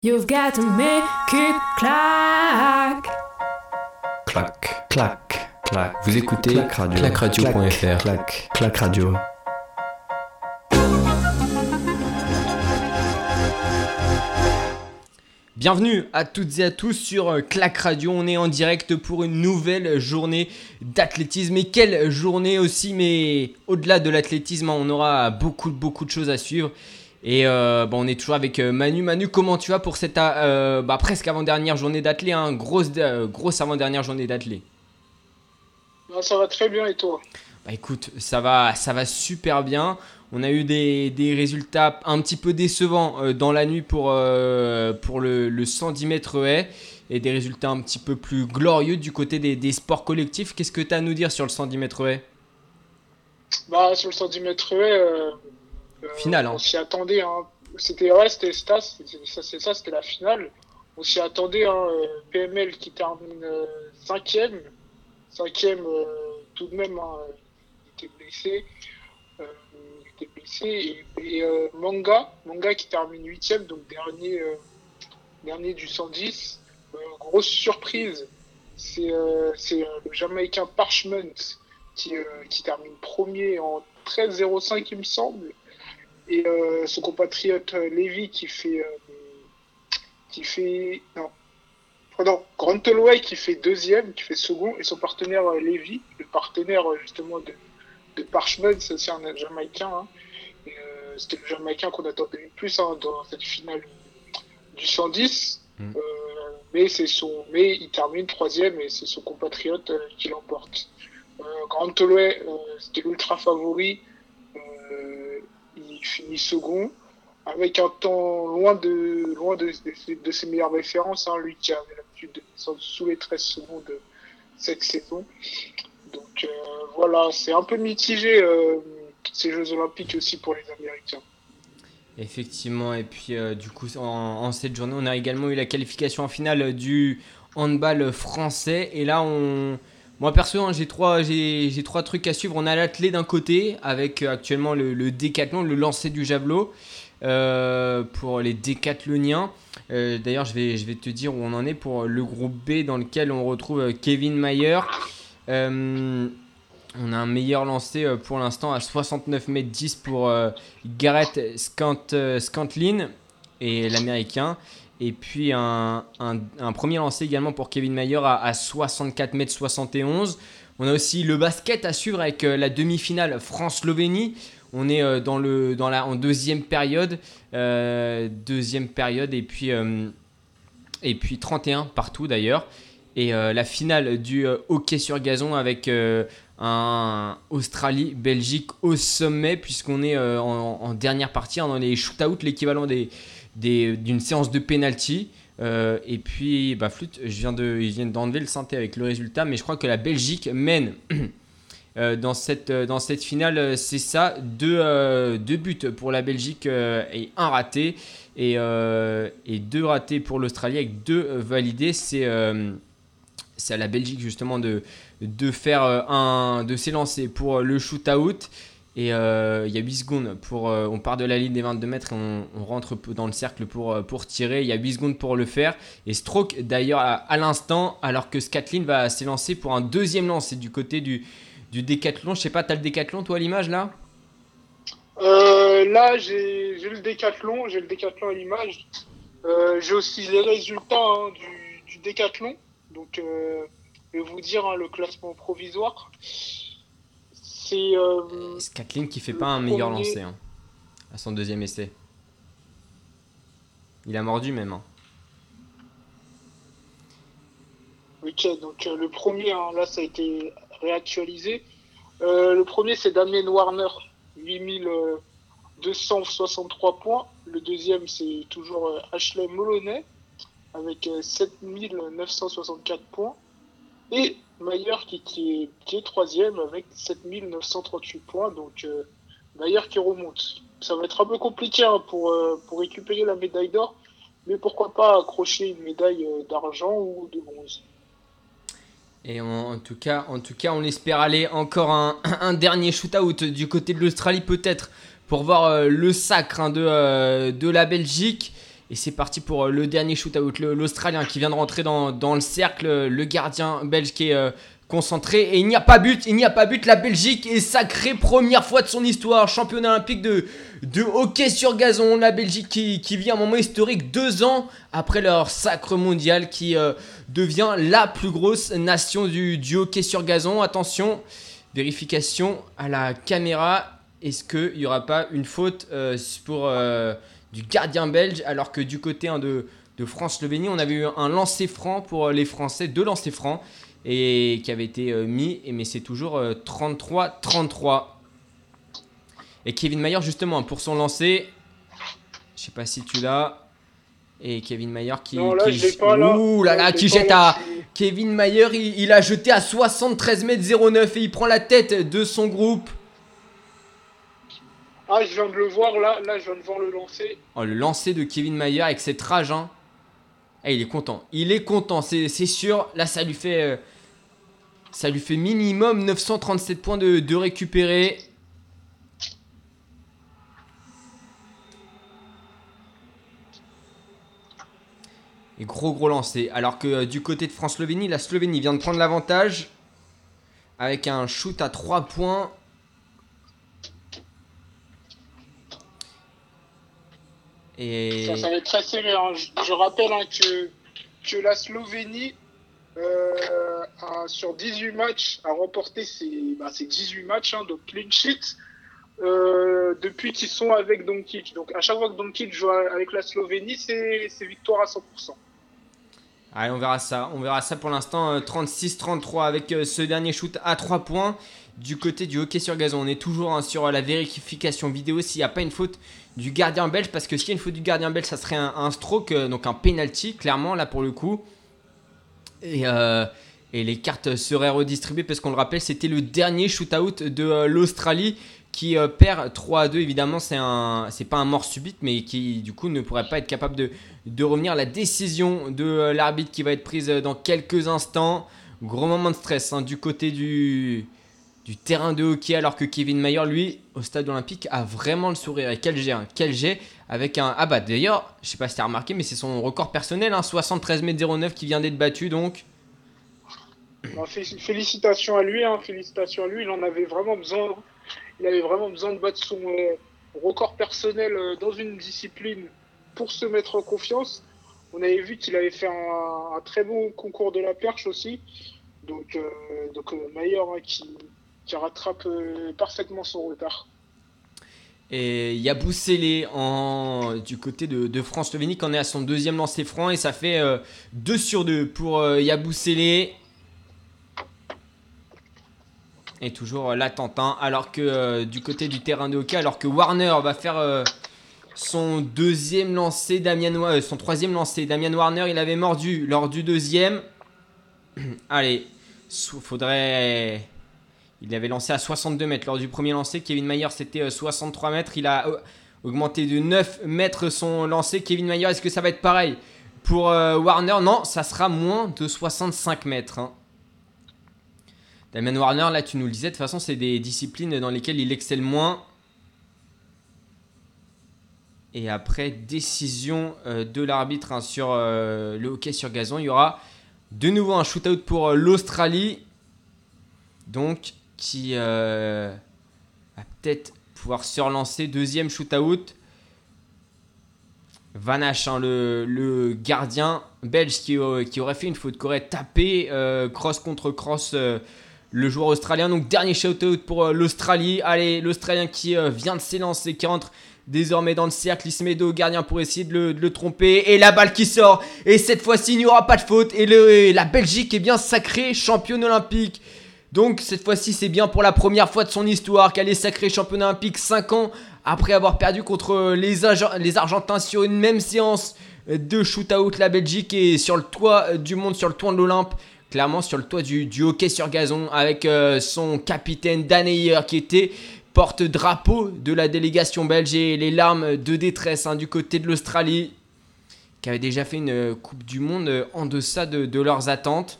You've got to make it clack. Clac, clac, clac. Vous écoutez Clac Radio. clacradio.fr. Clac, clac radio. Bienvenue à toutes et à tous sur euh, Clac Radio. On est en direct pour une nouvelle journée d'athlétisme. Et quelle journée aussi, mais au-delà de l'athlétisme, on aura beaucoup, beaucoup de choses à suivre. Et euh, bon, on est toujours avec euh, Manu. Manu, comment tu vas pour cette euh, bah, presque avant-dernière journée d'athlé hein, grosse, euh, grosse avant-dernière journée d'athlé Non, ça va très bien et toi? Bah écoute, ça va, ça va super bien. On a eu des, des résultats un petit peu décevants dans la nuit pour, pour le, le 110 mètres haie et des résultats un petit peu plus glorieux du côté des, des sports collectifs. Qu'est-ce que tu as à nous dire sur le 110 mètres haie Bah sur le 110 mètres haies, Finale, hein. On s'y attendait. Hein. C'était ouais, c'était ça, c'était la finale. On s'y attendait. Hein, euh, PML qui termine euh, cinquième, cinquième euh, tout de même. Hein, il était blessé. Euh, il était blessé et, et, euh, Manga, Manga qui termine huitième, donc dernier, euh, dernier du 110. Euh, grosse surprise, c'est euh, c'est, euh, le Jamaïcain Parchment qui, euh, qui termine premier en 13,05 il me semble. Et euh, son compatriote euh, Lévy qui fait. euh, qui fait. Non. Pardon, qui fait deuxième, qui fait second, et son partenaire Lévy, le partenaire justement de, de Parchment, c'est aussi un Jamaïcain. hein. Euh, C'était le Jamaïcain qu'on attendait le plus hein, dans cette finale du 110. Mm. Euh, mais, c'est son, mais il termine troisième et c'est son compatriote euh, qui l'emporte. Grant Holloway, euh, c'était l'ultra favori. Il finit second avec un temps loin de loin de, ses meilleures références. Hein, lui qui avait l'habitude de descendre sous les 13 secondes de cette saison. Donc euh, voilà, c'est un peu mitigé euh, ces Jeux Olympiques aussi pour les Américains. Effectivement, et puis euh, du coup, en cette journée, on a également eu la qualification en finale du handball français. Et là, on. Moi perso, hein, j'ai trois, j'ai, trois trucs à suivre. On a l'athlé d'un côté, avec euh, actuellement le, décathlon, le lancer du javelot euh, pour les décathloniens. Euh, d'ailleurs, je vais, te dire où on en est pour le groupe B dans lequel on retrouve Kevin Mayer. On a un meilleur lancé euh, pour l'instant à 69 mètres 10 pour euh, Scantlin et l'américain. Et puis un, premier lancé également pour Kevin Mayer à, à 64 mètres 71. On a aussi le basket à suivre avec euh, la demi-finale France-Slovénie. On est euh, dans le, dans la, en deuxième période. euh, deuxième période et puis, et puis 31 partout d'ailleurs. Et la finale du hockey sur gazon avec un Australie-Belgique au sommet, puisqu'on est en, dernière partie, hein, dans les shoot-out, l'équivalent des- d'une séance de penalty. Euh, et puis, bah, flûte, ils viennent d'enlever le synthé avec le résultat, mais je crois que la Belgique mène euh, dans, cette, euh, dans cette finale. C'est ça, deux, deux buts pour la Belgique et un raté, et, deux ratés pour l'Australie avec deux validés. C'est à la Belgique justement de, de faire un de s'élancer pour le shootout et euh, il y a 8 secondes pour euh, on part de la ligne des 22 mètres et on, rentre dans le cercle pour, euh, pour tirer il y a 8 secondes pour le faire et Stroke d'ailleurs à, l'instant alors que Scatlin va s'élancer pour un deuxième lance c'est du côté du, du décathlon je sais pas t'as le décathlon toi à l'image là? Là, j'ai le décathlon, j'ai le décathlon à l'image. J'ai aussi les résultats hein, du, du décathlon. Donc, je vais vous dire hein, le classement provisoire. C'est euh, Scatlin qui fait pas un meilleur premier- lancer hein, à son deuxième essai il a mordu même hein. ok. Donc euh, le premier, hein, là, ça a été réactualisé. Euh, le premier, c'est Damien Warner, 8263 points. Le deuxième, c'est toujours euh, Ashley Moloney avec euh, 7964 points. Et Mayer qui, qui, est, troisième avec 7938 points. Donc euh, qui remonte. Ça va être un peu compliqué hein, pour, euh, pour récupérer la médaille d'or. Mais pourquoi pas accrocher une médaille euh, d'argent ou de bronze. Et en, tout cas, en tout cas, on espère aller encore un, dernier shootout du côté de l'Australie peut-être pour voir euh, le sacre hein, de, de la Belgique. Et c'est parti pour euh, le dernier shootout. L'Australien qui vient de rentrer dans, dans le cercle. Le gardien belge qui est euh, concentré. Et il n'y a pas but. Il n'y a pas but. La Belgique est sacrée. Première fois de son histoire. Championat olympique de, de hockey sur gazon. La Belgique qui, qui vit un moment historique deux ans après leur sacre mondial qui euh, devient la plus grosse nation du, du hockey sur gazon. Attention, vérification à la caméra. Est-ce qu'il n'y aura pas une faute euh, pour euh, du gardien belge alors que du côté hein, de, de France-Slovénie, on avait eu un lancer franc pour les Français, deux lancers francs et qui avait été euh, mis, et, mais c'est toujours euh, 33-33. Et Kevin Mayer, justement, pour son lancer, je sais pas si tu l'as. Et Kevin Mayer qui. Non, là, qui je l'ai pas, là. Ouh là là, qui jette à. Kevin Mayer, il, il a jeté à 73 mètres 09 et il prend la tête de son groupe. Ah, je viens de le voir là, là, je viens de voir le lancer. Oh, le lancer de Kevin Mayer avec cette rage. Hein. Eh, il est content. Il est content, c'est sûr. Là, ça lui fait. euh, ça lui fait minimum 937 points de, de récupérer. Et gros gros lancer. Alors que euh, du côté de France-Slovénie, la Slovénie vient de prendre l'avantage. Avec un shoot à 3 points. Et... Ça, ça va être très serré. hein. Je, je rappelle hein, que, que la Slovénie, euh, a, sur 18 matchs, a remporté ses, bah, ses 18 matchs, hein, donc clean sheet, euh, depuis qu'ils sont avec Doncic. Donc à chaque fois que Doncic joue avec la Slovénie, c'est victoire à 100%. Allez, on verra ça. On verra ça pour l'instant. euh, 36-33 avec euh, ce dernier shoot à 3 points. Du côté du hockey sur gazon, on est toujours hein, sur la vérification vidéo s'il n'y a pas une faute du gardien belge. Parce que s'il y a une faute du gardien belge, ça serait un, stroke, euh, donc un penalty, clairement, là pour le coup. Et, euh, et les cartes seraient redistribuées parce qu'on le rappelle, c'était le dernier shootout de euh, l'Australie qui perd 3 à 2. Évidemment, c'est un, pas un mort subite, mais qui du coup ne pourrait pas être capable de, revenir. La décision de l'arbitre qui va être prise dans quelques instants. Gros moment de stress hein, du côté du, du terrain de hockey, alors que Kevin Mayer, lui, au stade olympique, a vraiment le sourire. Et quel jet, hein, quel jet avec un. Ah bah d'ailleurs, je sais pas si t'as remarqué, mais c'est son record personnel, hein, 73 m 09 qui vient d'être battu donc. Bah, fé- félicitations à lui, hein, félicitations à lui. Il en avait vraiment besoin. Il avait vraiment besoin de battre son euh, record personnel euh, dans une discipline pour se mettre en confiance. On avait vu qu'il avait fait un, très bon concours de la perche aussi. Donc, euh, donc Mayer hein, qui, qui rattrape euh, parfaitement son retard. Et Yabou Sélé en, du côté de, de France-Slovénie qui en est à son deuxième lancer franc et ça fait 2 sur 2 pour euh, Yabou Sélé. Et toujours euh, l'attente, hein, alors que euh, du côté du terrain de hockey, alors que Warner va faire euh, son deuxième Wa- euh, son troisième lancer, Damien Warner, il avait mordu lors du deuxième. Allez, faudrait. Il avait lancé à 62 mètres lors du premier lancer. Kevin Mayer, c'était euh, 63 mètres. Il a euh, augmenté de 9 mètres son lancer. Kevin Mayer, est-ce que ça va être pareil pour euh, Warner? Non, ça sera moins de 65 mètres. hein. Damien Warner, là, tu nous le disais, de toute façon, c'est des disciplines dans lesquelles il excelle moins. Et après, décision euh, de l'arbitre hein, sur euh, le hockey sur gazon, il y aura de nouveau un shootout pour euh, l'Australie. Donc, qui euh, va peut-être pouvoir se relancer. Deuxième shootout. Van Hache, hein, le, le gardien belge qui, euh, qui aurait fait une faute, qui aurait tapé euh, cross contre cross le joueur australien. Donc dernier shootout pour l'Australie. Allez, l'Australien qui vient de s'élancer, qui rentre désormais dans le cercle. Il gardien pour essayer de le, tromper. Et la balle qui sort. Et cette fois-ci, il n'y aura pas de faute. Et la Belgique est bien sacrée championne olympique. Donc cette fois-ci, c'est bien pour la première fois de son histoire qu'elle est sacrée championne olympique 5 ans après avoir perdu contre les, Arge- les Argentins sur une même séance de shootout. La Belgique est sur le toit du monde, sur le toit de l'Olympe. Clairement sur le toit du, hockey sur gazon avec euh, son capitaine Dan Heyer qui était porte-drapeau de la délégation belge et les larmes de détresse hein, du côté de l'Australie qui avait déjà fait une euh, Coupe du Monde euh, en deçà de, de leurs attentes.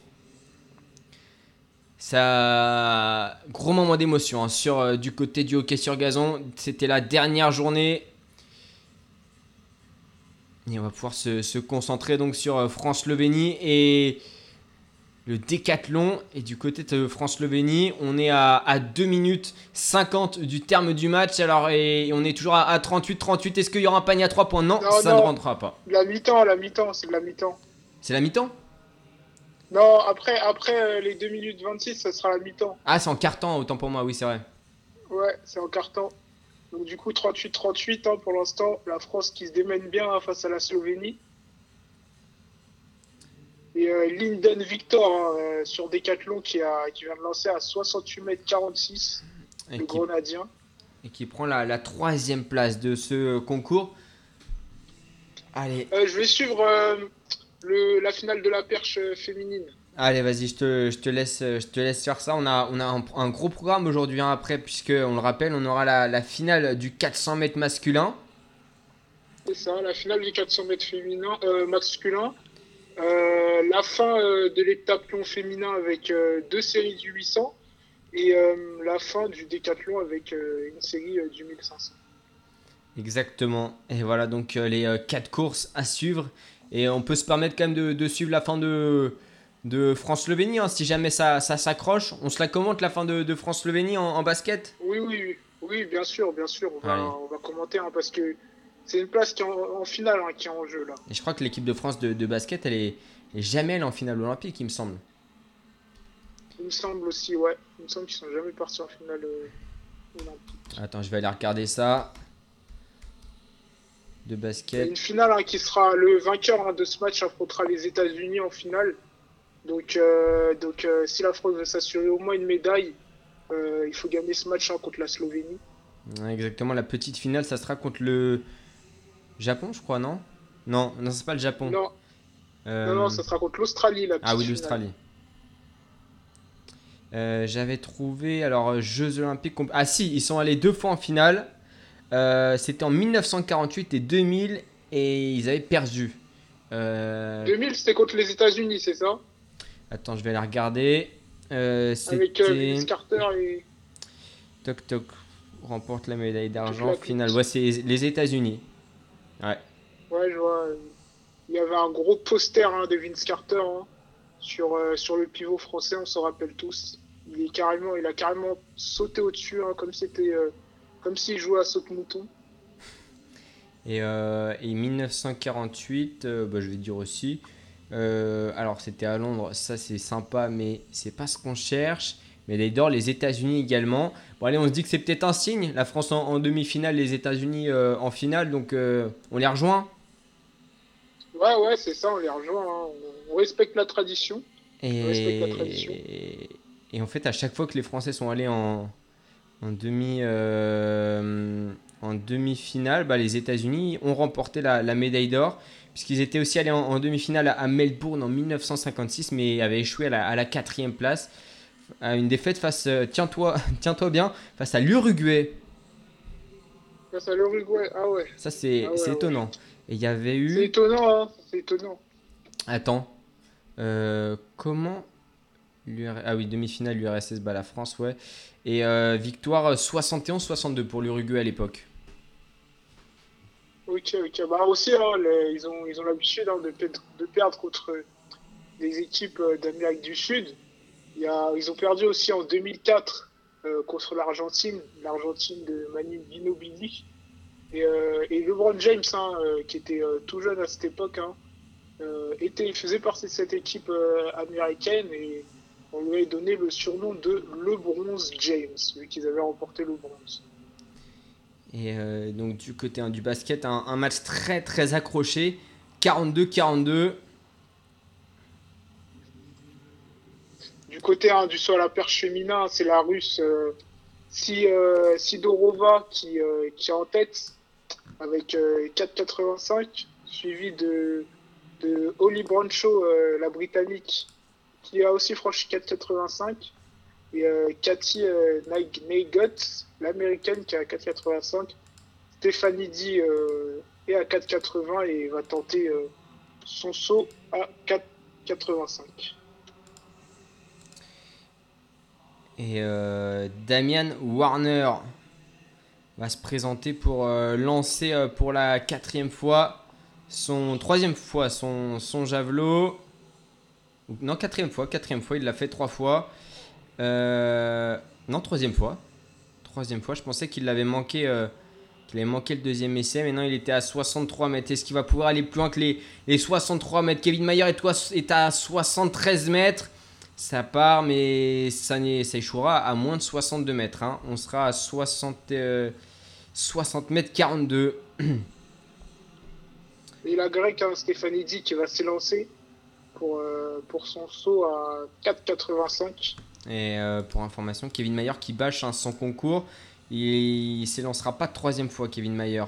Ça, gros moment d'émotion hein, sur euh, du côté du hockey sur gazon. C'était la dernière journée. Et on va pouvoir se, se concentrer donc sur euh, France-Slovénie et le décathlon. Et du côté de France-Slovénie, on est à, à 2 minutes 50 du terme du match. Alors, et on est toujours à, 38-38. Est-ce qu'il y aura un panier à 3 points? Non, Non, ça non. ne rentrera pas. La mi-temps, la mi-temps, c'est la mi-temps. C'est la mi-temps? Non, après, après euh, les 2 minutes 26, ça sera la mi-temps. Ah, c'est en carton, autant pour moi, oui, c'est vrai. Ouais, c'est en carton. Donc du coup, 38-38 hein, pour l'instant. La France qui se démène bien hein, face à la Slovénie. Et euh, Linden Victor hein, euh, sur Decathlon qui, a, qui vient de lancer à 68 mètres 46, Et le qui, Grenadien. et qui prend la, la troisième place de ce concours. Allez, Euh, je vais suivre euh, le, la finale de la perche euh, féminine. Allez, vas-y, je te, je, te laisse, je te laisse faire ça. On a, on a un, un gros programme aujourd'hui hein, après, puisque on le rappelle, on aura la, la finale du 400 mètres masculin. C'est ça, la finale du 400 mètres féminin, euh, masculin. Euh, la fin euh, de l'heptathlon féminin avec euh, deux séries du 800 et euh, la fin du décathlon avec euh, une série euh, du 1500. Exactement. Et voilà donc euh, les euh, quatre courses à suivre. Et on peut se permettre quand même de, de suivre la fin de, de France-Slovénie. hein, si jamais ça, ça s'accroche, on se la commente la fin de, de France-Slovénie en, en basket? Oui, oui, oui, oui, bien sûr, bien sûr. On va, on va commenter hein, parce que c'est une place qui est en, en finale hein, qui est en jeu là. Et je crois que l'équipe de France de, de basket, elle est, est jamais allée en finale olympique, il me semble. Il me semble aussi, ouais. Il me semble qu'ils sont jamais partis en finale euh, olympique. Attends, je vais aller regarder ça. De basket. une finale hein, qui sera le vainqueur hein, de ce match affrontera les États-Unis en finale. Donc, euh, donc euh, si la France veut s'assurer au moins une médaille, euh, il faut gagner ce match hein, contre la Slovénie. Ouais, Exactement, la petite finale, ça sera contre le Japon, je crois, non? Non, non, c'est pas le Japon. Non, non, non, ça sera contre l'Australie la petite Ah oui, l'Australie. J'avais trouvé, alors, Jeux Olympiques. Ah si, ils sont allés deux fois en finale. Euh, C'était en 1948 et 2000 et ils avaient perdu. Euh, 2000, c'était contre les États-Unis, c'est ça? Attends, je vais aller regarder. Euh, Avec euh. Vince Carter et. Toc toc. Remporte la médaille d'argent la finale. Ouais, c'est les États-Unis. Ouais. Ouais, je vois. euh, Il y avait un gros poster hein, de Vince Carter hein, sur, euh, sur le pivot français, on s'en rappelle tous. Il, est carrément, il a carrément sauté au-dessus, hein, comme c'était, euh, comme s'il jouait à saute-mouton. Et, euh, et 1948, euh, bah, je vais dire aussi. Euh, alors, c'était à Londres, ça c'est sympa, mais c'est pas ce qu'on cherche. Médaille d'or, les États-Unis également. Bon, allez, on se dit que c'est peut-être un signe. La France en, en demi-finale, les États-Unis euh, en finale, donc euh, on les rejoint. Ouais, ouais, c'est ça, on les rejoint. hein. On, respecte la tradition. respecte la tradition. Et, et en fait, à chaque fois que les Français sont allés en, en demi, euh, en demi-finale, bah, les États-Unis ont remporté la, la médaille d'or, puisqu'ils étaient aussi allés en, en demi-finale à, à Melbourne en 1956, mais avaient échoué à la, à la quatrième place, à une défaite face, euh, tiens-toi, tiens-toi bien, face à l'Uruguay. Face à l'Uruguay, ah ouais. Ça, c'est Ah ouais, c'est ouais. étonnant. Et il y avait C'est eu. étonnant, hein. C'est étonnant. Attends. Euh, comment Ah oui, demi-finale, l'URSS bat la France, ouais. Et euh, victoire 71-62 pour l'Uruguay à l'époque. Ok, ok. Bah aussi, hein, ils ont ils ont l'habitude hein, de, perdre, contre des équipes euh, d'Amérique du Sud. Il y a, ils ont perdu aussi en 2004 euh, contre l'Argentine, l'Argentine de Manu Ginobili. Et, euh, et LeBron James, hein, euh, qui était euh, tout jeune à cette époque, hein, euh, était, faisait partie de cette équipe euh, américaine et on lui avait donné le surnom de Le Bronze James, vu qu'ils avaient remporté le bronze. Et euh, donc du côté hein, du basket, un, un match très très accroché. 42-42. Du côté hein, du saut à la perche féminin, c'est la russe euh, Si, euh, Sidorova qui, qui est en tête avec euh, 4,85, suivi de, de Holly Brancho, la britannique, qui a aussi franchi 4,85, et euh, Cathy euh, l'américaine, qui a 4,85. Stéphanie Di euh, est à 4,80 et va tenter euh, son saut à 4,85. Et euh, Damian Warner va se présenter pour euh, lancer euh, pour la quatrième fois son troisième fois son, son javelot. Non, quatrième fois, quatrième fois, il l'a fait trois fois. Euh, non, troisième fois. Troisième fois, je pensais qu'il l'avait manqué, euh, qu'il avait manqué le deuxième essai, mais non, il était à 63 mètres. Est-ce qu'il va pouvoir aller plus loin que les, les 63 mètres? Kevin Mayer est, à 73 mètres. Ça part, mais ça, ça échouera à moins de 62 mètres. hein. On sera à 60, euh, 60 mètres 42. Et la grecque, hein, Stefanidi, qui va s'élancer pour, euh, pour son saut à 4,85. Et euh, pour information, Kevin Mayer qui bâche hein, son concours. Il, il s'élancera pas de troisième fois, Kevin Mayer.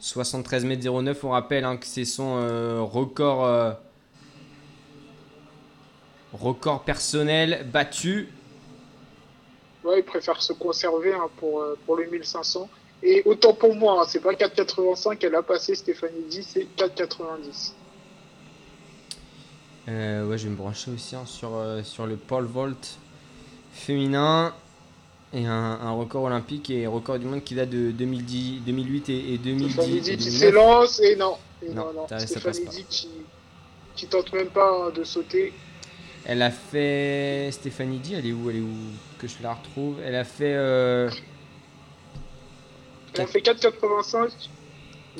73 mètres 09, on rappelle hein, que c'est son euh, record, euh, record personnel battu. Ouais, il préfère se conserver hein, pour, euh, pour le 1500. Et autant pour moi, hein, c'est pas 4,85 qu'elle a passé Stefanidi, c'est 4,90. Euh, ouais, je vais me brancher aussi hein, sur, euh, sur le pole vault féminin. Et un, un record olympique et record du monde qui date de 2010, 2008 et, et 2010. Stefanidi et qui 2009. s'élance et non. Et Non, non, non. Stefanidi qui, qui tente même pas hein, de sauter. Elle a fait. Stéphanie Di, elle est où Elle est où Que je la retrouve. Elle a fait. euh, Elle a fait 4,85.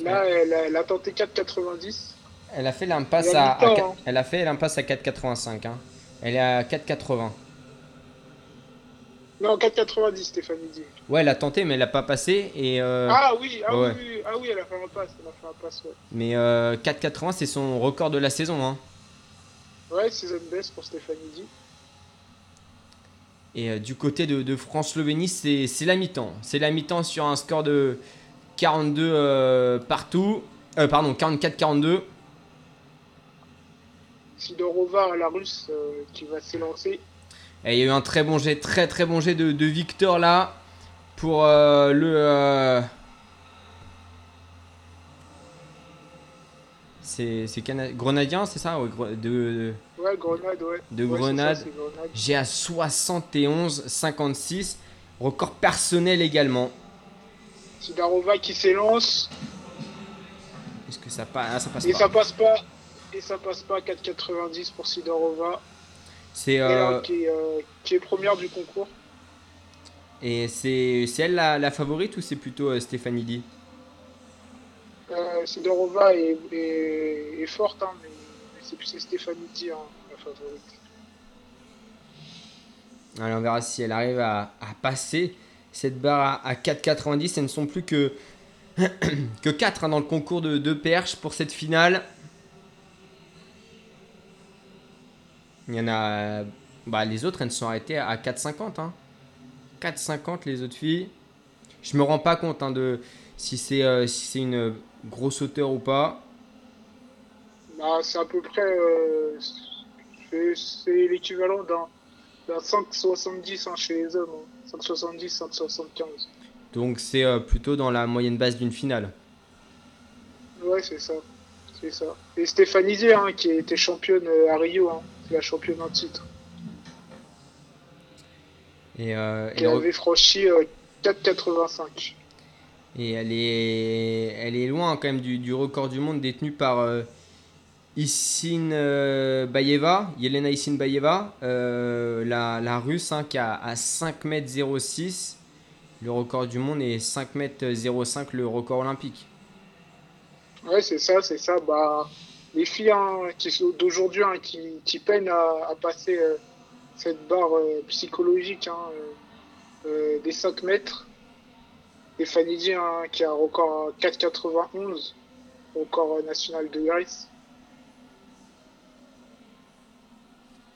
Là, elle, a, elle a tenté 4,90. Elle a fait l'impasse à. hein. Elle a fait l'impasse à 4,85. hein. Elle est à 4,80. Non, 4,90 Stefanidi. Ouais, elle a tenté, mais elle a pas passé. Et, euh, Ah oui, ah ouais. oui, oui, ah oui, elle a fait un passe, elle a fait un passe, ouais. Mais euh, 4,80, c'est son record de la saison. hein. Ouais, season best pour Stefanidi. Et euh, du côté de, de France-Slovénie, c'est c'est la mi-temps. C'est la mi-temps sur un score de 42 euh, partout. Euh, pardon, 44-42. Sidorova, la russe, euh, qui va s'élancer. Et il y a eu un très bon jet, très très bon jet de, de Victor là pour euh, le. euh, C'est Cana- Grenadien, c'est ça ouais, de, de- Ouais, Grenade, ouais. De Ouais, Grenade. ça, c'est Grenade. J'ai à 71-56. Record personnel également. Sidorova qui s'élance. Est-ce que ça passe Ah, ça passe Et pas. ça passe pas. Et ça passe pas 4,90 pour Sidorova. C'est euh, qui, est, euh, qui est première du concours. et c'est elle la, la favorite ou c'est plutôt euh, Stéphanie Euh, Sidorova est, est, est forte, hein, mais, mais c'est Stéphanie Di, hein, la favorite. Allez, on verra si elle arrive à, à passer cette barre à, à 4,90. Ce ne sont plus que, que 4 dans le concours de, de perches pour cette finale. Il y en a. Bah, les autres, elles se sont arrêtées à 4,50. Hein. 4,50 les autres filles. Je me rends pas compte hein, de si c'est euh, si c'est une grosse hauteur ou pas. Bah, c'est à peu près. euh, c'est- l'équivalent d'un d'un 5,70 hein, chez les hommes. hein. 5,70, 5,75. Donc c'est euh, plutôt dans la moyenne basse d'une finale. Ouais, c'est ça. C'est ça. Et Stéphanie Di, hein, qui était championne à Rio, hein, la championne en titre, Et, euh, elle avait franchi euh, 4,85. Et elle est, elle est loin quand même du, du record du monde détenu par euh, euh, Bayeva, Yelena Issin Bayeva, euh, la, la russe hein, qui a à 5m06 le record du monde et 5m05 le record olympique. Ouais, c'est ça, c'est ça. Bah, les filles hein, d'aujourd'hui hein, qui, peinent à, passer euh, cette barre euh, psychologique hein, euh, des 5 mètres. Stéphanie Di, hein, qui a un record à 4,91, record national de Grèce.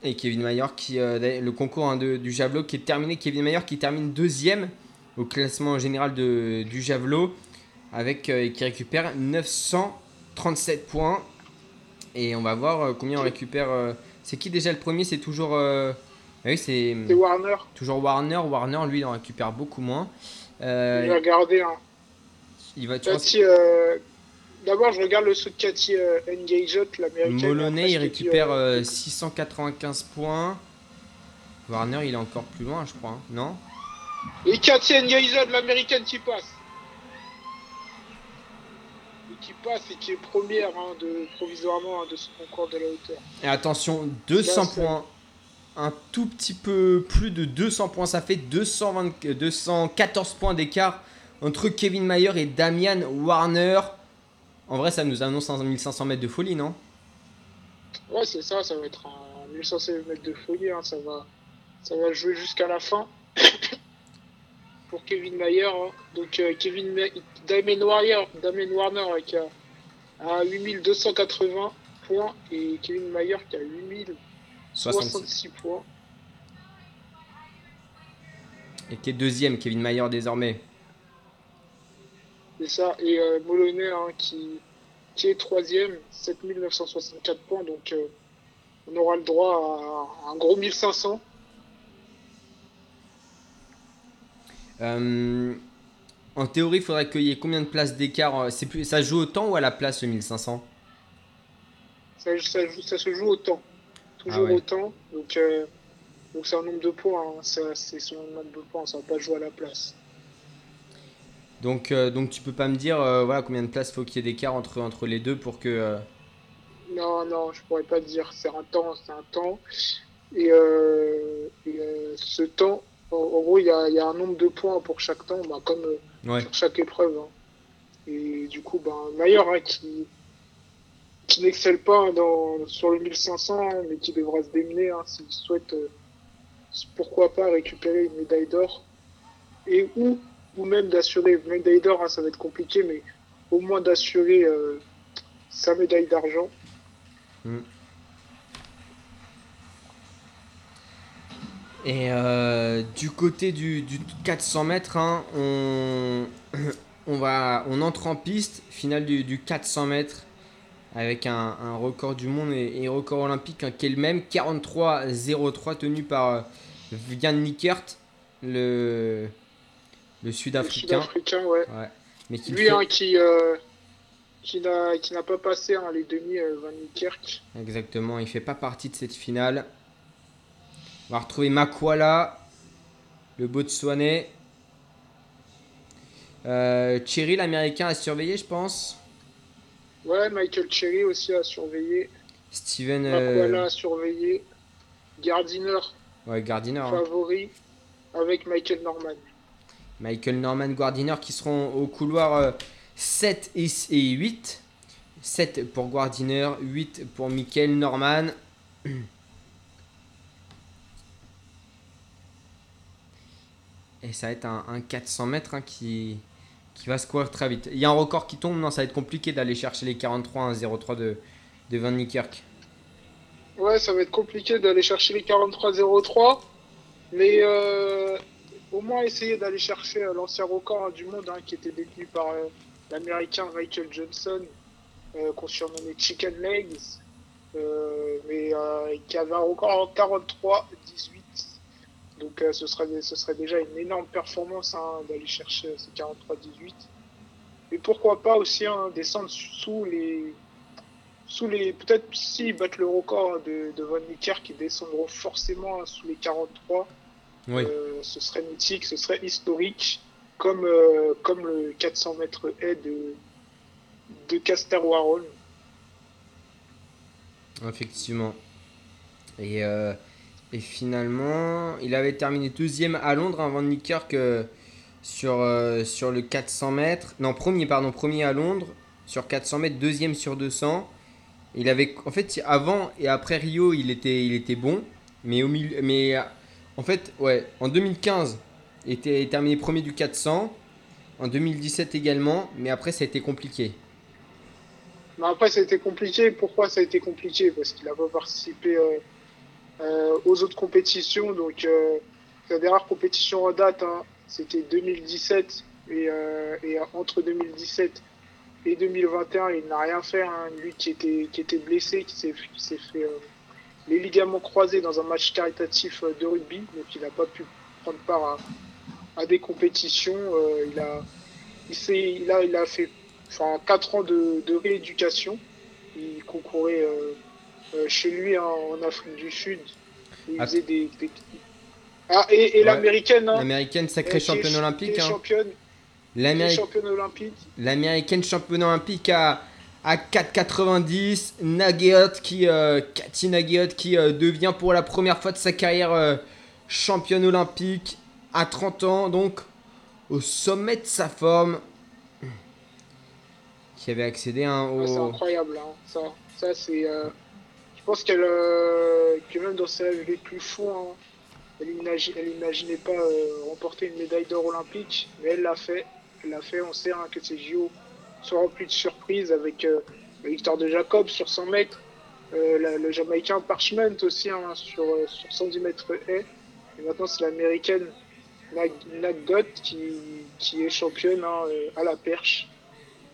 Et Kevin Mayer qui le concours de- du javelot qui est terminé. Kevin Mayer qui termine deuxième au classement général de, du javelot avec euh, qui récupère 937 points. Et on va voir euh, combien on récupère. euh, c'est qui déjà le premier? C'est toujours. euh, oui, c'est Warner. toujours Warner. Warner, lui, il en récupère beaucoup moins. Euh, Je vais regarder. Hein. il va, euh, D'abord, je regarde le saut de Cathy euh, l'américaine. Moloney, il récupère euh, euh, 695 points. Warner, il est encore plus loin, je crois. hein. Non? Et Cathy Engagement, l'américaine qui passe. Qui passe et qui est première hein, de, provisoirement hein, de ce concours de la hauteur. Et attention, 200 Là, c'est- points. Un tout petit peu plus de 200 points. Ça fait 220, euh, 214 points d'écart entre Kevin Mayer et Damian Warner. En vrai, ça nous annonce un 1500 mètres de folie, non? Ouais, c'est ça, ça va être un 1500 mètres de folie, hein, ça, va, ça va jouer jusqu'à la fin. Pour Kevin Mayer, hein. donc euh, Kevin Damien Warrior, Damien Warner euh, qui a, a 8280 points et Kevin Mayer qui a 66. 8066 points. Et qui est deuxième, Kevin Mayer désormais. C'est ça, et euh, Moloney hein, qui, qui est troisième, 7964 points, donc euh, on aura le droit à un gros 1500. Euh, en théorie, il faudrait qu'il y ait combien de places d'écart euh, C'est plus, Ça joue au temps ou à la place, le 1500 Ça, ça, se joue au temps. Toujours Ah ouais. au temps. Donc, euh, donc c'est un nombre de points. hein. Ça, C'est son nombre de points. Ça va pas jouer à la place. donc, euh, donc tu peux pas me dire euh, voilà, combien de places faut qu'il y ait d'écart entre, entre les deux pour que... Non, non, je pourrais pas te dire. C'est un temps, c'est un temps. Et, et, ce temps, en, en gros, il y a, il y a un nombre de points pour chaque temps, bah, comme euh, Ouais. sur chaque épreuve. hein. Et du coup, ben, Mayer, hein, qui, qui n'excelle pas dans, sur le 1500, mais qui devra se démener hein, s'il souhaite, euh, pourquoi pas, récupérer une médaille d'or. Et ou, ou même d'assurer une médaille d'or, hein, ça va être compliqué, mais au moins d'assurer euh, sa médaille d'argent. Et euh, du côté du, du 400 mètres, hein, on, on, va, on entre en piste, finale du, du 400 mètres, avec un, un record du monde et, et record olympique hein, qui est le même, 43-03 tenu par euh, Vian le, le sud-africain. Sud-Africain, ouais. Ouais. Mais qui le Lui, fait- hein, qui, euh, qui n'a qui n'a pas passé les demi euh, Van Niekerk. Exactement, il fait pas partie de cette finale. On va retrouver Makwala, le Botswanais. Euh, Thierry, l'américain, à surveiller, je pense. Ouais, Michael Cherry aussi à surveiller. Steven euh, Makwala à surveiller. Gardiner ouais, Gardiner. hein. favori avec Michael Norman. Michael Norman Gardiner qui seront au couloir euh, 7 et, et 8. 7 pour Gardiner, 8 pour Michael Norman. Et ça va être un, un 400 mètres hein, qui, qui va se courir très vite. Il y a un record qui tombe, non, ça va être compliqué d'aller chercher les 43 1,03 de, de Van Niekerk. Ouais, ça va être compliqué d'aller chercher les 43-03, mais euh, au moins essayer d'aller chercher euh, l'ancien record hein, du monde hein, qui était détenu par euh, l'américain Michael Johnson, qu'on surnommait Chicken Legs, mais qui avait un record en 43-18. Donc euh, ce, serait, ce serait déjà une énorme performance hein, d'aller chercher ces 43-18. Et pourquoi pas aussi hein, descendre sous les sous les peut-être s'ils battent le record de, de Van Niekerk qui descendront forcément hein, sous les 43 Oui. euh, ce serait mythique ce serait historique comme euh, comme le 400 mètres haie de de Caster-Warhol Effectivement. Et, euh, et finalement, il avait terminé deuxième à Londres, hein, Van Niekerk, euh, sur, euh, sur le 400 mètres. Non, premier, pardon, premier à Londres, sur 400 mètres, deuxième sur 200. Il avait, en fait, avant et après Rio, il était, il était bon. Mais, au milieu, mais en fait, ouais, en 2015, il était terminé premier du 400. En 2017 également, mais après, ça a été compliqué. mais après ça a été compliqué pourquoi ça a été compliqué? Parce qu'il n'a pas participé euh, aux autres compétitions. Donc euh, sa dernière compétition en date hein, c'était 2017 et, euh, et entre 2017 et 2021 il n'a rien fait hein. lui qui était qui était blessé qui s'est fait euh, les ligaments croisés dans un match caritatif euh, de rugby. Donc il n'a pas pu prendre part à, des compétitions euh, il a il il il a fait enfin 4 ans de, rééducation. Il concourait euh, euh, chez lui en Afrique du Sud il Ah. faisait des, des- ah et, et Ouais. l'américaine hein, L'américaine, sacrée euh, championne ch- olympique. hein. championne, olympique. L'américaine championne olympique à, à 4,90. Nageot qui, euh, Cathy Nageot qui euh, devient pour la première fois de sa carrière euh, championne olympique à 30 ans, donc au sommet de sa forme. Qui avait accédé hein, c'est au. incroyable, hein. ça. Ça, c'est. Euh, Je pense qu'elle, euh, que même dans ses rêves les plus fous, hein, elle, imagi- elle imaginait pas euh, remporter une médaille d'or olympique, mais elle l'a fait. Elle l'a fait. On sait hein, que ces JO sont remplis de surprises avec euh, la victoire de Jacob sur 100 mètres, euh, le Jamaïcain Parchment aussi hein, sur, euh, sur 110 mètres haies. Et maintenant, c'est l'américaine Nag- Nagot qui, qui est championne euh, à la perche.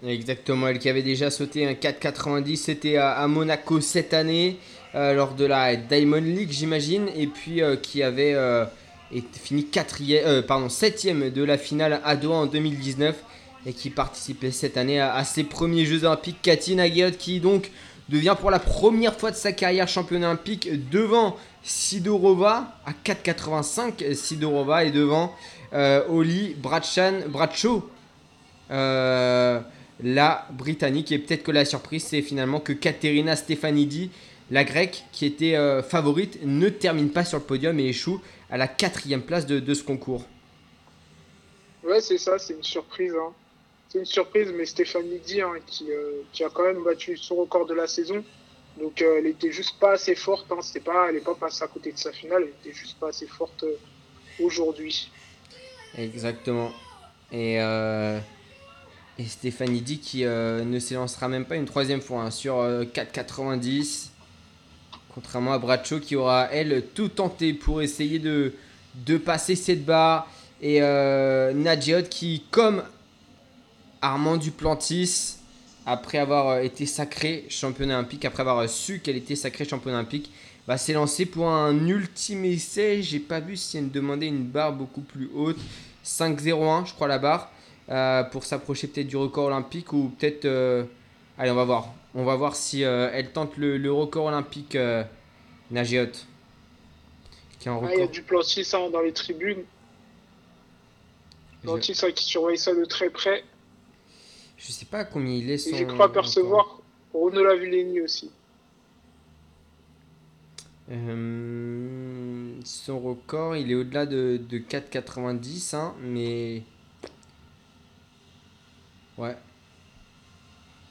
Exactement, elle qui avait déjà sauté un 4,90, c'était à, Monaco cette année, euh, lors de la Diamond League, j'imagine, et puis euh, qui avait euh, fini quatrième, euh, pardon, septième de la finale à Doha en 2019, et qui participait cette année à, ses premiers Jeux Olympiques. Cathy Nagiot qui donc devient pour la première fois de sa carrière championne olympique devant Sidorova à 4,85, Sidorova est devant Oli Brachan, Bradshaw. Euh, la britannique. Et peut-être que la surprise, c'est finalement que Katerina Stefanidi, la grecque, qui était euh, favorite, ne termine pas sur le podium et échoue à la quatrième place de, de ce concours. Ouais, c'est ça, c'est une surprise. hein. C'est une surprise, mais Stéphanie Di, hein, qui, euh, qui a quand même battu son record de la saison. Donc euh, elle était juste pas assez forte. Hein. C'était pas, elle n'est pas passée à côté de sa finale. Elle était juste pas assez forte aujourd'hui. Exactement. Et, euh, et Stéphanie dit qui euh, ne s'élancera même pas une troisième fois hein, sur euh, 4,90. Contrairement à Bradshaw qui aura, elle, tout tenté pour essayer de, passer cette barre. Et euh, qui, comme Armand Duplantis, après avoir euh, été sacré championne olympique, après avoir euh, su qu'elle était sacrée championne olympique, va s'élancer pour un ultime essai. J'ai pas vu si elle demandait une barre beaucoup plus haute. 5-0-1, je crois, la barre. Euh, pour s'approcher peut-être du record olympique ou peut-être. euh, Allez, on va voir. On va voir si euh, elle tente le, le record olympique Nagiot. Qui est en Ah, il y a du Plantis hein, dans les tribunes. Plantis hein, qui surveille ça de très près. Je sais pas combien il est son. Je crois record. percevoir Renaud Lavillenie aussi. Son record, il est au-delà de, de 4,90, hein, mais. Ouais.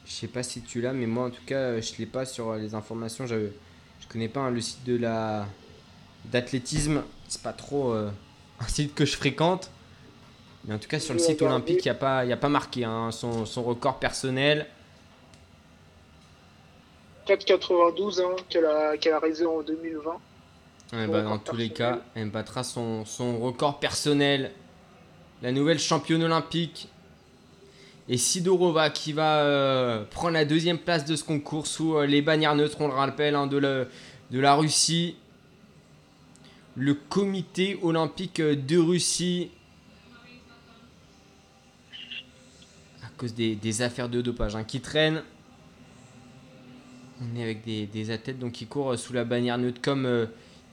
Je sais pas si tu l'as, mais moi en tout cas, je l'ai pas sur les informations. Je, je connais pas hein, le site de la d'athlétisme. C'est pas trop euh, un site que je fréquente. Mais en tout cas, sur le site olympique, il n'y a, pas- y a pas marqué hein, son, son record personnel. 4,92 hein, qu'elle a, qu'elle a réalisé en 2020. Ouais, bah, dans tous les cas, elle battra son, son record personnel. La nouvelle championne olympique. Et Sidorova qui va euh, prendre la deuxième place de ce concours sous euh, les bannières neutres, on le rappelle, hein, de, la, Russie. Le comité olympique de Russie. À cause des, affaires de dopage hein, qui traînent. On est avec des, athlètes donc, qui courent euh, sous la bannière neutre comme... euh,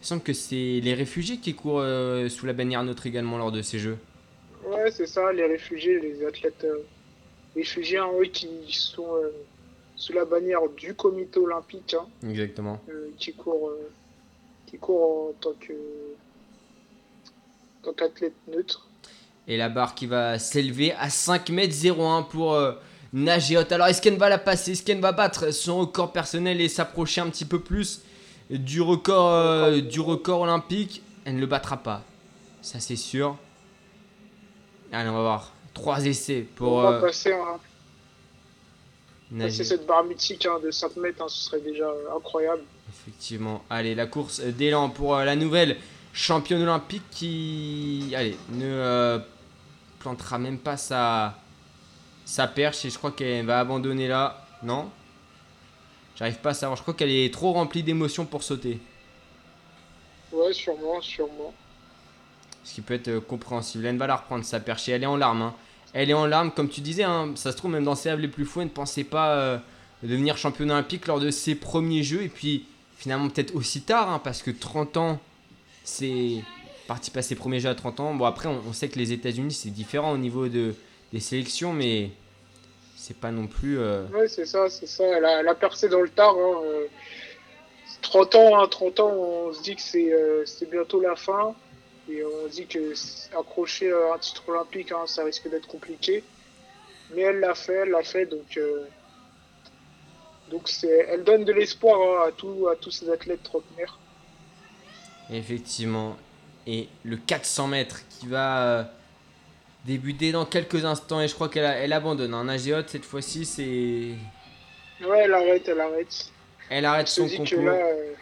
il semble que c'est les réfugiés qui courent euh, sous la bannière neutre également lors de ces jeux. Ouais, c'est ça, les réfugiés, les athlètes euh, réfugiés, hein, eux, qui sont euh, sous la bannière du comité olympique, hein, Exactement. euh, qui courent, euh, qui courent en tant que tant qu'athlète neutre. Et la barre qui va s'élever à 5m01 pour euh, Nagiot. Alors est-ce qu'elle va la passer? Est-ce qu'elle va battre son record personnel et s'approcher un petit peu plus du record, du record olympique? Elle ne le battra pas. Ça c'est sûr. Allez, on va voir. Trois essais pour On va euh, passer, hein, passer cette barre mythique hein, de 5 mètres, hein, ce serait déjà euh, incroyable. Effectivement. Allez, la course d'élan pour euh, la nouvelle championne olympique qui, allez, ne plantera même pas sa, sa perche et je crois qu'elle va abandonner là. Non? J'arrive pas à savoir. Je crois qu'elle est trop remplie d'émotions pour sauter. Ouais, sûrement, sûrement. Ce qui peut être euh, compréhensible. Elle va la reprendre sa perche elle est en larmes. hein. Elle est en larmes, comme tu disais. hein, ça se trouve, même dans ses rêves les plus fous, elle ne pensait pas euh, devenir championne olympique lors de ses premiers jeux. Et puis, finalement, peut-être aussi tard, hein, parce que 30 ans, c'est parti passer ses premiers jeux à 30 ans. Bon, après, on, sait que les États-Unis, c'est différent au niveau de, des sélections, mais c'est pas non plus. euh, Ouais, c'est ça, c'est ça. Elle a, percé dans le tard. hein, euh, 30 ans, hein, 30 ans, on se dit que euh, c'est bientôt la fin. Et on se dit que accrocher euh, un titre olympique, hein, ça risque d'être compliqué. Mais elle l'a fait, elle l'a fait. Donc, euh, donc c'est, elle donne de l'espoir hein, à, tous à tous ces athlètes trentenaires. Effectivement. Et le 400 mètres qui va euh, débuter dans quelques instants. Et je crois qu'elle a- elle abandonne. Un Agéote cette fois-ci, c'est. Ouais, elle arrête, elle arrête. Elle arrête se son concours. là, euh,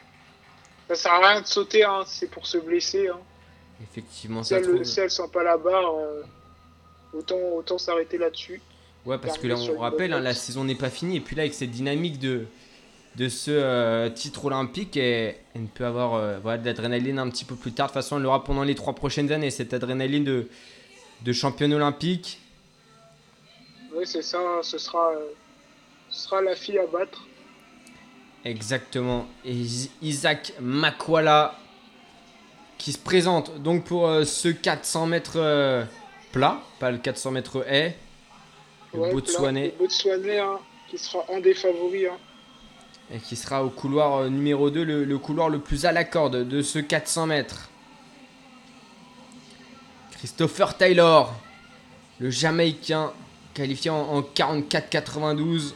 ça sert à rien de sauter, hein, c'est pour se blesser. Hein. Effectivement, Si, ça elle, trouve- si pas la barre, euh, autant, autant s'arrêter là-dessus. Ouais, parce que là, on rappelle, hein, la saison n'est pas finie. Et puis là, avec cette dynamique de, de ce euh, titre olympique, elle, elle peut avoir euh, voilà, de l'adrénaline un petit peu plus tard. De toute façon, elle l'aura pendant les trois prochaines années, cette adrénaline de, de championne olympique. Oui, c'est ça, ce sera, euh, ce sera la fille à battre. Exactement. Et Is- Isaac Makwala qui se présente donc pour euh, ce 400 mètres euh, plat, pas le 400 mètres haie. Le Ouais, Botswanais. Le Botswanais, hein, qui sera un des favoris. hein. et qui sera au couloir euh, numéro 2, le, le couloir le plus à la corde de ce 400 mètres. Christopher Taylor, le Jamaïcain, qualifié en, en 44-92.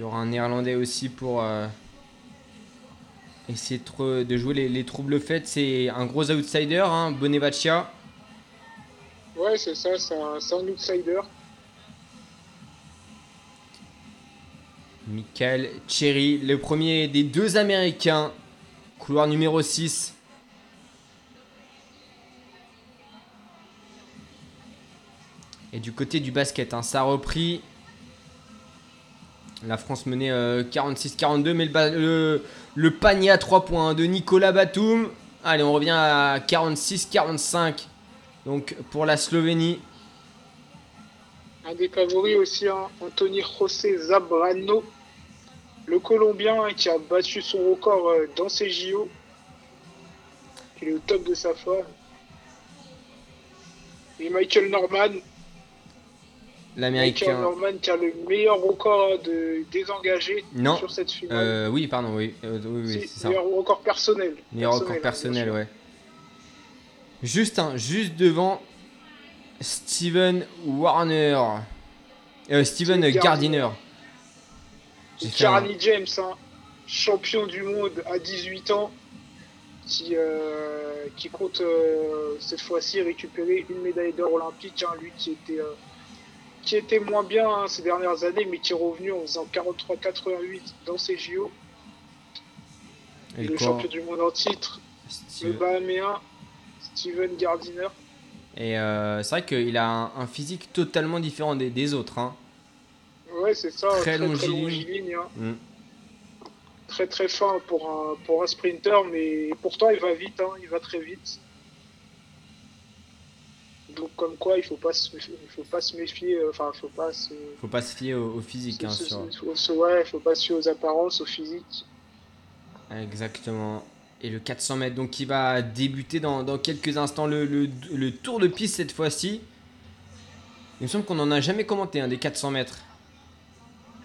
Il y aura un Néerlandais aussi pour euh, essayer de, jouer les, les troubles faits. C'est un gros outsider, hein, Bonevaccia. Ouais, c'est ça, c'est un, c'est un outsider. Michael Cherry, le premier des deux Américains. Couloir numéro 6. Et du côté du basket, hein, ça a repris. La France menait euh, 46-42, mais le, le- panier à 3 points de Nicolas Batum. Allez, on revient à 46-45. Donc pour la Slovénie. Un des favoris aussi, hein, Anthony José Zabrano, le Colombien hein, qui a battu son record euh, dans ses JO. Il est au top de sa forme. Et Michael Norman, L'Américain. Norman qui a le meilleur record de désengagé Non. sur cette finale. Euh, oui, pardon, oui. euh, oui, oui, Si, c'est ça. meilleur record personnel. Meilleur record personnel, ouais. Juste, un, juste devant Steven Warner. Euh, Steven Gardiner. Fait un- Carly James, hein, champion du monde à 18 ans, qui, euh, qui compte euh, cette fois-ci récupérer une médaille d'or olympique. hein, lui qui était, qui était moins bien hein, ces dernières années, mais qui est revenu en faisant 43-88 dans ses JO. Et Et le champion du monde en titre, le Bahaméen Steven Gardiner. Et euh, c'est vrai qu'il a un, un physique totalement différent des, des autres. hein. Ouais, c'est ça, Très très très, longiligne. longiligne, hein. Mm. très très fin pour un, pour un sprinter, mais pourtant il va vite, hein, il va très vite. Donc comme quoi il faut pas se, il faut pas se méfier, euh, enfin il faut pas se, Faut pas se fier au, au physique. hein, sur- ouais, faut pas se fier aux apparences, au physique. Exactement. Et le 400 mètres, donc qui va débuter dans, dans quelques instants. Le, le- le tour de piste cette fois-ci. Il me semble qu'on n'en a jamais commenté un des 400 mètres.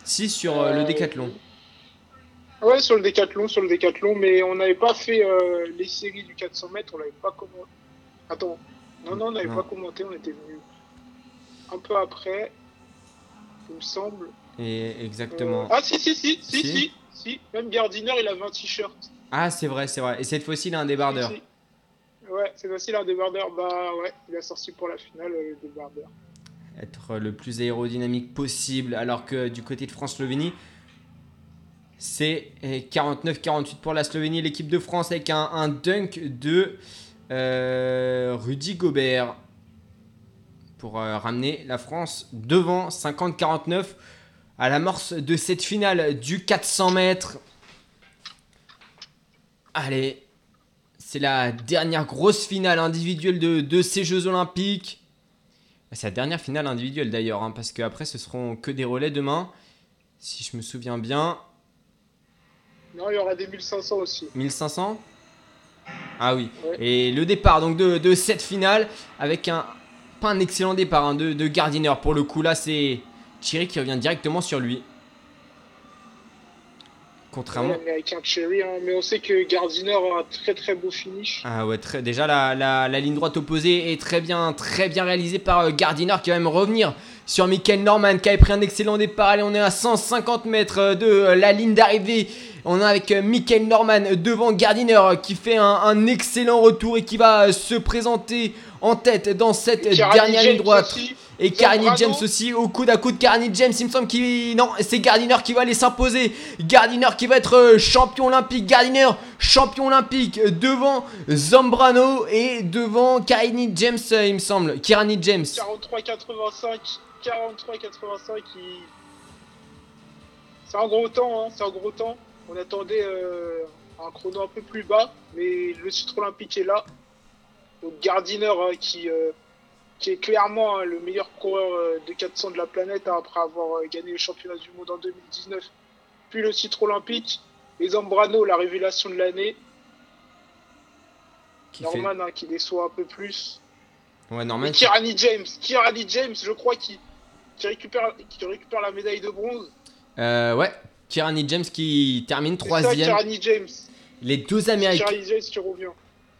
Si sur euh, le Euh, décathlon. Ouais, sur le décathlon, sur le décathlon, mais on n'avait pas fait euh, les séries du 400 mètres, on l'avait pas commenté. Attends, non, non, on n'avait pas commenté, on était venu un peu après, il me semble. Et exactement. Euh, Ah si, si, si, si, Si. si, si, même Gardiner, il avait un t-shirt. Ah, c'est vrai, c'est vrai. Et cette fois-ci, il a un débardeur. Si, si. Ouais, c'est facile, un débardeur. Bah ouais, il a sorti pour la finale euh, le débardeur. Être le plus aérodynamique possible. Alors que du côté de France-Slovénie, c'est eh, 49-48 pour la Slovénie. L'équipe de France avec un, un dunk de euh, Rudy Gobert. Pour euh, ramener la France devant 50-49 à l'amorce de cette finale du 400 mètres. Allez, c'est la dernière grosse finale individuelle de, de ces Jeux Olympiques. C'est la dernière finale individuelle d'ailleurs, hein, parce qu'après ce seront que des relais demain. Si je me souviens bien, Non, il y aura des 1500 aussi. 1500 Ah oui. Et le départ donc de, de cette finale avec un pas un excellent départ hein, de, de Gardiner pour le coup là c'est Thierry qui revient directement sur lui. Contrairement. Ouais, Américain Cherry, hein. mais on sait que Gardiner a un très très beau finish. Ah ouais, très, déjà la, la, la ligne droite opposée est très bien, très bien réalisée par euh, Gardiner qui va même revenir sur Michael Norman qui avait pris un excellent départ. Allez, on est à 150 mètres euh, de euh, la ligne d'arrivée. On est avec euh, Michael Norman devant Gardiner euh, qui fait un, un excellent retour et qui va euh, se présenter en tête dans cette dernière ligne droite. aussi. Et Carney. James aussi au coude à coude. Carney James, il me semble qu'il. Non, c'est Gardiner qui va aller s'imposer. Gardiner qui va être champion olympique. Gardiner, champion olympique devant Zambrano et devant Carney James, il me semble. Kirani James. 43-85, 43-85, il... c'est un gros temps, hein, c'est un gros temps. On attendait euh, un chrono un peu plus bas, mais le titre olympique est là. Donc Gardiner hein, qui, euh, qui est clairement hein, le meilleur coureur euh, de 400 de la planète hein, après avoir gagné le championnat du monde en 2019, puis le titre olympique. Et Zambrano, la révélation de l'année. Fait- Norman qui déçoit un peu plus. Ouais, Norman. Et Kirani James, Kirani James, je crois qui, qui récupère qui récupère la médaille de bronze. Euh, ouais. Kirani James qui termine troisième. Kirani James. Les deux Américains. James qui revient.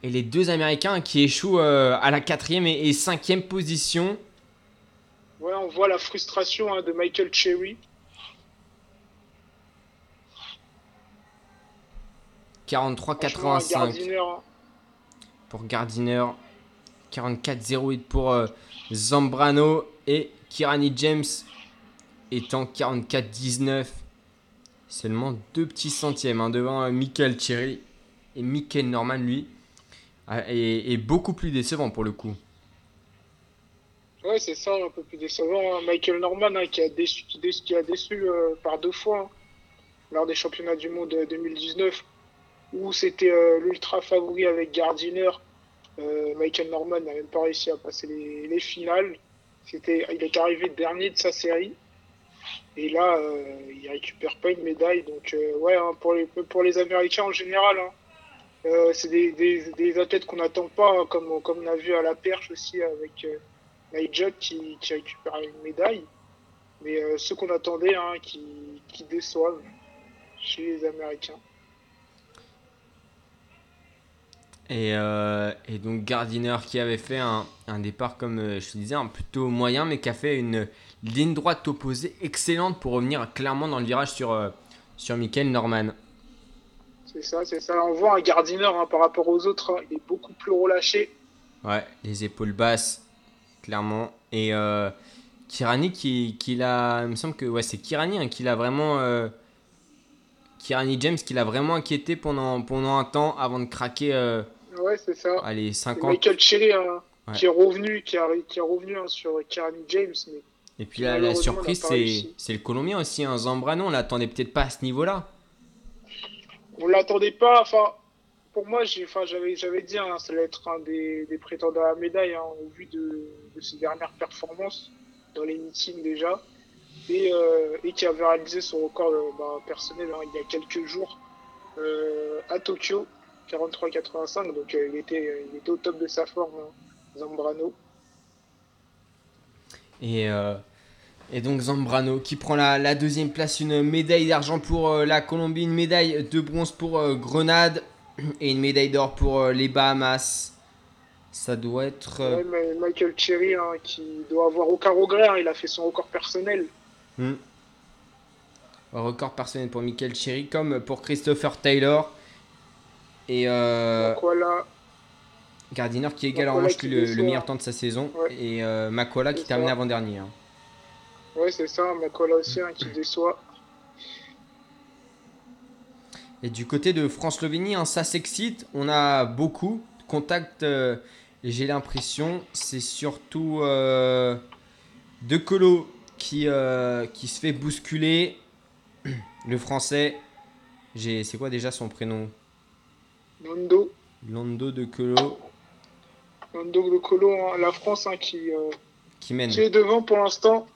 Et les deux Américains qui échouent euh, à la quatrième et, et cinquième position. Ouais, on voit la frustration hein, de Michael Cherry. 43-85. Gardiner, hein. pour Gardiner, 44-08 pour euh, Zambrano et Kirani James étant 44-19. Seulement deux petits centièmes hein, devant euh, Michael Cherry et Michael Norman lui est, beaucoup plus décevant pour le coup. Ouais, c'est ça, un peu plus décevant. hein. Michael Norman hein, qui a déçu, qui a déçu euh, par deux fois lors des championnats du monde euh, 2019, où c'était euh, l'ultra favori avec Gardiner. Euh, Michael Norman n'a même pas réussi à passer les, les finales. C'était, il est arrivé dernier de sa série. Et là, euh, il récupère pas une médaille. Donc, euh, ouais, hein, pour, les, pour les Américains en général, hein, euh, c'est des, des, athlètes qu'on n'attend pas, hein, comme, comme on a vu à la perche aussi avec. Nigel qui, qui récupère une médaille. Mais ceux qu'on attendait, qui, qui déçoivent chez les Américains. Et, euh, et donc Gardiner qui avait fait un, un départ, comme je te disais, un plutôt moyen, mais qui a fait une ligne droite opposée excellente pour revenir clairement dans le virage sur, euh, sur Michael Norman. C'est ça, c'est ça. On voit un Gardiner hein, par rapport aux autres, hein, il est beaucoup plus relâché. Ouais, les épaules basses, clairement. Et euh, Kirani qui, qui l'a. Il me semble que ouais, c'est Kirani hein, qui l'a vraiment. euh, Kirani James qui l'a vraiment inquiété pendant, pendant un temps avant de craquer euh, Ouais, c'est ça. allez, Et 50. Michael Cherry hein, Ouais. qui est revenu, qui, a, qui est revenu hein, sur Kirani James. Mais Et puis la, la surprise, c'est le Colombien aussi, un Zambrano. On l'attendait peut-être pas à ce niveau-là. on l'attendait pas. Enfin, pour moi, j'avais, j'avais dit, hein, ça allait être un des, des prétendants à la médaille hein, au vu de, de ses dernières performances dans les meetings déjà, et, euh, et qui avait réalisé son record euh, bah, personnel hein, il y a quelques jours euh, à Tokyo, 43-85. Donc euh, il était, il était au top de sa forme, hein, Zambrano. Et, euh, et donc Zambrano qui prend la, la deuxième place, une médaille d'argent pour euh, la Colombie, une médaille de bronze pour euh, Grenade et une médaille d'or pour les Bahamas. Ça doit être... Ouais, mais Michael Cherry, hein, qui doit avoir aucun regret, hein, il a fait son record personnel. hmm. Record personnel pour Michael Cherry comme pour Christopher Taylor. Et euh, Donc voilà, Gardiner qui égale en revanche le, meilleur temps de sa saison. Ouais. Et euh, Makola qui termine avant-dernier. hein. ouais, c'est ça, Makola aussi hein, qui déçoit. Et du côté de France-Slovénie, hein, ça s'excite. On a beaucoup de contacts. euh, j'ai l'impression, c'est surtout euh, De Colo qui, euh, qui se fait bousculer. Le français, c'est quoi déjà son prénom? Nando, Lando De Colo Nando de Colo, hein, la France hein, qui, euh, qui mène qui est devant pour l'instant.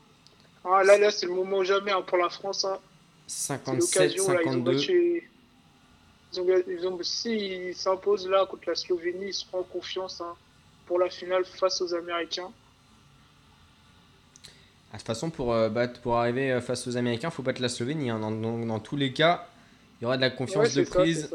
Ah, là, là, c'est le moment jamais hein, pour la France. hein. C'est l'occasion, là, ils ont 57-52. battu. Ils ont, ils s'imposent là contre la Slovénie, ils seront en confiance pour la finale face aux Américains. Ah, De toute façon, pour, euh, battre- pour arriver euh, face aux Américains, faut battre la Slovénie. Dans, dans- dans tous les cas, il y aura de la confiance Ouais, de ça, prise.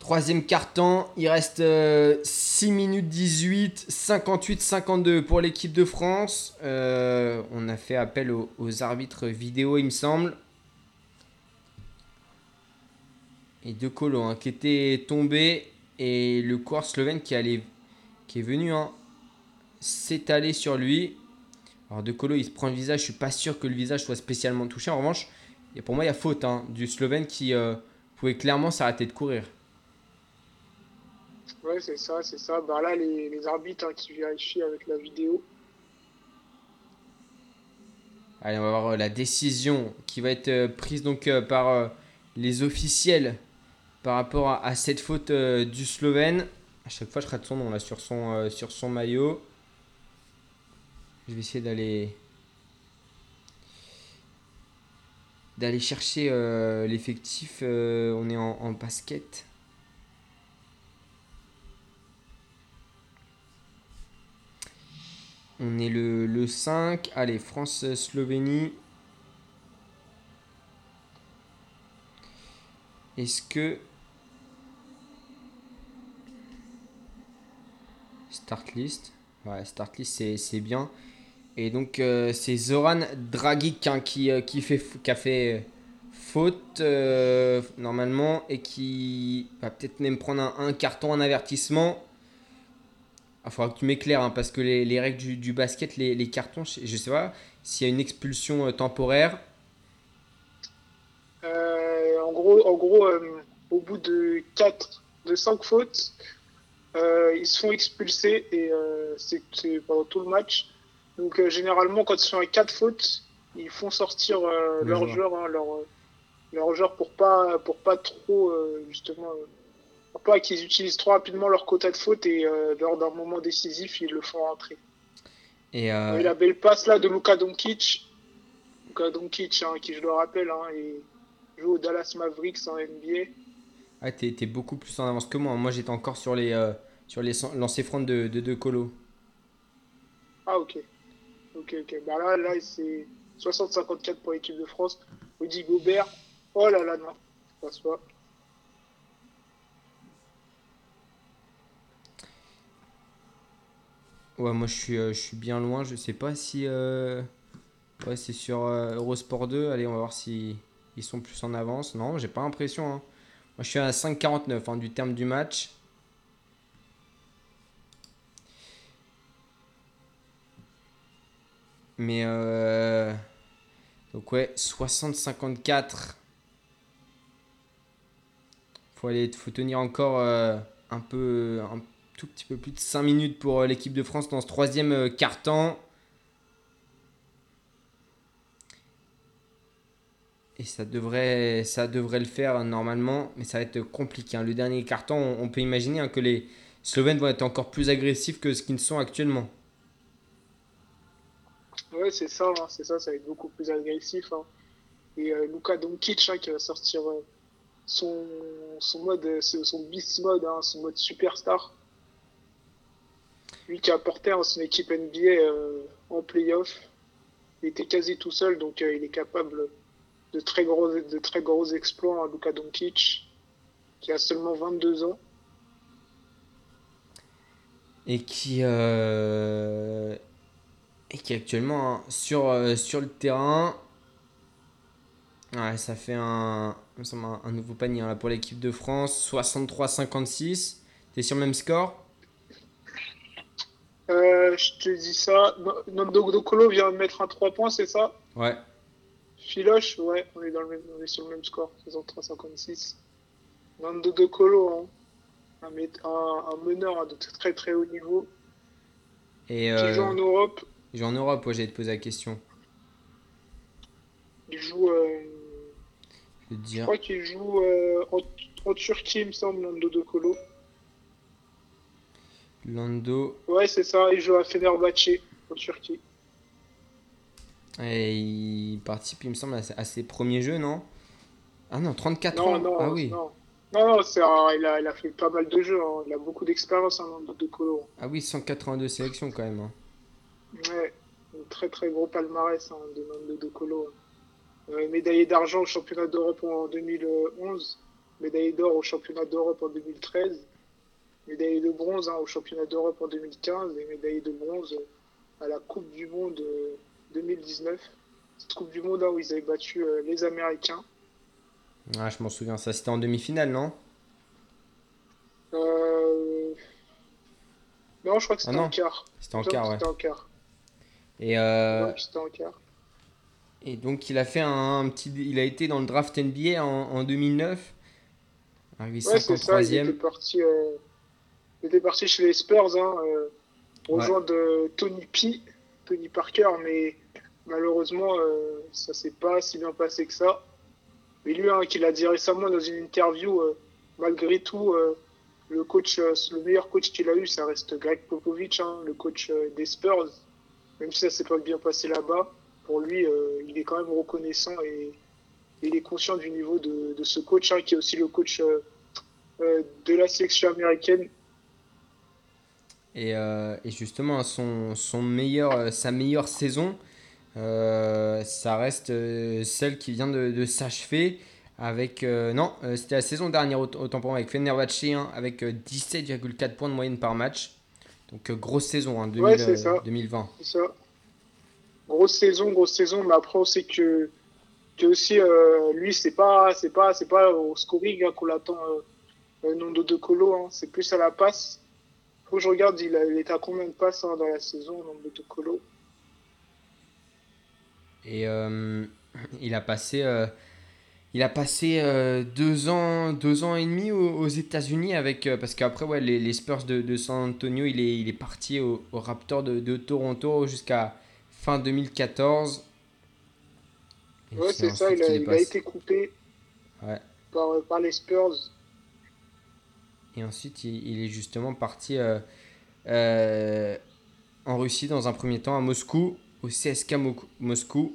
Troisième quart-temps, il reste euh, 6 minutes 18, 58-52 pour l'équipe de France. Euh, on a fait appel aux, arbitres vidéo, il me semble. Et De Colo hein, qui était tombé et le coureur slovène qui, est venu hein, s'étaler sur lui. Alors De Colo il se prend le visage, je suis pas sûr que le visage soit spécialement touché. En revanche, et pour moi il y a faute hein, du Slovène qui euh, pouvait clairement s'arrêter de courir. Ouais, c'est ça, c'est ça. Bah là, les, arbitres hein, qui vérifient avec la vidéo. Allez, on va voir euh, la décision qui va être euh, prise donc euh, par les officiels par rapport à, cette faute du Slovène. À chaque fois, je rate son nom là sur son, sur son maillot. Je vais essayer d'aller d'aller chercher l'effectif. on est en basket. On est le, le 5. Allez, France-Slovénie. Est-ce que. Start list. Ouais, start list, c'est- bien. Et donc, euh, c'est Zoran Dragic hein, qui, euh, qui, fait, qui a fait faute euh, normalement et qui va peut-être même prendre un, un carton, un avertissement. Il faudra que tu m'éclaires hein, parce que les, les règles du, du basket, les, les cartons, je, sais pas s'il y a une expulsion euh, temporaire. Euh, en gros, en gros euh, au bout de 4, de 5 fautes, ils se font expulser et c'est pendant tout le match. Donc généralement, quand ils sont à 4 fautes, ils font sortir Le leur joueur. hein, leur, leur joueur pour pas, pour pas trop justement, pour pas qu'ils utilisent trop rapidement leur quota de faute et euh, lors d'un moment décisif, ils le font rentrer. Et euh, Et la belle passe là de Luka Doncic, Luka Doncic, hein, qui je le rappelle, hein, et joue au Dallas Mavericks en NBA. ah, t'es t'es beaucoup plus en avance que moi. Moi, j'étais encore sur les, euh, sur les lancers francs de, de, de Colo. Ah ok. Ok, ok. Bah là, là c'est 60-54 pour l'équipe de France. Rudy Gobert. Oh là là, non. Ça passe pas. Ouais, moi, je suis, euh, je suis bien loin. Je sais pas si. euh, Ouais, c'est sur euh, Eurosport 2. Allez, on va voir si ils sont plus en avance. Non, j'ai pas l'impression. hein. Moi, je suis à 5,49 hein, du terme du match. Mais euh... donc ouais, 60-54. Faut aller, faut tenir encore un peu, un tout petit peu plus de 5 minutes pour euh, l'équipe de France dans ce troisième euh, quart-temps. Et ça devrait, ça devrait le faire euh, normalement, mais ça va être compliqué. hein. Le dernier carton, on, peut imaginer hein, que les Slovènes vont être encore plus agressifs que ce qu'ils sont actuellement. Ouais, c'est ça, hein, c'est ça, ça va être beaucoup plus agressif. Et euh, Luka Doncic qui va sortir euh, son, son mode, euh, son beast mode, son mode superstar. Lui qui a porté hein, son équipe NBA euh, en playoff. Il était quasi tout seul, donc euh, il est capable de très gros, exploits, hein, Luka Doncic, qui a seulement 22 ans. et qui euh, actuellement hein, sur, sur le terrain. Ça fait un, nouveau panier pour l'équipe de France, 63-56. T'es sur le même score? Euh, je te dis ça. Nando Dokolo vient de mettre un 3 points, c'est ça? Ouais. Filoche, ouais, on est, dans le même, on est sur le même score, 63-56. Nando De Colo, hein. un, un, un meneur hein, de très très haut niveau, Et qui euh, joue en Europe? il joue en Europe, ouais, j'allais te poser la question. Il joue, euh, Je je crois qu'il joue euh, en, en Turquie, il me semble, Nando De Colo. Lando. Ouais, c'est ça, il joue à Fenerbahçe, en Turquie. Et il participe, il me semble, à ses- premiers jeux, non? Ah non, 34 Non, ans. non, ah oui. non. Non, non, c'est un- il, a, il a fait pas mal de jeux. hein. Il a beaucoup d'expérience, hein, Nando De Colo. Ah oui, 182 sélections quand même. hein. Ouais, un très très gros palmarès hein, de Nando De Colo. Euh, médaillé d'argent au championnat d'Europe en 2011, médaillé d'or au championnat d'Europe en 2013, médaillé de bronze hein, au championnat d'Europe en 2015 et médaillé de bronze à la Coupe du Monde euh, 2019. Cette Coupe du Monde hein, où ils avaient battu euh, les Américains. Ah, je m'en souviens, ça c'était en demi-finale, non? Euh, Non, je crois que c'était Ah en quart. C'était en quart, ouais. C'était en quart. Et, euh, Ouais, c'était en quart. et donc il a fait un, petit, il a été dans le draft NBA en, en 2009, arrivé Ouais, c'est ça, il 53e. était parti, euh, il était parti chez les Spurs, hein, euh, rejoindre Tony P, Tony Parker, mais malheureusement, euh, ça s'est pas si bien passé que ça. Mais lui, hein, qui l'a dit récemment dans une interview, euh, malgré tout, euh, le coach, euh, le meilleur coach qu'il a eu, ça reste Greg Popovich, hein, le coach des Spurs. Même si ça s'est pas bien passé là-bas, pour lui, il est quand même reconnaissant et il est conscient du niveau de, de ce coach, hein, qui est aussi le coach de la sélection américaine. Et, euh, et justement, son, son meilleur, euh, sa meilleure saison, euh, ça reste celle qui vient de, de s'achever avec... euh, non, euh, c'était la saison dernière, aut- autant pour moi, avec Fenerbahçe, hein, avec euh, 17,4 points de moyenne par match. Donc grosse saison, hein, 2000, Ouais, c'est euh, ça. 2020. C'est ça. Grosse saison, grosse saison, mais après on sait que, que aussi lui c'est pas c'est pas c'est pas au scoring hein, qu'on l'attend euh, Nando de Colo, hein. c'est plus à la passe. Faut que je regarde, il, a, il était à combien de passes hein, dans la saison Nando de Colo Et euh, il a passé, euh, il a passé euh, deux, ans, deux ans et demi aux, aux États-Unis avec parce qu'après ouais, les, les Spurs de, de San Antonio, il est, il est parti au, au Raptors de, de Toronto jusqu'à fin 2014. Et Ouais, c'est ça, il a, il été coupé Ouais. par, par les Spurs. Et ensuite, il, il est justement parti euh, euh, en Russie dans un premier temps à Moscou, au CSK Mo- Moscou.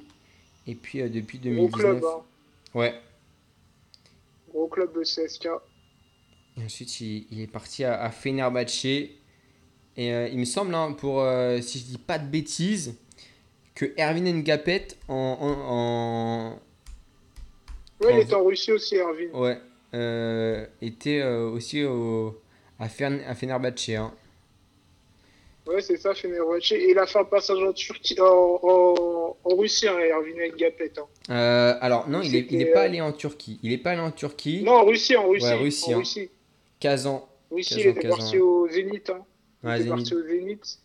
Et puis euh, depuis Gros 2019. club, hein. Ouais. gros club de CSK. Et ensuite, il, il est parti à, à Fenerbahçe. Et euh, il me semble, hein, pour, euh, si je dis pas de bêtises, que Erwin Ngapet en, en, Ouais, il était en Russie aussi, Erwin. ouais, était euh, aussi au, à, Fern- à Fenerbahçe. hein. Ouais, c'est ça, Fenerbahçe. Et il a fait un passage en Turquie, en, en, en Russie, hein, Erwin. Hein. Euh, alors, non, il n'est il est pas euh, allé en Turquie. Il n'est pas allé en Turquie. Non, en Russie, en Russie. Ouais, Russie, en hein. Russie. Kazan. Russie, Kazan, il était parti au Zénith. Hein. Il Ouais, était Zénith. parti au Zénith.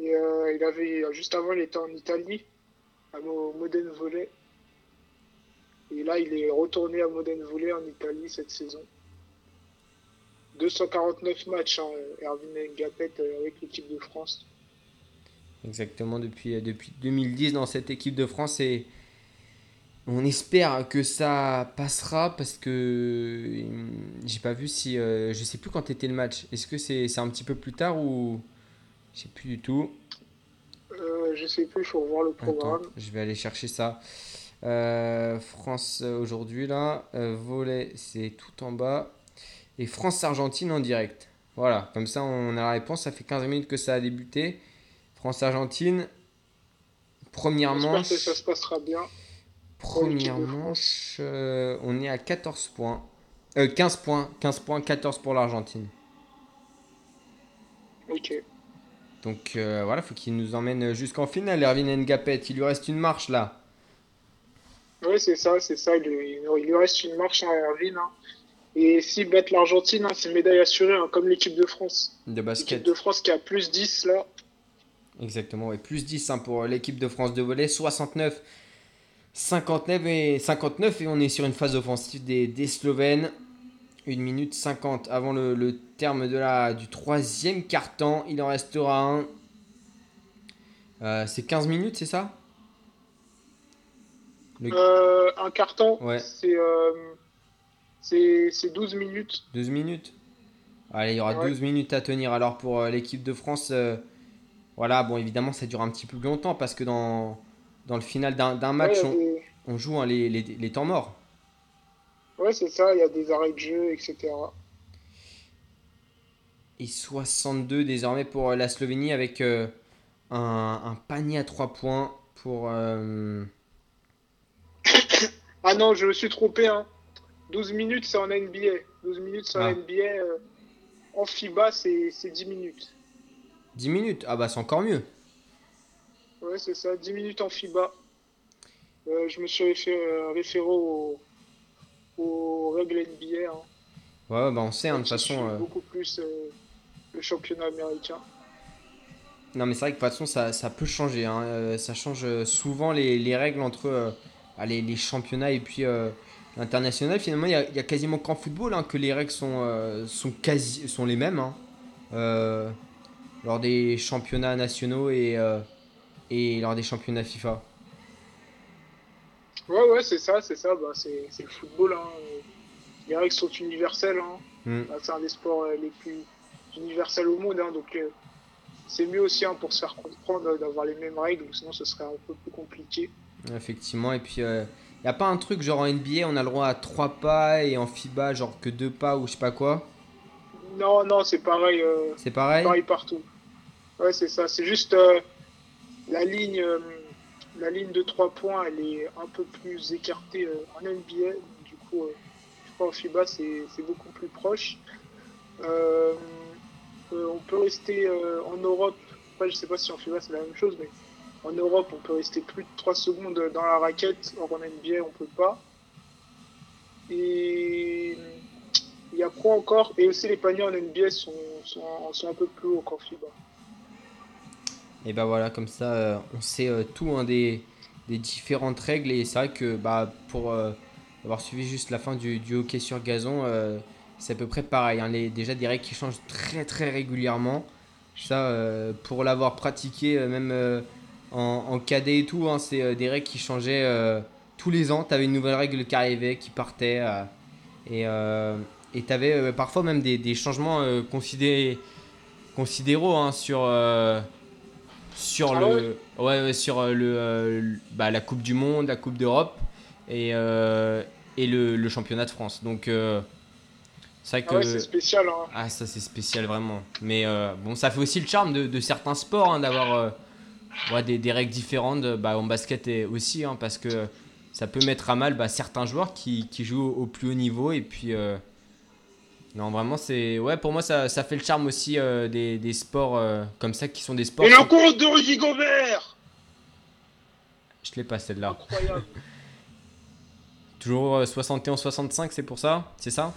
Et euh, il avait, juste avant, il était en Italie, à Mo- Modène Volley. Et là, il est retourné à Modène Volley en Italie cette saison. 249 matchs, hein, Erwin Ngapet euh, avec l'équipe de France. Exactement, depuis, euh, depuis 2010 dans cette équipe de France. Et on espère que ça passera parce que euh, j'ai pas vu si. euh, je sais plus quand était le match. Est-ce que c'est c'est un petit peu plus tard ou. Je sais plus du tout? Euh, je sais plus, il faut voir le Attends, programme. je vais aller chercher ça. Euh, France euh, aujourd'hui là. Euh, volet, c'est tout en bas. Et France-Argentine en direct. Voilà, comme ça on a la réponse. Ça fait 15 minutes que ça a débuté. France-Argentine. Première manche. que ça se passera bien. Première manche. euh, on est à 14 points. Euh, 15 points. 15 points, 14 pour l'Argentine. Ok. Donc voilà, faut qu'il nous emmène jusqu'en finale, Erwin Ngapet. Il lui reste une marche là. Ouais, c'est ça, c'est ça. Il, lui- il lui reste une marche à Erwin. hein. Et s'ils battent l'Argentine, hein, c'est médaille assurée, hein, comme l'équipe de France. De L'équipe basket. de France qui a plus 10 là. Exactement, ouais. plus 10 hein, pour l'équipe de France de volley, 69, 59 et 59 et on est sur une phase offensive des, des Slovènes. 1 minute 50 avant le, le terme de la, du troisième quart-temps, il en restera un. Euh, c'est 15 minutes, c'est ça? Le- Euh, un carton, Ouais. c'est euh, c'est c'est 12 minutes. 12 minutes Allez, il y aura Ouais. 12 minutes à tenir alors pour euh, l'équipe de France. euh, voilà, bon, évidemment, ça dure un petit peu plus longtemps parce que dans, dans le final d'un d'un match, Ouais, on, joue hein, les, les, les temps morts. Ouais, c'est ça, il y a des arrêts de jeu, etc. Et 62 désormais pour euh, la Slovénie avec euh, un, un panier à 3 points pour... euh, Ah non, je me suis trompé, hein. 12 minutes, c'est en NBA. 12 minutes, c'est en Ah. NBA. euh, en FIBA, c'est c'est 10 minutes. 10 minutes? Ah bah c'est encore mieux. Ouais, c'est ça, 10 minutes en FIBA. Euh, je me suis référé, euh, référé aux, aux règles NBA. Hein. Ouais, bah on sait, hein, de toute façon... beaucoup plus le championnat américain. Non, mais c'est vrai que de toute façon, ça, ça peut changer. hein. Euh, ça change souvent les, les règles entre euh, les, les championnats et puis euh, l'international. Finalement, il y a, quasiment qu'en football hein, que les règles sont, euh, sont, quasi, sont les mêmes. hein. Euh, lors des championnats nationaux et, et lors des championnats FIFA. Ouais, ouais, c'est ça, c'est ça. Bah, c'est c'est le football. Hein. Les règles sont universelles. Hein. Hmm. Bah, c'est un des sports euh, les plus universels au monde. Hein. Donc, euh, c'est mieux aussi pour se faire comprendre d'avoir les mêmes règles. Sinon, ce serait un peu plus compliqué. Effectivement. Et puis, il n'y a pas un truc genre en NBA, on a le droit à 3 pas et en FIBA, genre que 2 pas ou je sais pas quoi? Non, non, c'est pareil. euh, C'est pareil? pareil partout. Ouais, c'est ça. C'est juste euh, la ligne, euh, la ligne de 3 points, elle est un peu plus écartée euh, en NBA. Du coup, euh, je crois en FIBA, c'est beaucoup plus proche. Euh, euh, on peut rester euh, en Europe. Après, je sais pas si en FIBA c'est la même chose, mais en Europe, on peut rester plus de 3 secondes dans la raquette. Or, en NBA, on peut pas. Et il y a quoi encore? Et aussi, les paniers en NBA sont, sont, un peu plus hauts qu'en FIBA. Et bah voilà, comme ça, euh, on sait euh, tout hein, des, des différentes règles. Et c'est vrai que bah, pour euh, avoir suivi juste la fin du, hockey sur gazon, c'est à peu près pareil. hein. Les, déjà des règles qui changent très très régulièrement. Ça, pour l'avoir pratiqué, même en, en cadet et tout, hein, c'est euh, des règles qui changeaient euh, tous les ans. Tu avais une nouvelle règle qui arrivait, qui partait. euh, et et tu avais parfois même des, des changements euh, considérés, considéraux hein, sur, euh, sur, Ah le, ouais, ouais, sur le, bah, la Coupe du Monde, la Coupe d'Europe et, et le, le championnat de France. Donc, c'est vrai Ah que. ouais, c'est spécial. Hein. Ah, ça c'est spécial vraiment. Mais bon, ça fait aussi le charme de, de certains sports hein, d'avoir ouais, des, des règles différentes. Bah, en basket et aussi, hein, parce que ça peut mettre à mal bah, certains joueurs qui, qui jouent au, plus haut niveau. Et puis, euh, non, vraiment, c'est. Ouais, pour moi, ça, ça fait le charme aussi euh, des, des sports euh, comme ça qui sont des sports. Et le compte de Rudy Gobert Je l'ai pas celle-là. Incroyable. Toujours euh, 71-65, c'est pour ça? C'est ça?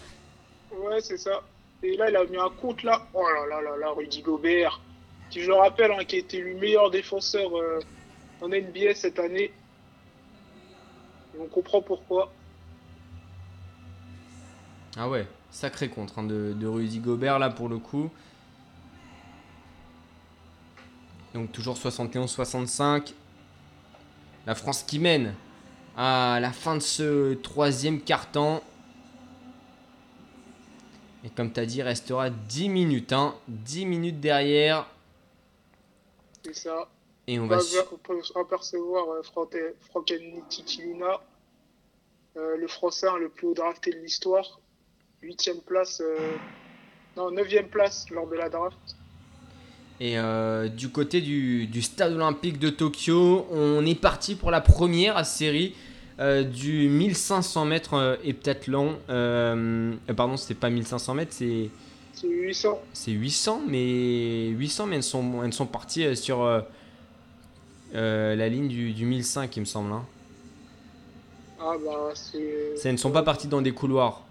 Ouais, c'est ça. Et là, il a mis un compte là. Oh là là là là, Rudy Gobert. Qui, je le rappelle, hein, qui a été élu meilleur défenseur euh, en NBA cette année. Et on comprend pourquoi. Ah ouais, sacré contre hein, de, Rudy Gobert là pour le coup. Donc toujours 71-65. La France qui mène à la fin de ce troisième quart-temps. Et comme tu as dit, restera 10 minutes. Hein. 10 minutes derrière. C'est ça. Et on On va... va su- apercevoir euh, Franck Franck Titilina, euh, le Français hein, le plus haut drafté de l'histoire. Huitième place, euh, non, neuvième place lors de la draft. Et euh, du côté du, du stade olympique de Tokyo, on est parti pour la première série du 1500 mètres heptathlon. Pardon, c'est pas 1500 mètres, c'est C'est 800. c'est 800, mais 800, mais elles sont, elles sont parties euh, sur euh, euh, la ligne du, du 1005, il me semble. hein. Ah bah c'est. Elles ne sont pas parties dans des couloirs.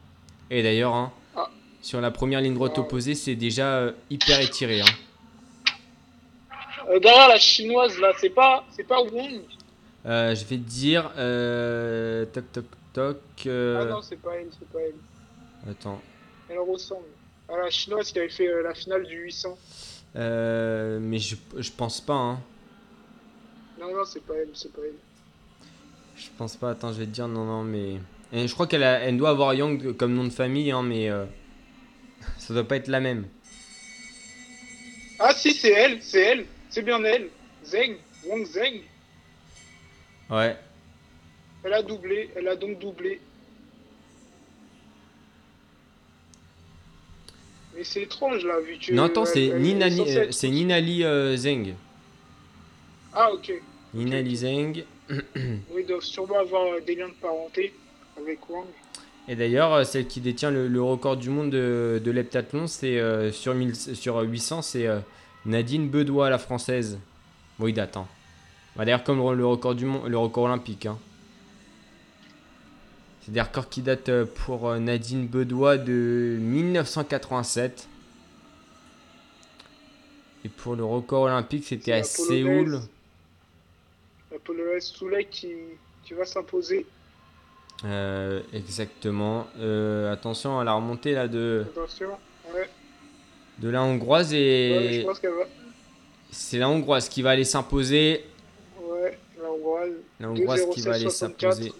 Et d'ailleurs, hein, Ah. sur la première ligne droite Ah. opposée, c'est déjà euh, hyper étiré. hein. Derrière la chinoise là, c'est pas, c'est pas Wong. Je vais te dire. Toc toc toc. Ah non, c'est pas elle, c'est pas elle. attends. Elle ressemble. À la chinoise qui avait fait euh, la finale du 800. Euh, mais je, je pense pas. Hein. Non, non, c'est pas elle, c'est pas elle. Je pense pas. Attends, je vais te dire non, non, mais. Et je crois qu'elle elle doit avoir Yang comme nom de famille, hein, mais euh, ça doit pas être la même. Ah si, c'est elle, c'est elle, c'est bien elle. Zeng, Wang Zeng. Ouais. Elle a doublé, elle a donc doublé. Mais c'est étrange là, vu que. non, attends, c'est est Ninali, euh, être- c'est Ninali euh, Zeng. Ah, ok. Ninali Zeng. Oui, doivent sûrement avoir euh, des liens de parenté avec Wang. Et d'ailleurs, euh, celle qui détient le, le record du monde de, de l'heptathlon, c'est euh, sur, 1000 sur 800, c'est euh, Nadine Bedois, la française. Bon, il date. Hein. Bah, D'ailleurs, comme le, le record du monde, le record olympique. hein. C'est des records qui datent euh, pour euh, Nadine Bedois de 1987. Et pour le record olympique, c'était à polonaise. Séoul. La polonaise Souley qui, qui va s'imposer. Euh, exactement. Euh, attention à la remontée là de, Attention. Ouais, de la hongroise ouais, je et va. c'est la hongroise qui va aller s'imposer. Ouais, la hongroise. La hongroise qui va aller 2,07,64. s'imposer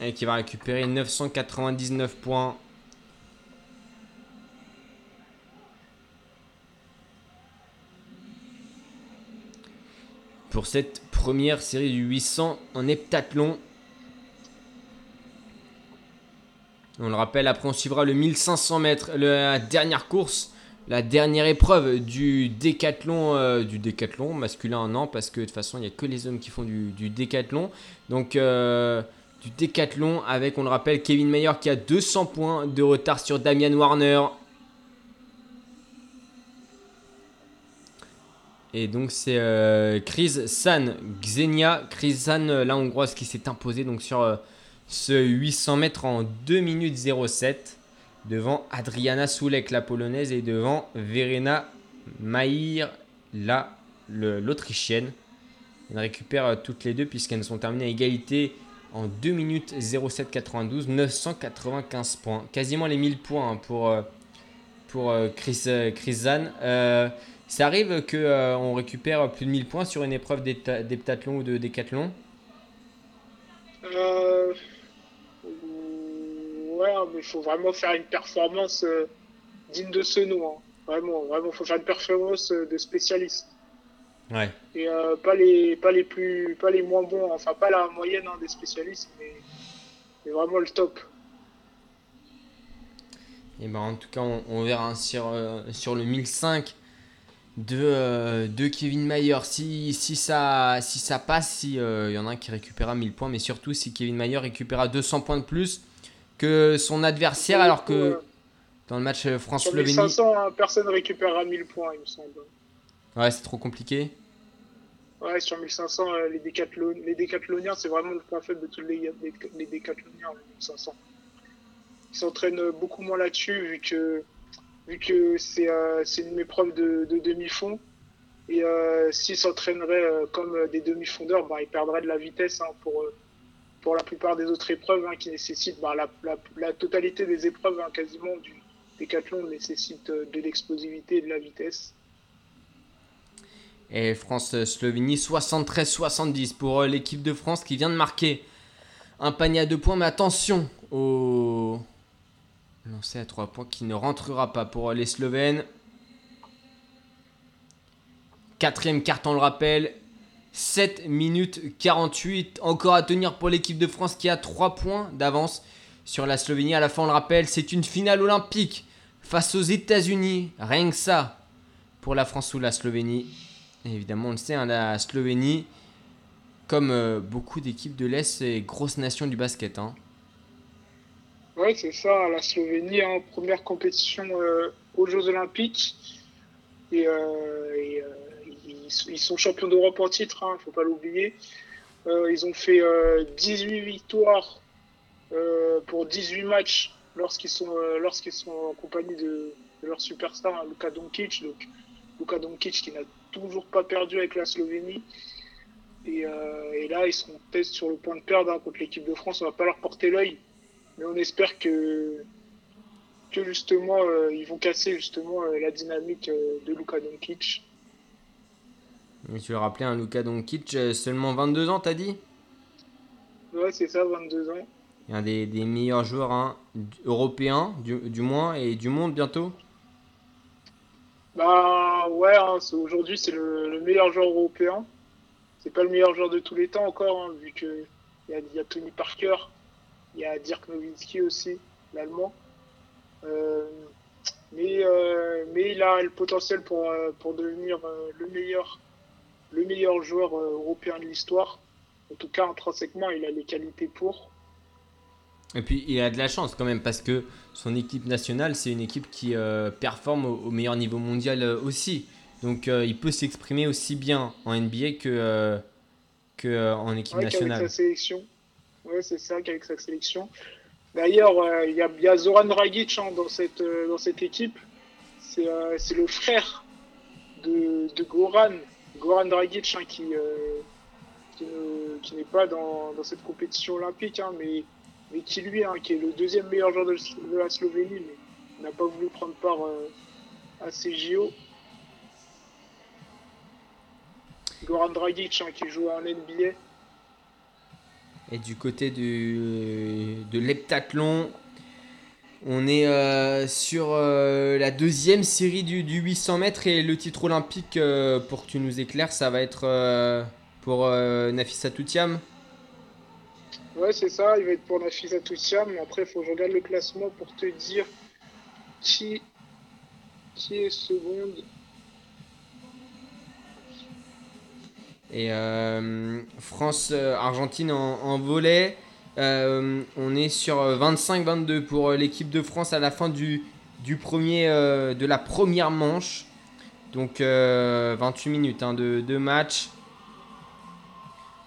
et qui va récupérer 999 points. Pour cette première série du 800 en heptathlon. On le rappelle, après on suivra le 1500 mètres, la dernière course, la dernière épreuve du décathlon, euh, du décathlon masculin non, parce que de toute façon il n'y a que les hommes qui font du, du décathlon. Donc euh, du décathlon avec, on le rappelle, Kevin Mayer qui a 200 points de retard sur Damian Warner. Et donc c'est euh, Chris San, Xenia, Chris San, euh, la hongroise qui s'est imposée donc sur euh, ce 800 mètres en 2 minutes 07 devant Adriana Soulek, la polonaise, et devant Verena Maïr, la, l'autrichienne. Elles récupèrent toutes les deux puisqu'elles sont terminées à égalité en 2 minutes 07 92, 995 points. Quasiment les 1000 points hein, pour, euh, pour euh, Chris, euh, Chris. Euh, ça arrive qu'on récupère plus de 1000 points sur une épreuve d'hepta- d'heptathlon ou de décathlon Euh... Ouais, mais il faut vraiment faire une performance digne de ce nom. hein. Vraiment, vraiment, faut faire une performance de spécialiste. Ouais. Et euh, pas les pas les plus pas les moins bons, enfin pas la moyenne hein, des spécialistes, mais, mais vraiment le top. Et ben en tout cas, on, on verra hein, sur, euh, sur le 1005 de, euh, de Kevin Mayer. Si, si, ça, si ça passe, s'il y en a un qui récupérera 1000 points, mais surtout si Kevin Mayer récupérera 200 points de plus que son adversaire, alors que dans le match France-Slovénie, 1500, hein, personne récupérera 1000 points, il me semble. Ouais, c'est trop compliqué. Ouais, sur 1500, euh, les, décathlon... les décathloniens, c'est vraiment le point faible de tous les, les, décathloniens, les 1500. Ils s'entraînent beaucoup moins là-dessus, vu que, vu que c'est euh, une épreuve de, de demi-fond. Et euh, s'ils s'entraîneraient euh, comme euh, des demi-fondeurs, bah, ils perdraient de la vitesse hein, pour, euh, pour la plupart des autres épreuves hein, qui nécessitent bah, la, la, totalité des épreuves hein, quasiment du décathlon nécessite euh, de l'explosivité et de la vitesse. Et France-Slovénie 73-70 pour euh, l'équipe de France qui vient de marquer un panier à deux points. Mais attention au lancer à trois points qui ne rentrera pas pour euh, les Slovènes. Quatrième carte, on le rappelle. 7 minutes 48 encore à tenir pour l'équipe de France qui a 3 points d'avance sur la Slovénie. À la fin, on le rappelle, c'est une finale olympique face aux États-Unis. Rien que ça pour la France ou la Slovénie. Évidemment, on le sait, hein, la Slovénie, comme euh, beaucoup d'équipes de l'Est, c'est grosse nation du basket. hein. Ouais, c'est ça, la Slovénie en première compétition euh, aux Jeux Olympiques. Et, euh, ils, sont champions d'Europe en titre, il ne faut pas l'oublier. Ils ont fait euh, 18 victoires pour 18 matchs lorsqu'ils sont, lorsqu'ils sont en compagnie de, leur superstar, hein, Luka Doncic. Donc, Luka Doncic qui n'a toujours pas perdu avec la Slovénie. Et, euh, et là, ils seront peut-être sur le point de perdre hein, contre l'équipe de France. On va pas leur porter l'œil. Mais on espère que, que justement, euh, ils vont casser justement euh, la dynamique de Luka Doncic. Et tu le rappelais, un Luka Doncic, seulement 22 ans, t'as dit? Ouais, c'est ça, 22 ans. Un des, des meilleurs joueurs hein, européens, du, du moins, et du monde bientôt. Bah ouais, hein, aujourd'hui c'est le, le meilleur joueur européen. C'est pas le meilleur joueur de tous les temps encore, hein, vu que il y y a Tony Parker, il y a Dirk Nowitzki aussi, l'allemand. Euh, Mais, euh, mais il a le potentiel pour, euh, pour devenir euh, le, meilleur, le meilleur joueur euh, européen de l'histoire. En tout cas, intrinsèquement, il a les qualités pour. Et puis il a de la chance quand même parce que son équipe nationale, c'est une équipe qui euh, performe au, au meilleur niveau mondial euh, aussi. Donc euh, il peut s'exprimer aussi bien en NBA que, que en équipe Ouais, nationale. sa sélection. Ouais, c'est ça, qu'avec sa sélection. D'ailleurs, il y, a, il y a Zoran Dragic hein, dans, cette, dans cette équipe. C'est le frère de, de Goran. Goran Dragic hein, qui, qui n'est pas dans, dans cette compétition olympique, hein, mais, mais qui lui, hein, qui est le deuxième meilleur joueur de, la Slovénie, mais n'a pas voulu prendre part euh, à ces JO. Goran Dragic hein, qui joue en NBA. Et du côté de l'heptathlon, on est euh, sur euh, la deuxième série du, du 800 mètres et le titre olympique, pour que tu nous éclaires, ça va être pour Nafisa Toutiam. Ouais, c'est ça, il va être pour Nafisa Toussiam. mais Après, il faut que je regarde le classement pour te dire qui, qui est seconde. Et euh, France-Argentine en, en volet. Euh, on est sur 25-22 pour euh, l'équipe de France à la fin du, du premier, euh, de la première manche. Donc euh, 28 minutes hein, de, de match.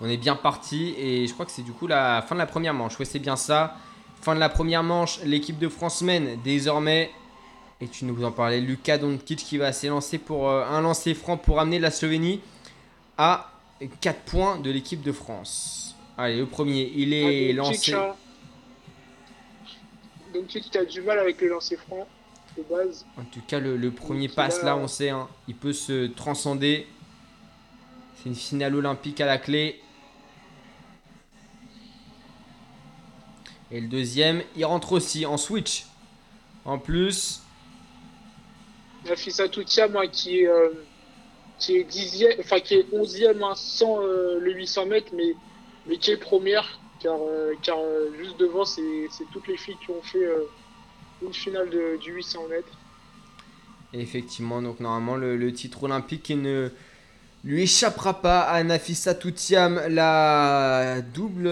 On est bien parti et je crois que c'est du coup la fin de la première manche. Ouais, c'est bien ça. Fin de la première manche, l'équipe de France mène désormais. Et tu nous en parlais, Lucas Doncic qui va s'élancer pour euh, un lancer franc pour amener la Slovénie à 4 points de l'équipe de France. Allez, le premier, il est Ah, lancé. hein. Doncic qui a du mal avec les lancers francs de base. En tout cas, le, le premier Donc, passe là, là, on sait, hein, il peut se transcender. C'est une finale olympique à la clé. Et le deuxième, il rentre aussi en switch. En plus, Nafisa Toussiam hein, qui est, euh, qui est dixième, enfin qui est onzième hein, sans euh, le 800 mètres, mais, mais qui est première, car, euh, car euh, juste devant, c'est toutes les filles qui ont fait une finale de- du 800 mètres. effectivement, donc normalement, le, le titre olympique il ne lui échappera pas à Nafisa Toutiam, la double.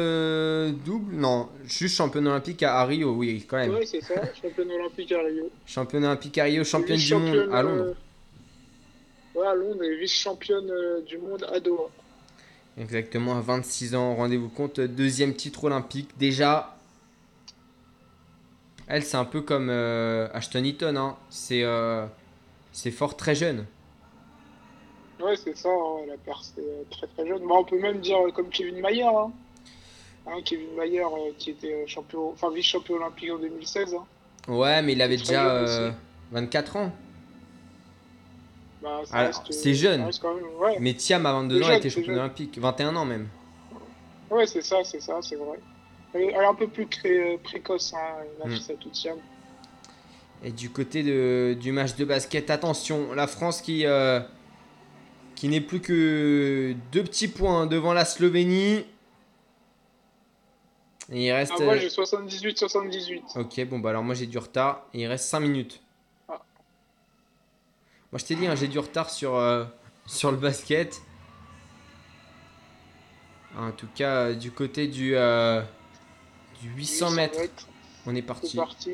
double Non, juste championne olympique à Rio, oui, quand même. Oui, c'est ça, championne olympique à Rio. Championne olympique à Rio, championne du monde à Londres. euh, ouais, à Londres et vice-championne euh, du monde à Doha. Exactement, à 26 ans, rendez-vous compte, deuxième titre olympique. Déjà, elle, c'est un peu comme euh, Ashton Eaton, hein. c'est euh, c'est fort très jeune. Ouais, c'est ça, hein, elle a percé euh, très très jeune. Bah, on peut même dire euh, comme Kevin Mayer. Hein. Hein, Kevin Mayer euh, qui était champion, enfin vice-champion olympique en 2016. Hein. Ouais, mais il avait déjà jeune euh, aussi. 24 ans. Bah, euh, c'est jeune. même, ouais. Mais Thiam, à 22 C'est ans, jeune, était jeune. olympique. 21 ans même. ouais, c'est ça, c'est ça, c'est vrai. Elle est, elle est un peu plus cré- précoce, hein, Mm. Nafisa Toutiam. Et du côté de, du match de basket, attention, la France qui, euh, qui n'est plus que deux petits points devant la Slovénie. Et il reste. Ah, moi euh, j'ai 78-78. Ok, bon, bah alors moi j'ai du retard. Et il reste 5 minutes. Ah. Moi je t'ai dit, hein, j'ai du retard sur, euh, sur le basket. En tout cas, euh, du côté du, euh, du 800 mètres, on est C'est parti.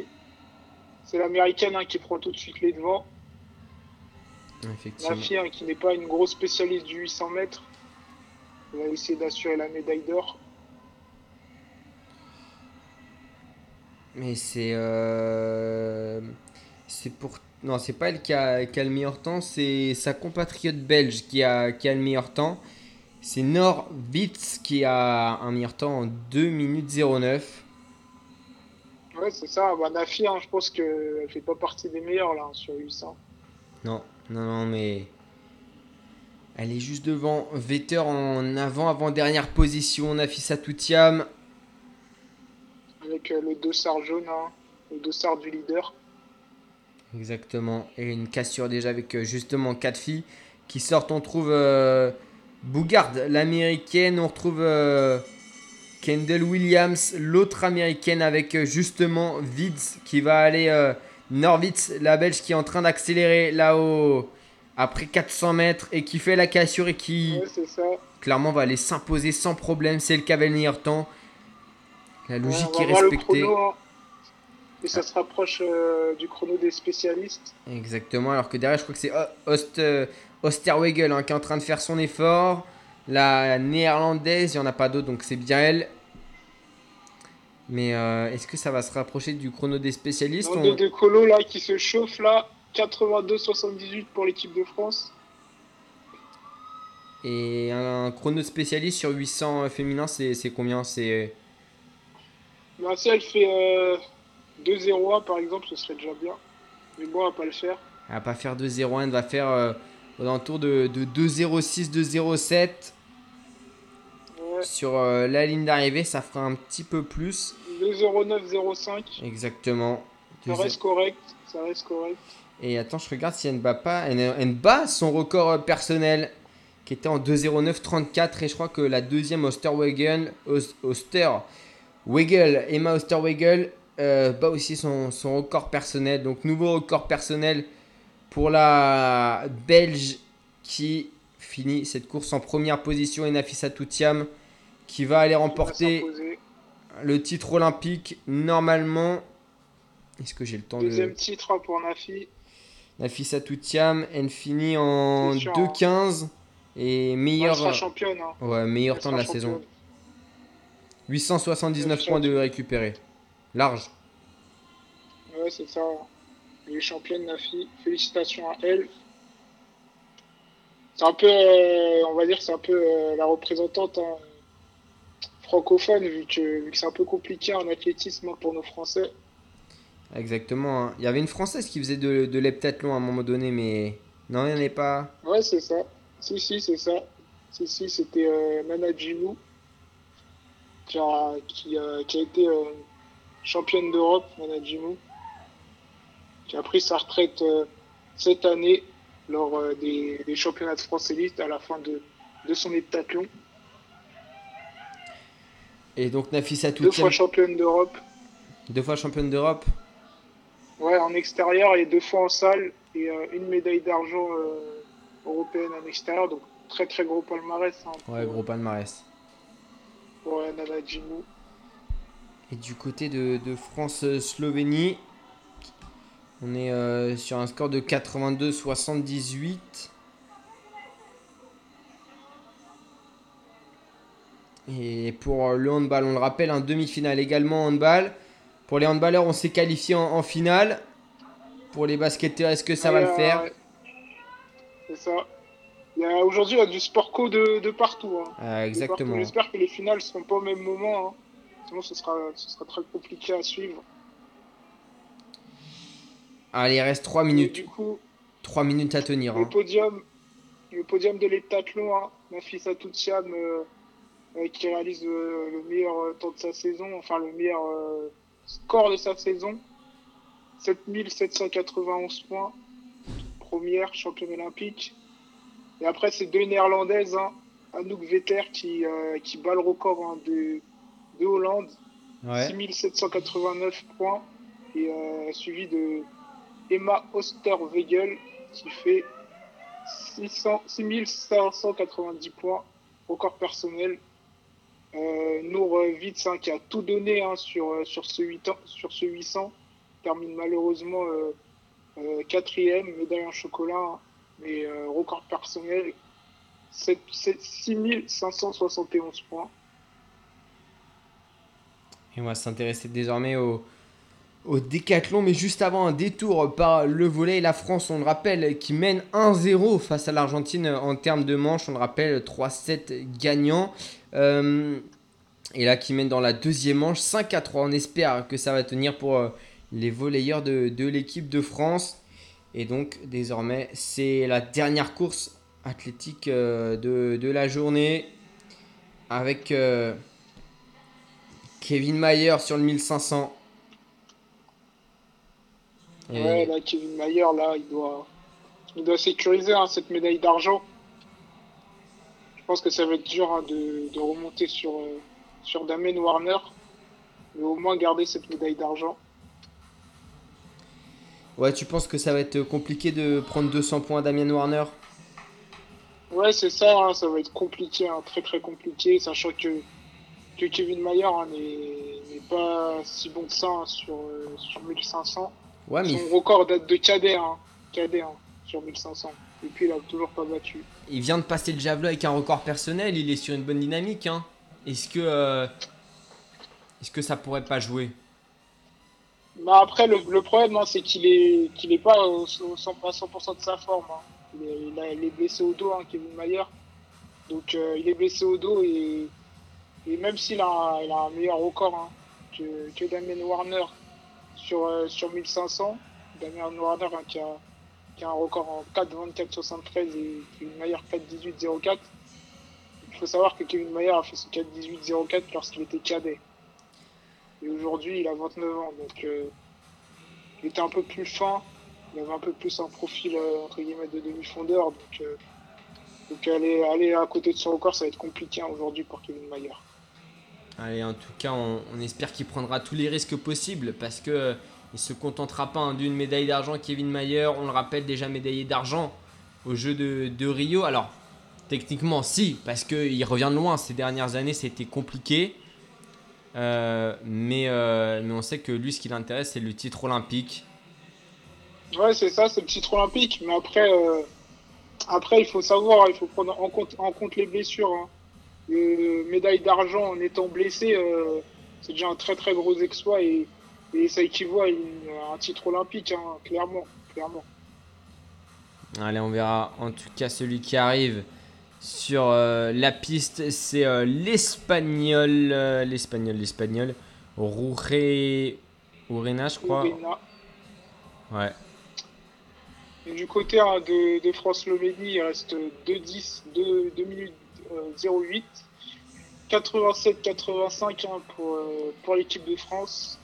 C'est l'américaine hein, qui prend tout de suite les devants. Effectivement. fille hein, qui n'est pas une grosse spécialiste du 800 mètres. Va essayer d'assurer la médaille d'or. Mais c'est. euh, C'est pour. Non, c'est pas elle qui a, qui a le meilleur temps, c'est sa compatriote belge qui a, qui a le meilleur temps. C'est Nor Witz qui a un meilleur temps en 2 minutes 09. Ouais, c'est ça. Bah, Nafi, hein, je pense qu'elle fait pas partie des meilleurs là, sur 800. Non, non, non, mais. Elle est juste devant. Vetter en avant, avant-dernière position. Nafisa Toutiam. Avec euh, le dossard jaune, hein, le dossard du leader. Exactement. Et une cassure déjà avec euh, justement quatre filles qui sortent. On trouve euh, Bougard, l'américaine. On retrouve Kendall Williams, l'autre américaine, avec justement Vids qui va aller euh, Norwitz, la Belge qui est en train d'accélérer là-haut après 400 mètres et qui fait la cassure et qui Ouais, c'est ça. clairement va aller s'imposer sans problème. C'est le cavalier temps. La logique Ouais, est respectée. chrono, hein. Et ça se rapproche euh, du chrono des spécialistes. Exactement, alors que derrière, je crois que c'est Ost, euh, Osterwegel hein, qui est en train de faire son effort. La néerlandaise, il n'y en a pas d'autre, donc c'est bien elle. Mais euh, est-ce que ça va se rapprocher du chrono des spécialistes On- de De Colo là qui se chauffe là. 82-78 pour l'équipe de France. Et un chrono spécialiste sur 800 féminin, c'est combien? C'est Bah, si elle fait euh, 2-0-1 par exemple, ce serait déjà bien. Mais bon, elle va pas le faire. Elle va pas faire 2-0-1, elle va faire euh, aux alentours de, de 2-0-6, 2-0-7. Ouais. Sur euh, la ligne d'arrivée, ça fera un petit peu plus. 2-0-9-0-5. Exactement. Ça reste correct. Ça reste correct. Et attends, je regarde si elle ne bat pas. Elle, elle bat son record euh, personnel qui était en 2-0-9-34. Et je crois que la deuxième Osterwegel, Os- Osterwegel, Emma Osterwegel, euh, bat aussi son, son record personnel. Donc, nouveau record personnel pour la Belge qui finit cette course en première position. Et Nafisa Toutiam qui va aller va remporter le titre olympique normalement. Est-ce que j'ai le temps de. Deuxième titre hein, pour Nafi. Nafisa Toutiam, elle finit en C'est sûr, hein. 2,15 et Elle meilleur, sera championne. hein. ouais, meilleur temps de la saison. championne. 879 Elle points de récupérés. Large. Ouais, c'est ça. Elle est championne, Nafi. Félicitations à elle. C'est un peu, euh, on va dire, c'est un peu euh, la représentante hein, francophone, vu que, c'est un peu compliqué en athlétisme pour nos Français. Exactement. hein. Il y avait une Française qui faisait de, de l'heptathlon à un moment donné, mais non, il n'y en avait pas. Ouais, c'est ça. Si, si, c'est ça. Si, si, c'était euh, Nana Jimou, qui a, qui, a- qui a été euh, championne d'Europe, Nana Jimou, qui a pris sa retraite euh, cette année lors euh, des, des championnats de France élite à la fin de, de son heptathlon. Et donc Nafisa Deux Toutiam, fois championne d'Europe, deux fois championne d'Europe. ouais, en extérieur et deux fois en salle, et euh, une médaille d'argent euh, européenne en extérieur, donc très très gros palmarès hein, pour, Ouais, gros palmarès. pour euh, Nana Jimou. Et du côté de, de France-Slovénie, on est euh, sur un score de 82-78. Et pour euh, le handball, on le rappelle, un demi-finale également en handball. Pour les handballeurs, on s'est qualifié en, en finale. Pour les basketteurs, est-ce que ça va le ouais, faire. C'est ça. Aujourd'hui, il y a du sport co de, de partout. hein. Ah. Exactement. J'espère que les finales ne seront pas au même moment. hein. Sinon, ce sera, ce sera très compliqué à suivre. Allez, il reste 3 Et minutes. du coup, 3 minutes à tenir. le hein. podium, le podium de l'heptathlon, hein, Nafisa Toutiam, euh, euh, qui réalise euh, le meilleur euh, temps de sa saison, enfin le meilleur euh, score de sa saison. 7791 points. Première championne olympique. Et après, c'est deux néerlandaises, hein, Anouk Vetter qui, euh, qui bat le record hein, de, de Hollande. Ouais. 6789 points et euh, suivi de Emma Osterwegel qui fait 600 6590 points record personnel euh, Nour Witz hein, qui a tout donné hein, sur, euh, sur, ce 8 ans, sur ce 800 termine malheureusement euh, euh, quatrième médaille en chocolat hein, mais euh, record personnel. 7 7 6571 points. Et on va s'intéresser désormais au, au décathlon, mais juste avant un détour par le volet, la France, on le rappelle, qui mène 1-0 face à l'Argentine en termes de manche, on le rappelle, 3-7 gagnants. Euh, et là, qui mène dans la deuxième manche 5 à 3. On espère que ça va tenir pour euh, les volleyeurs de, l'équipe de France. Et donc, désormais, c'est la dernière course athlétique euh, de, la journée avec Kevin Mayer sur le 1500. Et- Ouais, là, Kevin Mayer, là, il doit, il doit sécuriser hein, cette médaille d'argent. Je pense que ça va être dur hein, de, de remonter sur, euh, sur Damien Warner, mais au moins garder cette médaille d'argent. Ouais, tu penses que ça va être compliqué de prendre 200 points à Damien Warner? Ouais, c'est ça, hein, ça va être compliqué, hein, très très compliqué, sachant que, que Kevin Mayer hein, n'est pas si bon que ça hein, sur, euh, sur 1500. Ouais, mais Son record date de cadet, cadet sur 1500. Et puis il a toujours pas battu. il vient de passer le javelot avec un record personnel, il est sur une bonne dynamique. Hein. Est-ce que, euh, est-ce que ça pourrait pas jouer? Mais après, le, le problème, hein, c'est qu'il est, qu'il est pas au, au 100, à 100% de sa forme. hein. Il, est, il, a- il est blessé au dos, Kevin Mayer. Donc euh, il est blessé au dos et, et même s'il a, un- il a un meilleur record que, que Damien Warner sur, euh, sur 1500, Damien Warner qui, a, qui a un record en 4-24-73 et Kevin Mayer 4-18-04. Il faut savoir que Kevin Mayer a fait son 4-18-04 lorsqu'il était cadet. Et aujourd'hui, il a 29 ans, donc euh, il était un peu plus fin. Il avait un peu plus un profil euh, entre guillemets de demi-fondeur. Donc, euh, aller, à côté de son record, ça va être compliqué hein, aujourd'hui pour Kevin Mayer. Allez, en tout cas, on, espère qu'il prendra tous les risques possibles parce que il se contentera pas hein, d'une médaille d'argent. Kevin Mayer, on le rappelle, déjà médaillé d'argent au jeu de, Rio. Alors, techniquement, si, parce qu'il revient de loin. Ces dernières années, c'était compliqué. Euh, mais, euh, mais on sait que lui, ce qui l'intéresse, c'est le titre olympique. Ouais, c'est ça, c'est le titre olympique. Mais après, euh, il faut savoir, il faut prendre en compte, les blessures. hein. Le médaille d'argent en étant blessé, c'est déjà un très très gros exploit et ça équivaut à, une- à un titre olympique, hein, clairement, clairement. Allez, on verra en tout cas celui qui arrive sur euh, la piste. C'est euh, l'espagnol, euh, l'espagnol, l'espagnol. Rouré... Urena, je crois. Urena. Ouais. Et du côté hein, de, de France-Slovénie, il reste 2-10, 2, 2 minutes euh, 08. 87-85 hein, pour, euh, pour l'équipe de France.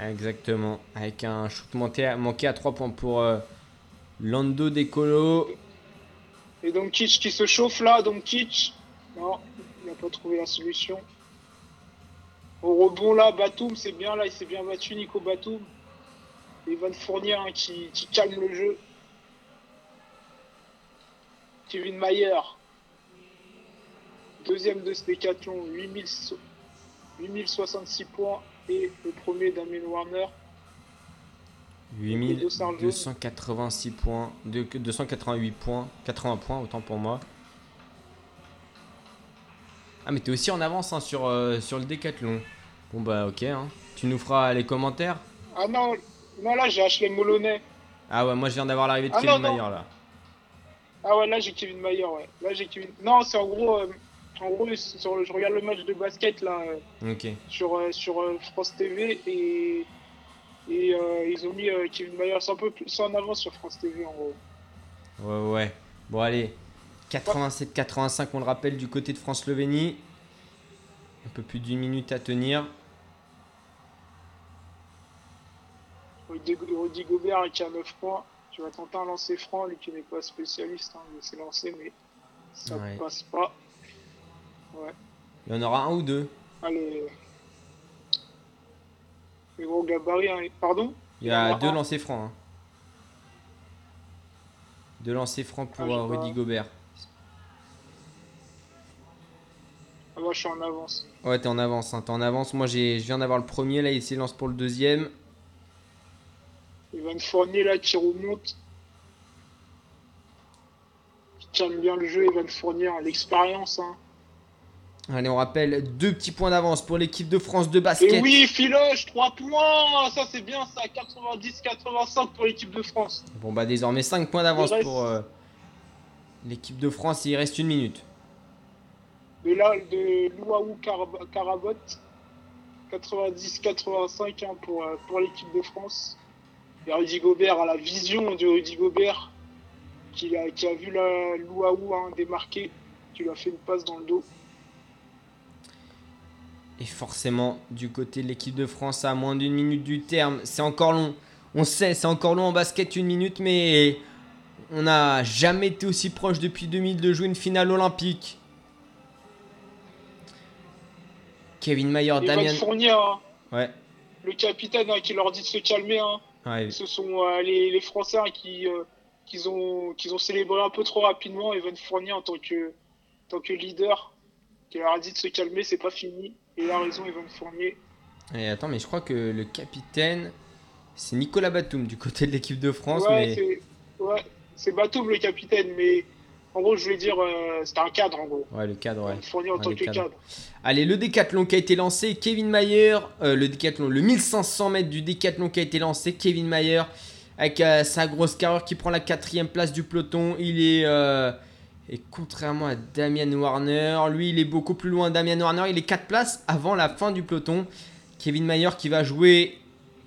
Exactement. Avec un shoot manqué, manqué à 3 points pour euh, Lando Decolo. Et donc Kitsch qui se chauffe là, donc Kitsch. Non, il n'a pas trouvé la solution. Au rebond là, Batum, c'est bien là, il s'est bien battu, Nico Batum. Et Van Fournier hein, qui, qui calme le jeu. Kevin Mayer. Deuxième de ce décathlon, 8000 so- 8066 points. Et le premier Damien Warner. 8286 points. de- 288 points. 80 points, autant pour moi. Ah, mais t'es aussi en avance hein, sur, euh, sur le décathlon. Bon, bah, ok. hein. Tu nous feras les commentaires? Ah non, non là j'ai Ashley Moloney. Ah, ouais, moi je viens d'avoir l'arrivée de Ah, Kevin. Mayer là. Ah ouais, là j'ai Kevin Mayer, ouais. Là j'ai Kevin. Non, c'est en gros, euh, en gros, sur je regarde le match de basket là euh, sur euh, sur euh, France TV et et euh, ils ont mis Kevin Mayer, c'est un peu plus en avance sur France TV en gros. Ouais, ouais. Bon, allez. 87-85, on le rappelle, du côté de France-Slovénie. Un peu plus d'une minute à tenir. Rudy, Gobert qui a 9 points. Tu vas tenter un lancer franc, lui qui n'est pas spécialiste, hein, il s'est lancé mais ça Ouais. passe pas. Il y en aura un ou deux. Allez. Les gros gabarits, hein. pardon? Il y a Ah. deux lancers francs. hein. Deux lancers francs pour Ah, euh. Rudy Gobert. Ah, Moi je suis en avance. Ouais, t'es en avance. hein, T'es en avance. Moi, j'ai- je viens d'avoir le premier. Là, il s'élance pour le deuxième. Il va me fournir là qui remonte. Qui calme bien le jeu, il va me fournir l'expérience. Hein. Allez, on rappelle deux petits points d'avance pour l'équipe de France de basket. Et oui, Filoche, 3 points Ça c'est bien ça, 90-85 pour l'équipe de France. Bon, bah, désormais 5 points d'avance reste- pour euh, l'équipe de France. Il reste une minute. De là, de Louaou Carab- Karabot, 90-85 hein, pour, euh, pour l'équipe de France. Et Rudy Gobert a la vision de Rudy Gobert qui a, qui a vu la Louaou hein, démarquer, qui lui a fait une passe dans le dos. Et forcément, du côté de l'équipe de France, à moins d'une minute du terme, c'est encore long. On sait, c'est encore long en basket, une minute, mais on n'a jamais été aussi proche depuis 2000 de jouer une finale olympique. Kevin Mayer, va Damien. te fournir hein, Ouais, le capitaine hein, qui leur dit de se calmer. Hein. Ouais, Ce sont euh, les, les Français hein, qui, euh, qu'ils ont, qu'ils ont célébré un peu trop rapidement Evan Fournier en tant que, en tant que leader, qui leur a dit de se calmer, c'est pas fini. Et il a raison, Evan Fournier. Et attends, mais je crois que le capitaine, c'est Nicolas Batum du côté de l'équipe de France. ouais, mais... c'est ouais, Batum le capitaine, mais en gros, je voulais dire, euh, c'était un cadre en gros. Ouais, le cadre, ouais. Fournier en Ouais, tant que cadre. cadre. Allez, le décathlon qui a été lancé, Kevin Mayer, euh, le décathlon, le 1500 mètres du décathlon qui a été lancé, Kevin Mayer, avec euh, sa grosse carrure qui prend la quatrième place du peloton. Il est, euh, et contrairement à Damian Warner, lui il est beaucoup plus loin. Damian Warner, il est 4 places avant la fin du peloton. Kevin Mayer qui va jouer,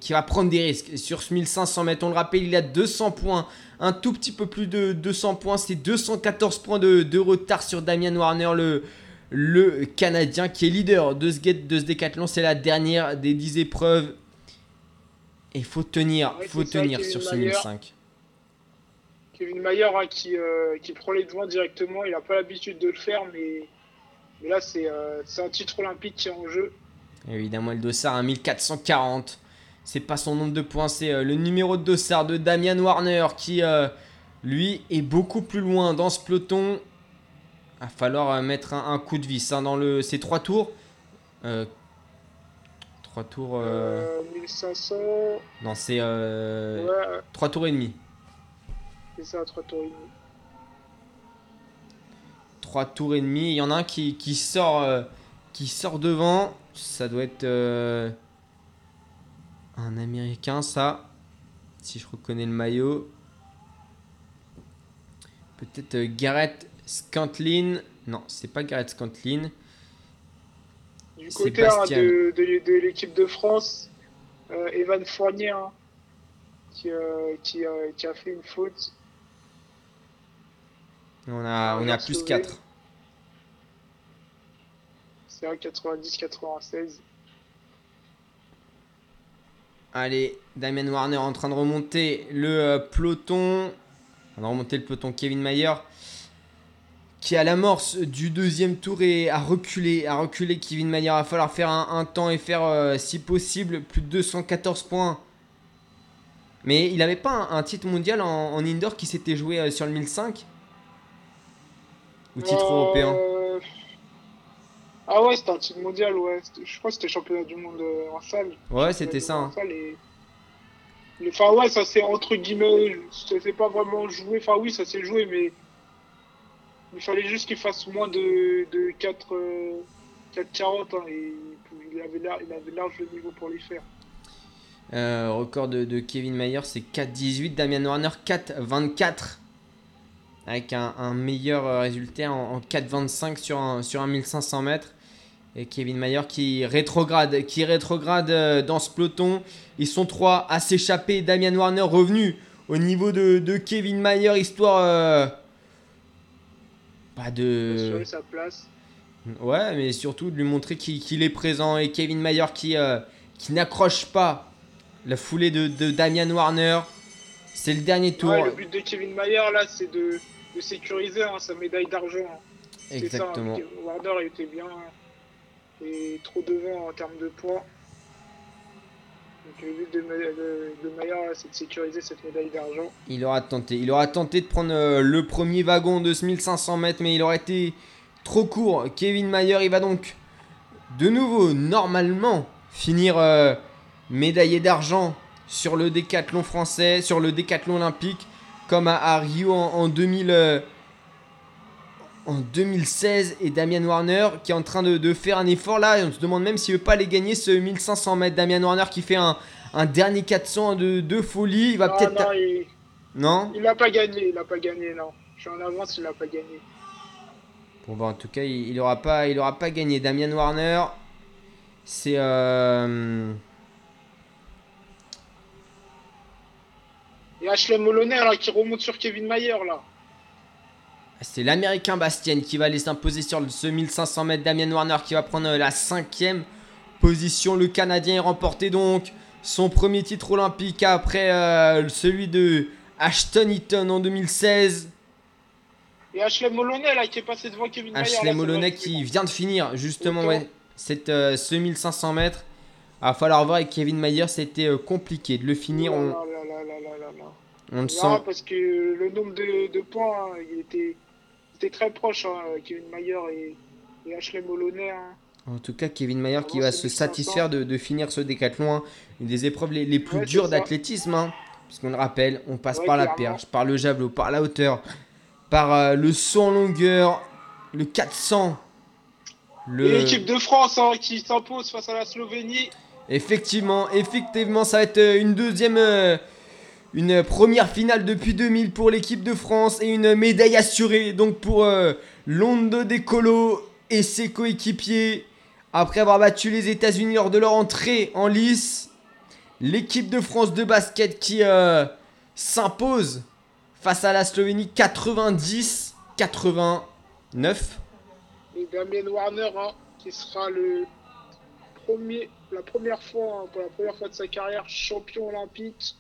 qui va prendre des risques sur ce 1500 mètres. On le rappelle, il a 200 points, un tout petit peu plus de 200 points. C'est 214 points de, de retard sur Damian Warner, le, le Canadien qui est leader de ce, de ce décathlon. C'est la dernière des 10 épreuves. Et il faut tenir, Ouais, faut tenir sur ce Mayer. 1005. Kevin Mayer hein, qui, euh, qui prend les devants directement, il n'a pas l'habitude de le faire, mais, mais là c'est euh, c'est un titre olympique qui est en jeu. Évidemment, le dossard à 1440. C'est pas son nombre de points, c'est euh, le numéro de dossard de Damian Warner qui, lui, est beaucoup plus loin dans ce peloton. Va falloir mettre un, un coup de vis hein, dans le, ces trois tours. Trois tours. euh, Euh, 1500, non, c'est euh, ouais, trois tours et demi. C'est ça, 3 tours et demi. Trois tours et demi. Il y en a un qui, qui sort, euh, qui sort devant. Ça doit être euh, un américain, ça. Si je reconnais le maillot. Peut-être euh, Garrett Scantlin. Non, c'est pas Garrett Scantlin. Du côté hein, de, de, de l'équipe de France, euh, Evan Fournier hein, qui, qui, qui a fait une faute. On a, on est à plus Sauvé. 4. C'est un 90-96. Allez, Damien Warner en train de remonter le euh, peloton. On a remonté le peloton Kevin Mayer. Qui à l'amorce du deuxième tour et a reculé. A reculé Kevin Mayer. Il va falloir faire un, un temps et faire, euh, si possible, plus de 214 points. Mais il n'avait pas un, un titre mondial en, en indoor qui s'était joué euh, sur le 1005 Ou titre Euh, européen Ah ouais, c'était un titre mondial, ouais. Je crois que c'était championnat du monde euh, en salle. Ouais, c'était ça. hein. Et- Mais, Enfin ouais, ça s'est entre guillemets, ça s'est pas vraiment joué. Enfin oui, ça s'est joué, mais il fallait juste qu'il fasse moins de, de 4, euh, 4,40 hein, et il avait, lar- il avait large le niveau pour les faire. Euh, record de, de Kevin Mayer, c'est 4,18. Damian Warner, 4,24. Avec un, un meilleur euh, résultat en, en 4,25 sur un, sur un 1500 mètres. Et Kevin Mayer qui rétrograde, qui rétrograde euh, dans ce peloton. Ils sont trois à s'échapper. Damian Warner revenu au niveau de, de Kevin Mayer, histoire euh, bah de. Assurer sa place. Ouais, mais surtout de lui montrer qu'il est présent. Et Kevin Mayer qui, euh, qui n'accroche pas la foulée de, de Damian Warner. C'est le dernier tour. Ouais, le but de Kevin Mayer là, c'est de, de sécuriser hein, sa médaille d'argent. hein. Exactement. Ça, hein. Warner était bien et trop devant en termes de points. Donc le but de, de, c'est de sécuriser cette médaille d'argent. Il aura tenté. Il aura tenté de prendre euh, le premier wagon de ce 1500 mètres, mais il aurait été trop court. Kevin Mayer, il va donc de nouveau, normalement, finir euh, médaillé d'argent sur le décathlon français, sur le décathlon olympique, comme à, à Rio en, en 2000, euh, en 2016. Et Damian Warner qui est en train de, de faire un effort là. Et on se demande même s'il veut pas aller gagner ce 1500 mètres. Damian Warner qui fait un, un dernier 400 de, de folie. Il va peut-être. non, il, Non il a pas gagné, il a pas gagné, non. Je suis en avance, il a pas gagné. Bon bah en tout cas il, il aura pas il aura pas gagné. Damian Warner, c'est euh, Et Ashley Moloney là, qui remonte sur Kevin Mayer là. c'est l'Américain Bastien qui va aller s'imposer sur ce 1500 mètres. Damian Warner qui va prendre euh, la cinquième position. Le Canadien est remporté donc son premier titre olympique après euh, celui de Ashton Eaton en 2016. Et Ashley Moloney là, qui est passé devant Kevin Mayer. Ashley ça Moloney va, qui vient de finir justement ouais, cette, euh, ce 1500 mètres. Il va falloir voir avec Kevin Mayer, c'était euh, compliqué de le finir. On, là. On le sent. parce que le nombre de, de points, hein, il était, très proche, hein, Kevin Mayer et, et Ashley Moloney. hein. En tout cas, Kevin Mayer qui va se 1500. satisfaire de, de finir ce décathlon. hein. Une des épreuves les, les plus Ouais, dures d'athlétisme. Hein, Puisqu'on le rappelle, on passe Ouais, par la perche, par le javelot, par la hauteur, par euh, le saut en longueur, le 400. Et Le... l'équipe de France hein, qui s'impose face à la Slovénie. Effectivement, effectivement, ça va être euh, une deuxième, euh, une première finale depuis 2000 pour l'équipe de France et une médaille assurée donc pour euh, Londo De Colo et ses coéquipiers. Après avoir battu les États-Unis lors de leur entrée en lice, l'équipe de France de basket qui euh, s'impose face à la Slovénie 90-89. Et Damien Warner, qui sera le premier, la première fois, hein, pour la première fois de sa carrière, champion olympique.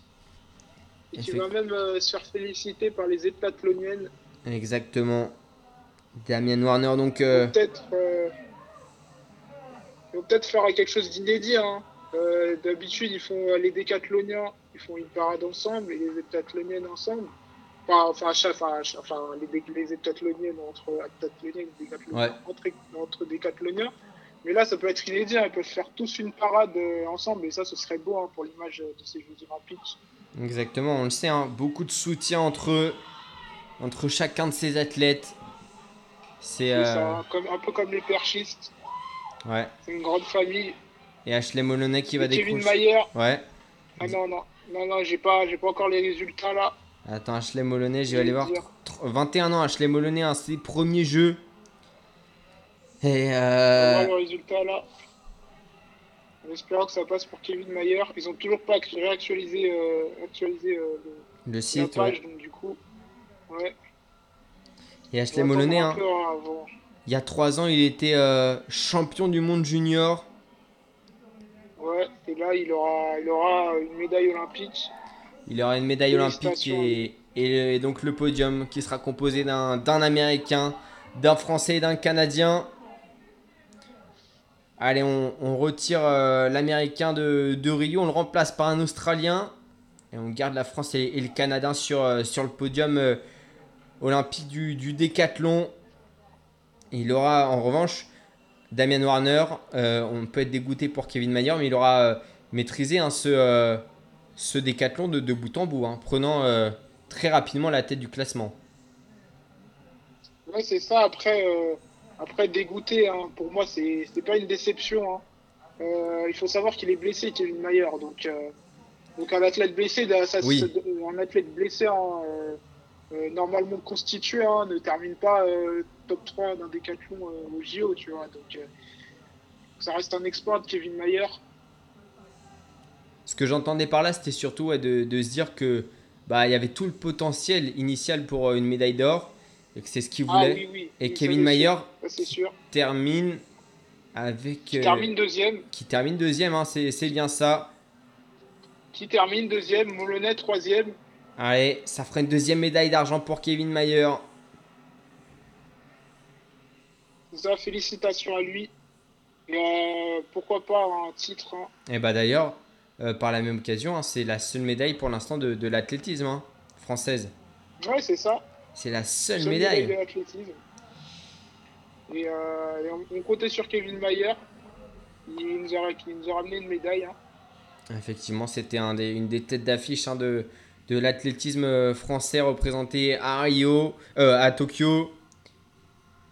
Et qui va même euh, se faire féliciter par les heptathloniennes. Exactement. Damien Warner donc. euh, Peut-être euh, peut-être faire quelque chose d'inédit. hein. D'habitude, ils font les décathloniens, ils font une parade ensemble et les heptathloniennes ensemble. Enfin, enfin, enfin, les, les heptathloniennes entre heptathloniennes et décathloniens, Ouais. entre, entre décathloniens. Mais là, ça peut être inédit. hein. Ils peuvent faire tous une parade euh, ensemble et ça, ce serait beau hein, pour l'image de ces Jeux Olympiques. Exactement, on le sait, hein, beaucoup de soutien entre eux, entre chacun de ces athlètes. C'est. Euh, un peu comme les perchistes. ouais. C'est une grande famille. Et Ashley Moloney qui va Et Kevin décrocher. Mayer. Ouais. Ah non, non, non, non, j'ai pas, pas encore les résultats là. Attends, Ashley Moloney, je vais aller voir. dire. Tr- 21 ans, Ashley Moloney, hein, ses premiers jeux. Et On va euh, voir le résultat là. En espérant que ça passe pour Kevin Mayer. Ils ont toujours pas actu- réactualisé euh, actualisé, euh, le- le la site, page, ouais. donc du coup. Ouais. Et Ashley un hein, hein, avant. il y a 3 ans, il était euh, champion du monde junior. Ouais, et là il aura, il aura une médaille olympique. Il aura une médaille olympique Félicitations. et, et- et donc le podium qui sera composé d'un d'un Américain, d'un Français et d'un Canadien. Allez, on, retire euh, l'Américain de, Rio, on le remplace par un Australien. Et on garde la France et, le Canada sur, euh, sur le podium euh, olympique du, du décathlon. Il aura en revanche Damien Warner. on peut être dégoûté pour Kevin Mayer, mais il aura maîtrisé hein, ce, ce décathlon de, de bout en bout, hein, prenant très rapidement la tête du classement. Ouais, c'est ça. Après, après dégoûté, hein, pour moi, c'est pas une déception. hein. Euh, il faut savoir qu'il est blessé, Kevin Mayer. Donc, euh, donc un athlète blessé, ça, Oui. ça- un athlète blessé, hein, euh, normalement constitué, ne termine pas top 3 d'un décathlon au JO, tu vois. Donc, ça reste un exploit de Kevin Mayer. Ce que j'entendais par là, c'était surtout ouais, de, de se dire que bah il y avait tout le potentiel initial pour une médaille d'or et que c'est ce qu'il Ah voulait. oui, oui. Et Kevin Mayer sûr. termine avec Qui euh, termine deuxième. qui termine deuxième, hein, c'est bien ça. Qui termine deuxième. Moloney troisième. Allez, ça ferait une deuxième médaille d'argent pour Kevin Mayer. Ça, félicitations à lui. Et euh, pourquoi pas un titre hein. Et bah d'ailleurs, euh, par la même occasion, hein, c'est la seule médaille pour l'instant de, de l'athlétisme française. Ouais, c'est ça. C'est la seule Seule médaille. de. Et, euh, et on, on comptait sur Kevin Mayer. Il nous a, qui nous a ramené une médaille. hein. Effectivement, c'était un des- une des têtes d'affiche hein, de, de l'athlétisme euh, français représenté à Rio, euh, à Tokyo.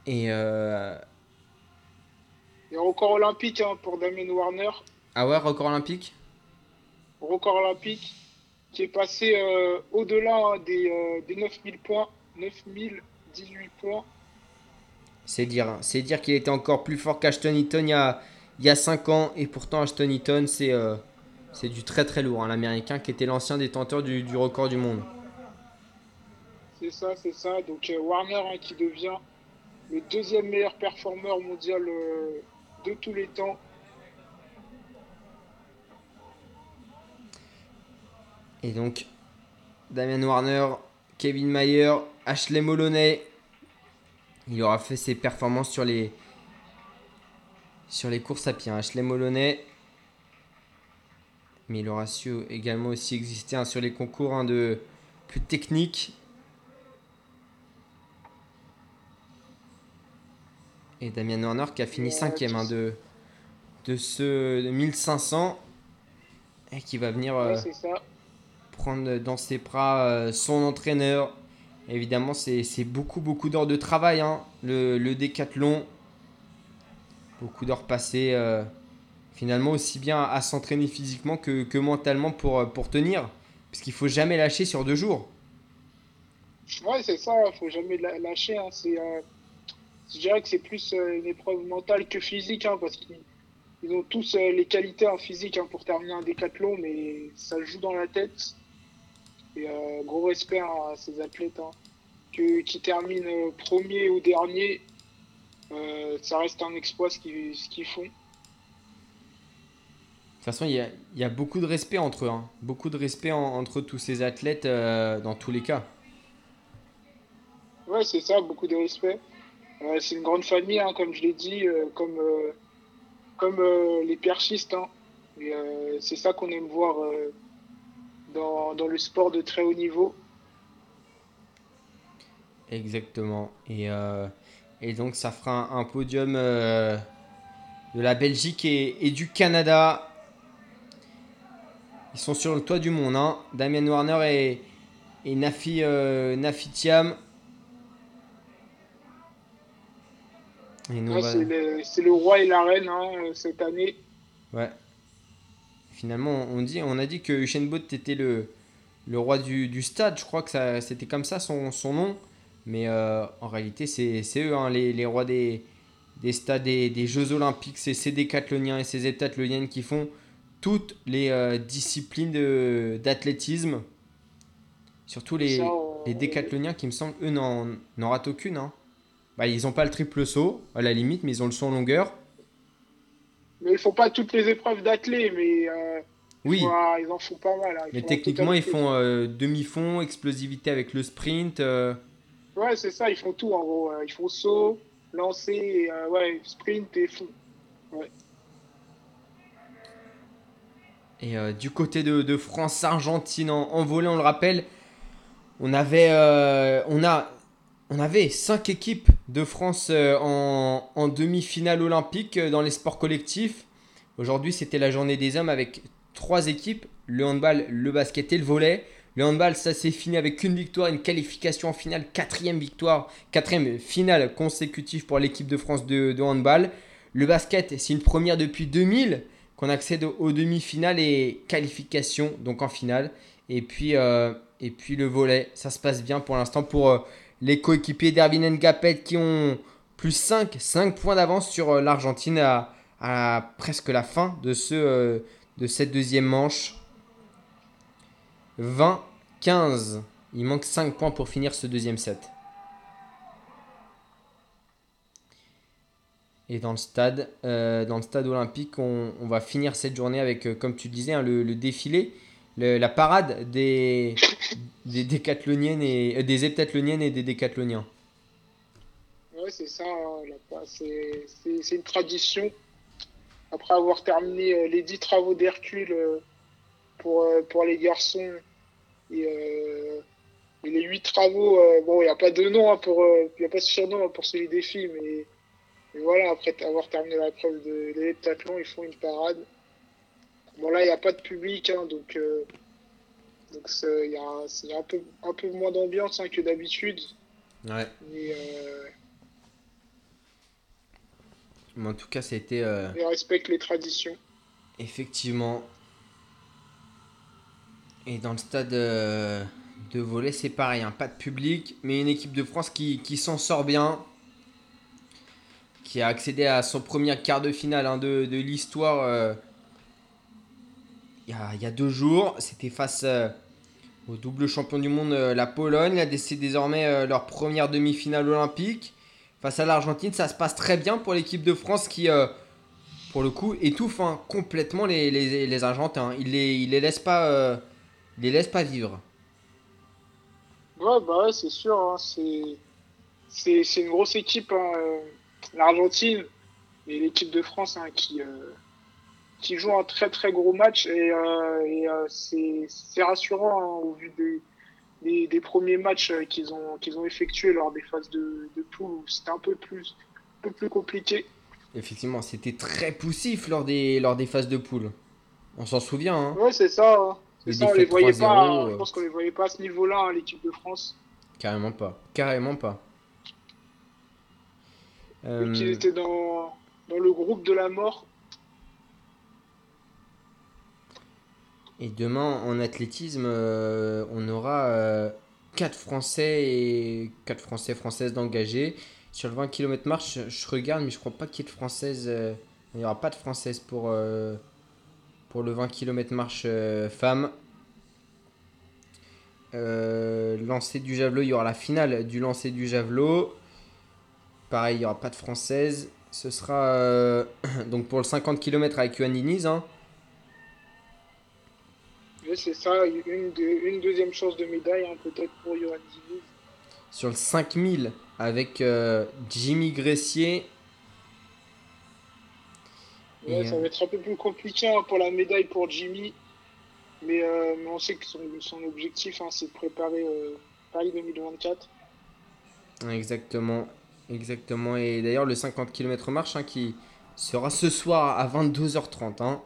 Et euh, Et record olympique hein, pour Damien Warner. ah ouais, record olympique? Record olympique qui est passé euh, au-delà hein, des, des 9000 points. 9018 points. C'est dire, hein. c'est dire qu'il était encore plus fort qu'Ashton Eaton il y a il y a 5 ans et pourtant Ashton Eaton c'est euh, c'est du très très lourd, hein, l'américain qui était l'ancien détenteur du, du record du monde. C'est ça, c'est ça. Donc euh, Warner hein, qui devient le deuxième meilleur performeur mondial euh, de tous les temps. Et donc, Damien Warner, Kevin Mayer, Ashley Moloney. Il aura fait ses performances sur les, sur les courses à pied. hein. Ashley Moloney. mais il aura su également aussi exister hein, sur les concours hein, de plus techniques. Et Damien Warner qui a fini cinquième hein, de, de ce de 1500 et qui va venir euh, Ouais, prendre dans ses bras euh, son entraîneur. Évidemment, c'est beaucoup, beaucoup d'heures de travail, hein, le, décathlon. Beaucoup d'heures passées, euh, finalement, aussi bien à s'entraîner physiquement que, que mentalement pour, euh, pour tenir. Parce qu'il faut jamais lâcher sur deux jours. Ouais, c'est ça, faut jamais lâcher. Hein. Euh, je dirais que c'est plus euh, une épreuve mentale que physique, hein, parce qu'ils ils ont tous les qualités en physique hein, pour terminer un décathlon, mais ça joue dans la tête. Et euh, gros respect hein, à ces athlètes hein, que, qui terminent euh, premier ou dernier. euh, ça reste un exploit ce qu'ils font. De toute façon, il y a, il y a beaucoup de respect entre eux. hein. Beaucoup de respect en- entre tous ces athlètes euh, dans tous les cas. Ouais, c'est ça, beaucoup de respect. Euh, c'est une grande famille, hein, comme je l'ai dit, comme, comme les perchistes. Hein. C'est ça qu'on aime voir dans, dans le sport de très haut niveau. Exactement. Et, euh, et donc ça fera un, un podium euh, de la Belgique et, et du Canada. Ils sont sur le toit du monde. Hein. Damien Warner et, et Nafi, euh, Nafi Thiam. Ouais, va- c'est, le, le roi et la reine hein, cette année. Ouais. Finalement, on, dit, on a dit que Usain Bolt était le, le roi du, du stade. Je crois que ça, c'était comme ça son, son nom. Mais euh, en réalité, c'est, c'est eux, hein, les, les rois des, des stades, des, des Jeux Olympiques. C'est ces décathloniens et ces heptathloniennes qui font toutes les euh, disciplines de- d'athlétisme. Surtout les, les décathloniens qui me semblent, eux, n'en, n'en ratent aucune. hein. Bah, ils n'ont pas le triple saut, à la limite, mais ils ont le saut en longueur. Mais ils font pas toutes les épreuves d'athlètes, mais euh, Oui. ils en font pas mal. hein. Mais techniquement, ils font euh, demi-fond, explosivité avec le sprint. euh, Ouais, c'est ça, ils font tout en gros. Ils font saut, lancer, et, ouais, sprint et fond. et euh, du côté de, de France-Argentine en, en volée, on le rappelle, on avait, on a, on avait cinq équipes de France euh, en, demi-finale olympique euh, dans les sports collectifs. Aujourd'hui, c'était la journée des hommes avec trois équipes le handball, le basket et le volley. Le handball, ça s'est fini avec une victoire, une qualification en finale, quatrième victoire, quatrième finale consécutive pour l'équipe de France de, handball. Le basket, c'est une première depuis 2000 qu'on accède aux, demi-finales et qualification, donc en finale. Et puis, euh, le volet, ça se passe bien pour l'instant pour les coéquipiers d'Erwin Ngapet qui ont plus 5, 5 points d'avance sur euh, l'Argentine à, presque la fin de, ce, euh, cette deuxième manche. 20-15. Il manque 5 points pour finir ce deuxième set. Et dans le stade, euh, olympique, on, va finir cette journée avec, comme tu disais, hein, le, défilé, la parade des, des décathloniennes et euh, des heptathloniennes et des décathloniens. Ouais, c'est ça, hein, c'est une tradition. Après avoir terminé euh, les 10 travaux d'Hercule euh, pour, pour les garçons et, les 8 travaux, bon, il n'y a pas de nom, hein, pour, a pas de surnom hein, pour celui des filles, mais, mais voilà, après avoir terminé la preuve de, l'heptathlon, ils font une parade. Bon, là, il n'y a pas de public, donc donc c'est- il y a, c'est un peu, un peu moins d'ambiance hein, que d'habitude. Ouais. Mais euh, Mais en tout cas, c'était euh, ils respectent les traditions. effectivement. Et dans le stade euh, de volley, c'est pareil, hein, pas de public, mais une équipe de France qui, qui s'en sort bien, qui a accédé à son premier quart de finale hein, de, de l'histoire euh, il y, a, deux jours. C'était face euh, au double champion du monde, euh, la Pologne. C'est désormais euh, leur première demi-finale olympique. Face à l'Argentine, ça se passe très bien pour l'équipe de France qui, pour le coup, étouffe hein, complètement les, les, les Argentins. Il les, il les laisse pas, les pas vivre. Ouais, bah ouais, c'est sûr. hein, c'est, une grosse équipe, hein, l'Argentine et l'équipe de France qui, qui jouent un très très gros match et, euh, et, euh, c'est rassurant hein, au vu des, des, des premiers matchs euh, qu'ils ont, qu'ils ont effectués lors des phases de, de poule où c'était un peu plus, un peu plus compliqué. Effectivement, c'était très poussif lors des, lors des phases de poule. On s'en souvient, hein. Ouais, c'est ça. hein. Les ça, on les voyait 3-0, pas. hein. euh. Je pense qu'on les voyait pas à ce niveau-là, l'équipe de France. Carrément pas. Carrément pas. Donc, ils étaient dans, dans le groupe de la mort. Et demain, en athlétisme, euh, on aura 4 Français et 4 Français françaises d'engagés. Sur le 20 km marche, je, regarde, mais je crois pas qu'il y ait de Françaises. euh, il n'y aura pas de Françaises pour, euh, pour le 20 km marche euh, femmes. Euh, lancer du javelot, il y aura la finale du lancer du javelot. Pareil, il n'y aura pas de Françaises. Ce sera euh, donc pour le 50 km avec hein. C'est ça, une, de- une deuxième chance de médaille, hein, peut-être pour Johan Diniz. sur le 5000 avec euh, Jimmy Gressier. Ouais, Et, ça euh, va être un peu plus compliqué hein, pour la médaille pour Jimmy. Mais, euh, mais on sait que son, son objectif, hein, c'est de préparer euh, Paris 2024. Exactement, exactement. Et d'ailleurs, le 50 km marche hein, qui sera ce soir à 22h30.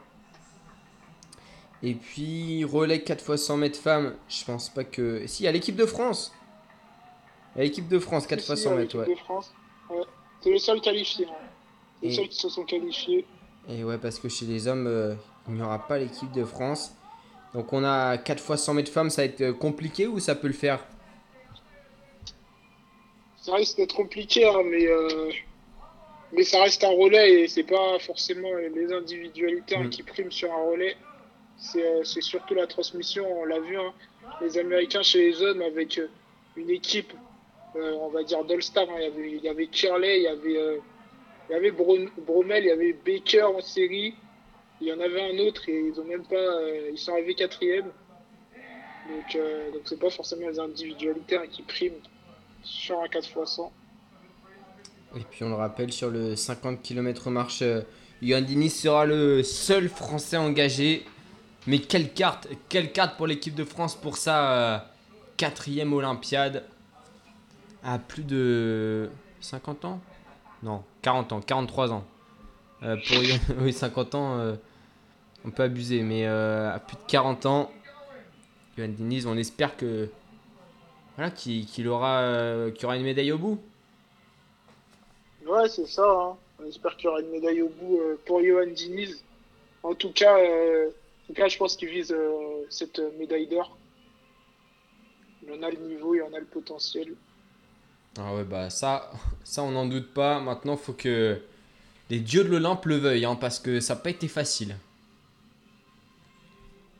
Et puis, relais 4 x 100 mètres femmes, je pense pas que. Si, il y a l'équipe de France. A l'équipe de France 4 Si, x si, 100 hein, mètres, l'équipe ouais. de France. Ouais. C'est le seul qualifié. hein. Les Et- seuls qui se sont qualifiés. Et ouais, parce que chez les hommes, euh, il n'y aura pas l'équipe de France. Donc, on a 4 x 100 mètres femmes, ça va être euh, compliqué ou ça peut le faire? Ça risque d'être compliqué, hein, mais, euh, mais ça reste un relais et c'est pas forcément les individualités hein, Mm. qui priment sur un relais. C'est euh, c'est surtout la transmission, on l'a vu. hein. Les Américains chez les hommes avec euh, une équipe, euh, on va dire d'All-Star. Il y avait, Curley, il y avait, il y avait Bromel, il y avait Baker en série. Il y en avait un autre et ils ont même pas, ils sont arrivés quatrième. Donc donc c'est pas forcément les individualités hein, qui priment sur un 4 x 100. Et puis on le rappelle, sur le 50 km marche, Yoann Diniz sera le seul Français engagé. Mais quelle carte, quelle carte pour l'équipe de France pour sa euh, quatrième Olympiade? À plus de 50 ans? Non, 40 ans, 43 ans. Euh, pour oui, 50 ans, euh, on peut abuser, mais à plus de 40 ans, Yoann Diniz, on espère que voilà, qu'il qu'il aura, aura une médaille au bout. Ouais, c'est ça. hein. On espère qu'il y aura une médaille au bout pour Johan Diniz. En tout cas, tout cas je pense qu'il vise euh, cette euh, médaille d'or. Il en a le niveau, il en a le potentiel. Ah ouais, bah ça, ça on n'en doute pas. Maintenant, faut que les dieux de l'Olympe le veuillent, hein, parce que ça n'a pas été facile.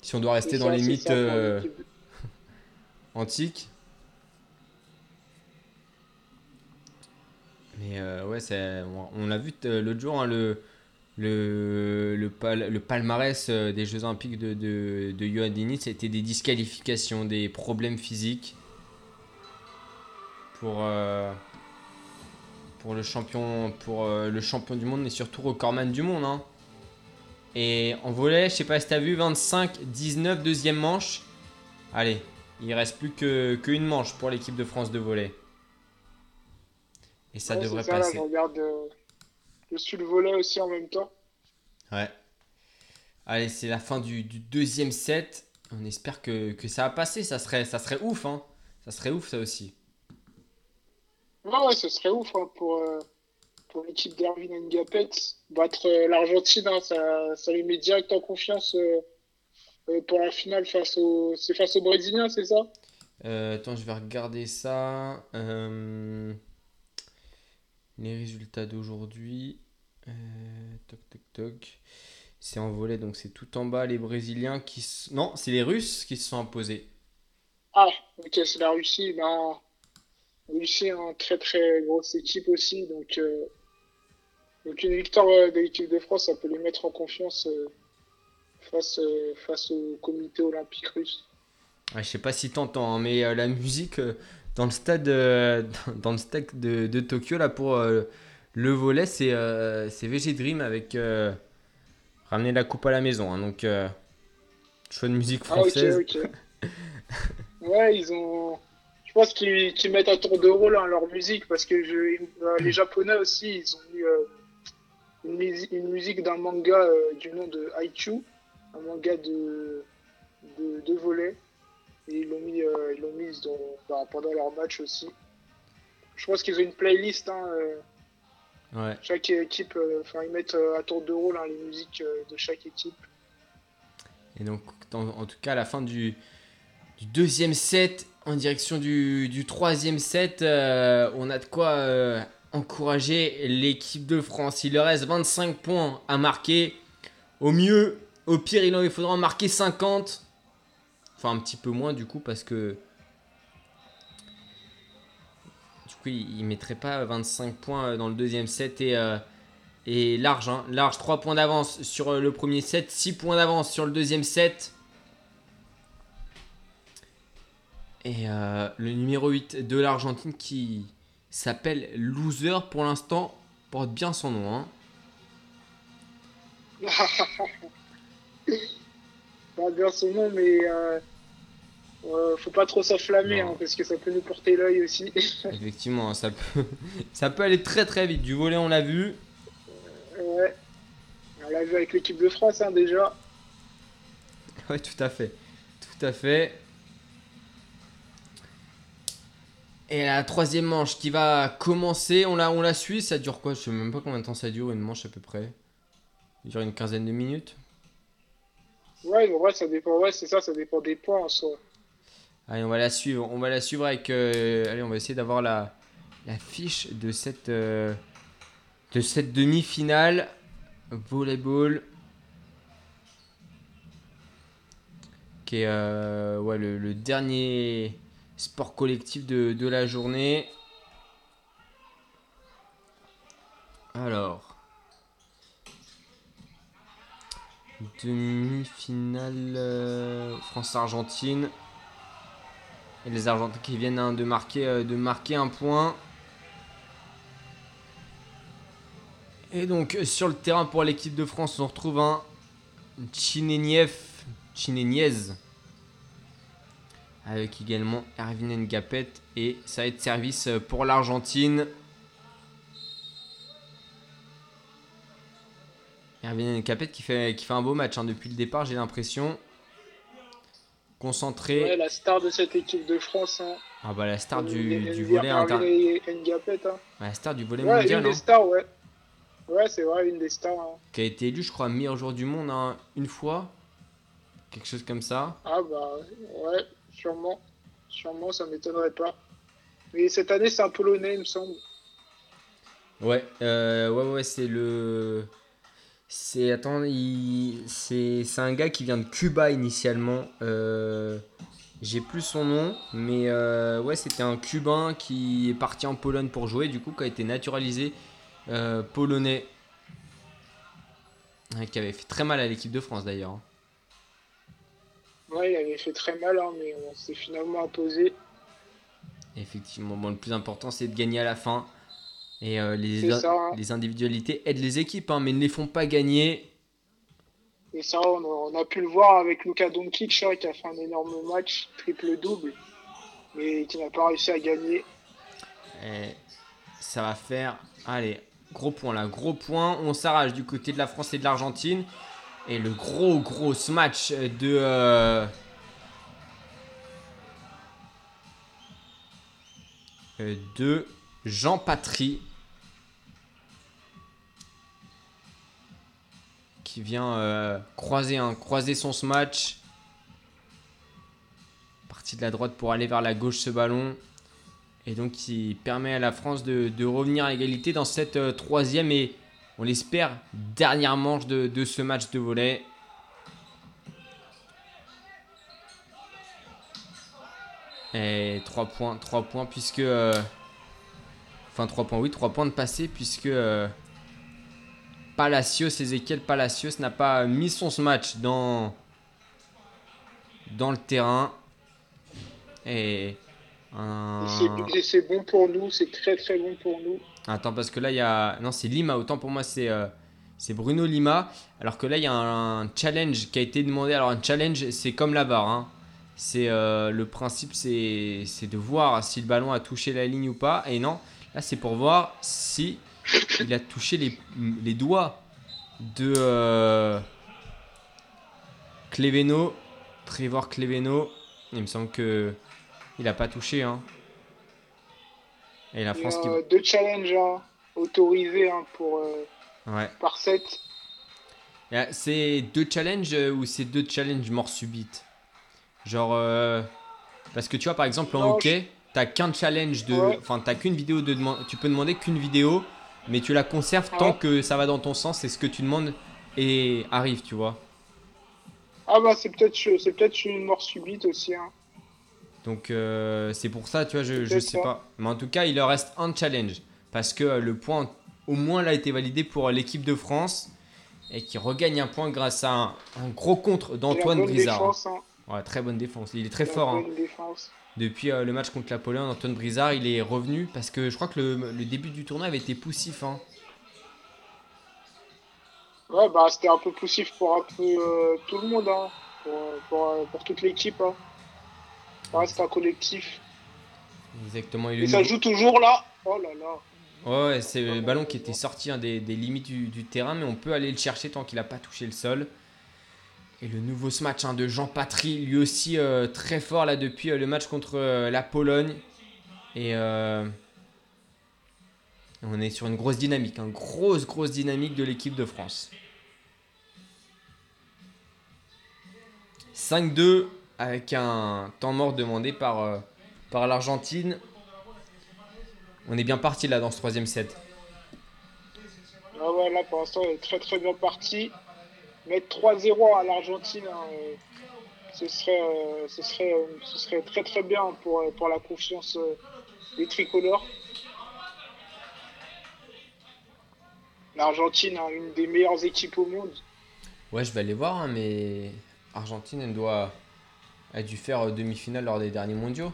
Si on doit rester dans les mythes euh, antiques. Mais euh, ouais, on, l'a vu l'autre jour, hein, le, le, le, pal- le palmarès euh, des Jeux Olympiques de, de, de Yoann Diniz, c'était des disqualifications, des problèmes physiques pour, euh, pour, le, champion, pour euh, le champion du monde, mais surtout recordman du monde. hein. Et en volet, je sais pas si t'as vu, 25-19, deuxième manche. Allez, il reste plus que qu'une manche pour l'équipe de France de volet. Et ça Ouais, devrait là, passer. je regarde, euh, je suis le volet aussi en même temps. Ouais. Allez, c'est la fin du, du deuxième set. On espère que, que ça va passer. Ça serait, ça serait ouf, hein. Ça serait ouf, ça aussi. Ouais, ouais, ce serait ouf hein, pour, euh, pour l'équipe d'Erwin Ngapet. Battre euh, l'Argentine, hein, ça, ça les met direct en confiance euh, pour la finale face aux, c'est face aux Brésiliens, c'est ça? Attends, je vais regarder ça. Les résultats d'aujourd'hui. Euh, toc, toc, toc. C'est en volet, donc c'est tout en bas. Les Brésiliens qui. s- Non, c'est les Russes qui se sont imposés. Ah, ok, c'est la Russie. Ben, la Russie, une très très grosse équipe aussi. Donc, euh, donc une victoire euh, de l'équipe de France, ça peut les mettre en confiance euh, face, face au comité olympique russe. Ouais, je sais pas si t'entends, hein, mais la musique dans le stade, euh, dans le stade de, de Tokyo là pour euh, le volet, c'est euh, c'est VG Dream avec ramener la coupe à la maison. hein, donc, choix de musique Ah, ok, française. ok. ouais, ils ont. Je pense qu'ils mettent à tour de rôle hein, leur musique parce que je... les Japonais aussi, ils ont mis euh, une, musi- une musique d'un manga du nom de Haikyuu, un manga de, de. Et ils l'ont mis, euh, ils l'ont mise dans- bah, pendant leur match aussi. Je pense qu'ils ont une playlist. Hein, euh, Ouais. chaque équipe, euh, enfin, ils mettent à tour de rôle hein, les musiques de chaque équipe. Et donc, en, en tout cas, à la fin du, du deuxième set, en direction du, du troisième set, euh, on a de quoi euh, encourager l'équipe de France. Il leur reste 25 points à marquer. Au mieux, au pire, il en il faudra en marquer 50. Enfin, un petit peu moins du coup, parce que. Du coup, il mettrait pas 25 points dans le deuxième set et. euh, et large, hein. large, 3 points d'avance sur euh, le premier set, 6 points d'avance sur le deuxième set. Et euh, le numéro 8 de l'Argentine qui s'appelle Loser pour l'instant porte bien son nom. hein. Pas bien son nom, mais euh, euh, faut pas trop s'enflammer hein, parce que ça peut nous porter l'œil aussi. Effectivement, ça peut, ça peut aller très très vite. Du volet, on l'a vu. ouais. On l'a vu avec l'équipe de France hein, déjà. Ouais, tout à fait. Tout à fait. Et la troisième manche qui va commencer, on la, on la suit, ça dure quoi? Je sais même pas combien de temps ça dure, une manche à peu près? Ça dure une quinzaine de minutes? Ouais, ouais, ça dépend. Ouais, c'est ça, ça dépend des points en soi. Allez, on va la suivre. On va la suivre avec. euh, allez, on va essayer d'avoir la, la fiche de cette, euh, de cette demi-finale. Volleyball. Qui est euh, ouais, le, le dernier sport collectif de, de la journée. Alors. Demi-finale euh, France-Argentine. Et les Argentins qui viennent hein, de, marquer, euh, de marquer un point. Et donc euh, sur le terrain pour l'équipe de France, on retrouve un Chineniev, Chineniez. Avec également Erwin Ngapet. Et ça va être service pour l'Argentine. Erwin Ngapet qui fait, qui fait un beau match hein, depuis le départ, j'ai l'impression. Concentré. Ouais, la star de cette équipe de France. Hein. Ah bah la star du, du volet inter... Ngapet, hein. La star du volet Ouais, mondial une des stars, ouais. Ouais, c'est vrai, une des stars. qui a été élu je crois meilleur joueur du monde une fois. Quelque chose comme ça. Ah bah ouais, sûrement. Sûrement, ça m'étonnerait pas. Mais cette année, c'est un Polonais, il me semble. Ouais, euh, ouais, ouais, c'est le. C'est. Attends, il... c'est c'est un gars qui vient de Cuba initialement. Euh, J'ai plus son nom, mais euh, ouais, c'était un Cubain qui est parti en Pologne pour jouer, du coup, qui a été naturalisé euh, polonais. Qui avait fait très mal à l'équipe de France d'ailleurs. hein. Ouais, il avait fait très mal, hein, mais on s'est finalement imposé. Effectivement, bon, le plus important c'est de gagner à la fin. Et euh, les, ça, hein. les individualités aident les équipes, hein, mais ne les font pas gagner. Et ça, on a, on a pu le voir avec Luka Doncic, hein, qui a fait un énorme match, triple-double, mais qui n'a pas réussi à gagner. Et ça va faire. Allez, gros point là, gros point. On s'arrache du côté de la France et de l'Argentine. Et le gros, gros match de. euh, euh, de Jean Patry. Qui vient euh, croiser, croiser son smash. Parti de la droite pour aller vers la gauche ce ballon. Et donc qui permet à la France de, revenir à égalité dans cette euh, troisième et on l'espère dernière manche de, ce match de volet. Et 3 points, 3 points puisque... euh, enfin 3 points, oui, 3 points de passé puisque... Palacios, Ezequiel Palacios n'a pas mis son match dans, dans le terrain. Et... un- c'est- bon pour nous, c'est très très bon pour nous. Attends, parce que là, il y a. Non, c'est Lima. Autant pour moi, c'est euh, C'est Bruno Lima. Alors que là, il y a un, challenge qui a été demandé. Alors, un challenge, c'est comme la barre. hein. C'est euh, le principe, c'est c'est de voir si le ballon a touché la ligne ou pas. Et non, là, c'est pour voir si il a touché les, les doigts de euh, Cleveno, Trevor Cleveno. Il me semble que il a pas touché. Hein. Et la France qui. a deux challenges hein, autorisés hein, pour, euh, Ouais. par set. Euh, C'est deux challenges ou c'est deux challenges mort subite Genre. euh, Parce que tu vois, par exemple, en Non, hockey, t'as qu'un challenge de. Ouais. Enfin, t'as qu'une vidéo de demande. Tu peux demander qu'une vidéo, mais tu la conserves tant que ça va dans ton sens et ce que tu demandes et arrive, tu vois. Ah bah c'est peut-être c'est peut-être une mort subite aussi. Hein. Donc, euh, c'est pour ça, tu vois, je, je sais ça. pas. Mais en tout cas, il leur reste un challenge. Parce que euh, le point, au moins, là, a été validé pour euh, l'équipe de France. Et qui regagne un point grâce à un, un gros contre d'Antoine défense, hein. Ouais, très bonne défense. Il est très fort. hein. Depuis euh, le match contre la Pologne, Antoine Brizard, il est revenu parce que je crois que le, le début du tournoi avait été poussif. hein. Ouais bah c'était un peu poussif pour un peu euh, tout le monde, hein. pour, euh, pour, pour toute l'équipe. Hein. Reste un collectif. Exactement. Il Et est ça joue toujours là. Oh là là. Ouais, ouais, c'est le ballon qui était sorti hein, des, des limites du, du terrain, mais on peut aller le chercher tant qu'il n'a pas touché le sol. Et le nouveau match hein, de Jean Patry, lui aussi euh, très fort là depuis euh, le match contre euh, la Pologne. Et on est sur une grosse dynamique, une grosse, grosse dynamique de l'équipe de France. 5-2 avec un temps mort demandé par, par l'Argentine. On est bien parti là dans ce troisième set. Ah ouais, là pour l'instant elle est très très bien partie. Mettre 3-0 à l'Argentine, hein, euh, ce, serait, euh, ce, serait, euh, ce serait très très bien pour, pour la confiance des tricolores. L'Argentine, hein, une des meilleures équipes au monde. Ouais, je vais aller voir, hein, mais Argentine, elle doit. a dû faire demi-finale lors des derniers mondiaux.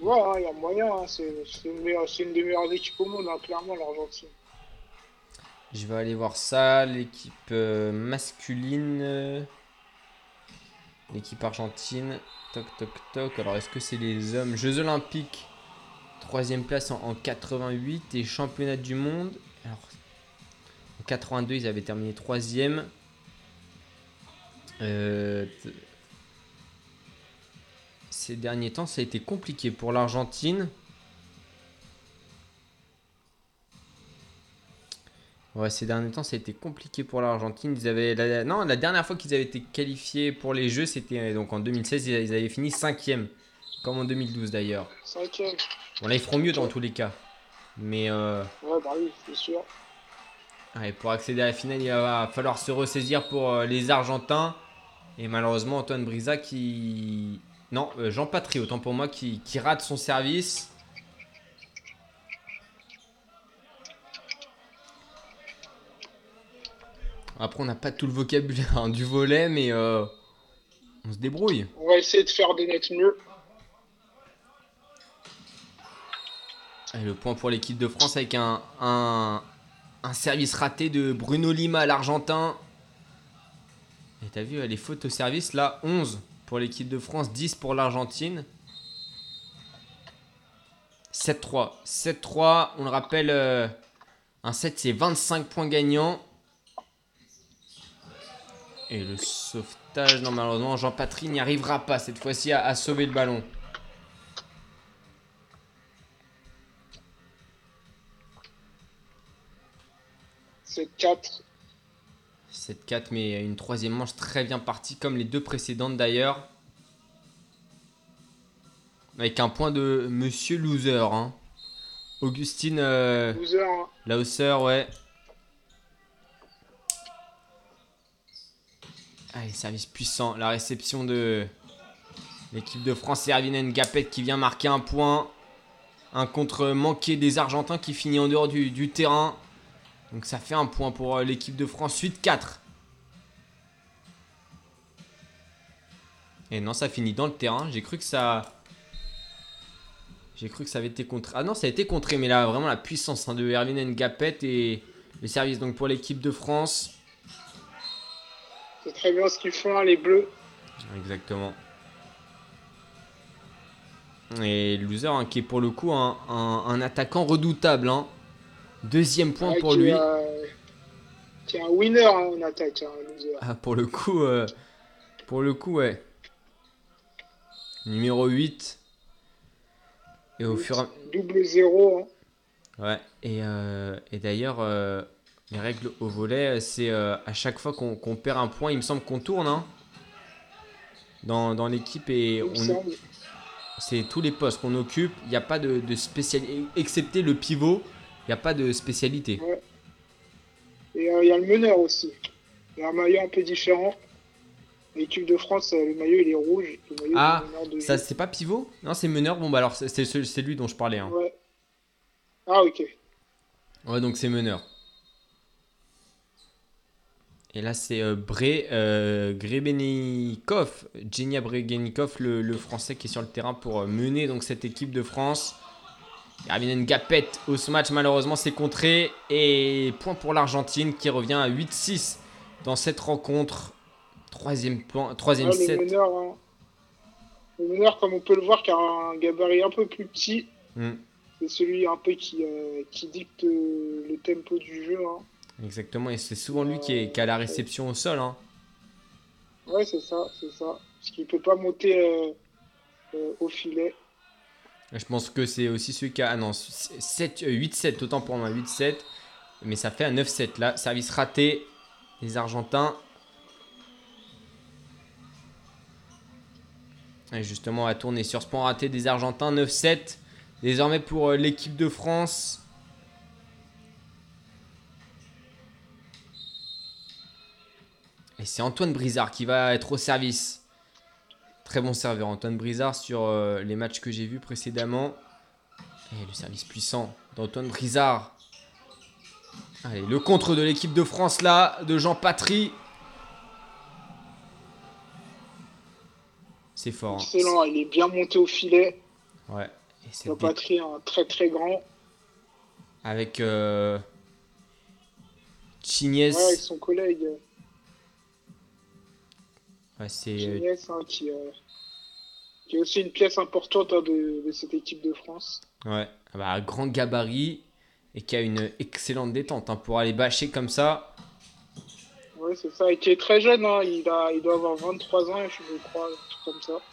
Ouais, il y a moyen, c'est une, des meilleures équipes au monde, clairement, l'Argentine. Je vais aller voir ça, l'équipe euh, masculine. euh, L'équipe argentine. Toc, toc, toc. Alors, est-ce que c'est les hommes? Jeux Olympiques. Troisième place en, en 88 et championnat du monde. Alors, en 82, ils avaient terminé troisième. Euh, ces derniers temps, ça a été compliqué pour l'Argentine. Ouais, ces derniers temps, ça a été compliqué pour l'Argentine. Ils avaient la, non, la dernière fois qu'ils avaient été qualifiés pour les Jeux, c'était euh, donc en 2016. Ils avaient fini cinquième, comme en 2012 d'ailleurs. Cinquième. Bon là, ils feront mieux dans tous les cas. Mais euh, Ouais, bah oui, c'est sûr. ouais, pour accéder à la finale, il va falloir se ressaisir pour euh, les Argentins. Et malheureusement, Antoine Brisa qui, non, euh, Jean Patry, autant pour moi, qui, qui rate son service. Après, on n'a pas tout le vocabulaire hein, du volet, mais euh, on se débrouille. On va essayer de faire des nets mieux. Et le point pour l'équipe de France avec un, un, un service raté de Bruno Lima, l'Argentin. Et t'as vu, les fautes au service, là, 11 pour l'équipe de France, 10 pour l'Argentine. 7-3. 7-3, on le rappelle, euh, un 7 c'est 25 points gagnants. Et le sauvetage, non malheureusement, Jean Patry n'y arrivera pas cette fois-ci à- à sauver le ballon. 7-4. 7-4, mais une troisième manche très bien partie, comme les deux précédentes d'ailleurs. Avec un point de Monsieur Loser. hein. Augustine euh, Loser, hein. Lauser, ouais. Allez, service puissant. La réception de l'équipe de France. Erwin Ngapet qui vient marquer un point. Un contre manqué des Argentins qui finit en dehors du, du terrain. Donc ça fait un point pour euh, l'équipe de France. 8-4. Et non, ça finit dans le terrain. J'ai cru que ça... J'ai cru que ça avait été contré. Ah non, ça a été contré, mais là, vraiment la puissance hein, de Erwin Ngapet et Le service donc pour l'équipe de France. C'est très bien ce qu'ils font, hein, les Bleus. Exactement. Et loser hein, qui est pour le coup un, un- un attaquant redoutable. hein. Deuxième point Ouais, pour lui. euh, qui est un winner hein, en attaque, loser. Ah, pour le coup, euh, pour le coup, ouais. Numéro 8. Et au fur et à Double zéro. Ouais, et, euh, et d'ailleurs, euh, les règles au volet, c'est euh, à chaque fois qu'on perd un point, il me semble qu'on tourne hein, dans, dans l'équipe et on- c'est tous les postes qu'on occupe. Il n'y a pas de, de spécialité, excepté le pivot, il n'y a pas de spécialité. Et euh, il y a le meneur aussi. Il y a un maillot un peu différent. L'équipe de France, euh, le maillot il est rouge. Le Ah, de Ça, c'est pas pivot? Non, c'est meneur. Bon, bah alors, c'est- c'est ce- c'est lui dont je parlais. hein. Ouais. Ah, ok. Ouais, donc c'est meneur. Et là, c'est euh, Bré, euh, Grebenikov, Genia Bregenikov, le, le français qui est sur le terrain pour euh, mener donc cette équipe de France. Yarminen Gapet au ce match, malheureusement, c'est contré. Et point pour l'Argentine qui revient à 8-6 dans cette rencontre. Troisième, point, troisième set. hein. le meneur, comme on peut le voir, qui a un gabarit un peu plus petit. Hmm, C'est celui un peu qui, euh, qui dicte euh, le tempo du jeu. hein. Exactement, et c'est souvent lui qui, est, qui a la réception au sol. hein. Ouais, c'est ça, c'est ça. Parce qu'il peut pas monter euh, euh, au filet. Je pense que c'est aussi celui qui a. Ah non, 7, 8-7, autant pour moi, 8-7. Mais ça fait un 9-7 là. Service raté. Les Argentins. Et justement, à tourner sur ce point raté des Argentins. 9-7. Désormais pour euh, l'équipe de France. Et c'est Antoine Brizard qui va être au service. Très bon serveur, Antoine Brizard, sur euh, les matchs que j'ai vus précédemment. Et le service puissant d'Antoine Brizard. Allez, le contre de l'équipe de France là, de Jean Patry. C'est fort. hein. Excellent, il est bien monté au filet. Ouais. Et dé- patrie, un très très grand. avec euh, Chignes. Ouais, avec son collègue Ouais, c'est euh, Gignes, hein, qui, euh, qui est aussi une pièce importante hein, de, de cette équipe de France. ouais, ah bah, grand gabarit et qui a une excellente détente hein, pour aller bâcher comme ça. Ouais, c'est ça. Et qui est très jeune, hein. il, a, il doit avoir 23 ans, je crois, un truc comme ça.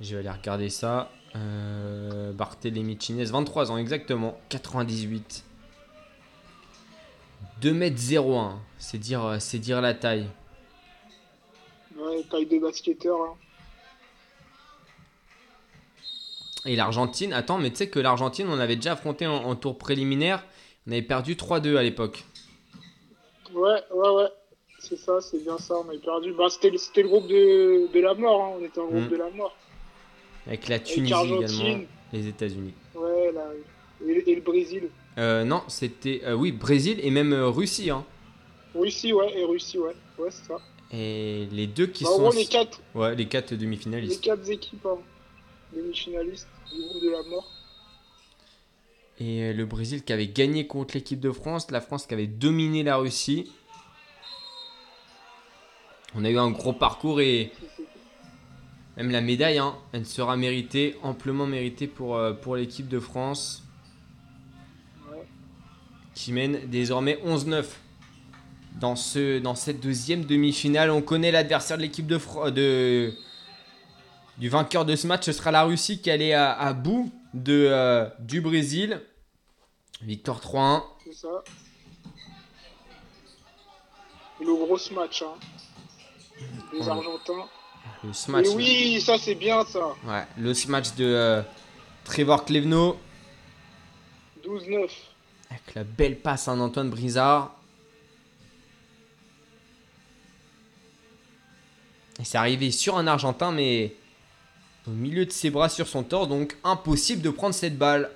Je vais aller regarder ça. Euh, Barthélémy Chines, 23 ans exactement, 98. 2m01, c'est dire, euh, c'est dire la taille. Ouais, taille de basketteur. hein. Et l'Argentine, attends, mais tu sais que l'Argentine, on avait déjà affronté en, en tour préliminaire. On avait perdu 3-2 à l'époque. Ouais, ouais, ouais. C'est ça, c'est bien ça. On a perdu. Bah, c'était, le- groupe de, de la mort. hein. On était en groupe Mm. de la mort. Avec la Tunisie également, les États-Unis. Ouais, là. Et, et le Brésil. Euh, non, c'était. euh, oui, Brésil et même euh, Russie. Hein. Russie, ouais. Et Russie, ouais. Ouais, c'est ça. Et les deux qui Bah, en sont. gros, les quatre, Ouais, les quatre les demi-finalistes. quatre équipes hein, demi-finalistes du groupe de la mort. Et euh, le Brésil qui avait gagné contre l'équipe de France, la France qui avait dominé la Russie. On a eu un gros parcours et même la médaille, hein, elle sera méritée, amplement méritée pour, euh, pour l'équipe de France. Ouais. Qui mène désormais 11-9 dans, ce, dans cette deuxième demi-finale. On connaît l'adversaire de l'équipe de, de du vainqueur de ce match. Ce sera la Russie qui allait à, à bout de, euh, du Brésil. Victoire 3-1. C'est ça. Le gros match, hein. Les. Argentins. Le smash, Et oui, ça c'est bien ça. ouais, le smash de euh, Trevor Klevno. 12-9. Avec la belle passe à Antoine Brizard. Et c'est arrivé sur un Argentin, mais au milieu de ses bras sur son torse, donc impossible de prendre cette balle.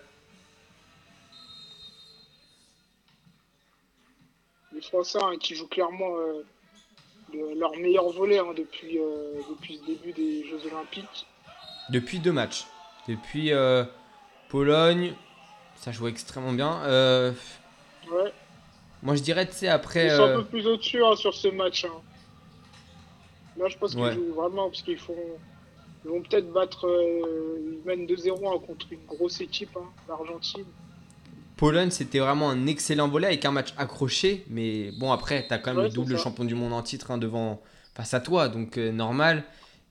Les Français hein, qui jouent clairement euh, le- leur meilleur volet hein, depuis, euh, depuis le début des Jeux Olympiques. Depuis deux matchs. Depuis euh, Pologne, ça joue extrêmement bien. Ouais. Moi, je dirais, tu sais, après. Ils sont un peu plus au-dessus hein, sur ce match. Là, je pense qu'ils Ouais. jouent vraiment parce qu'ils font. Ils vont peut-être battre. euh, Ils mènent 2-0 hein, contre une grosse équipe, hein, l'Argentine. Pologne, c'était vraiment un excellent volet avec un match accroché. Mais bon, après, t'as quand même Ouais, le double champion du monde en titre hein, devant, face à toi. Donc, euh, normal.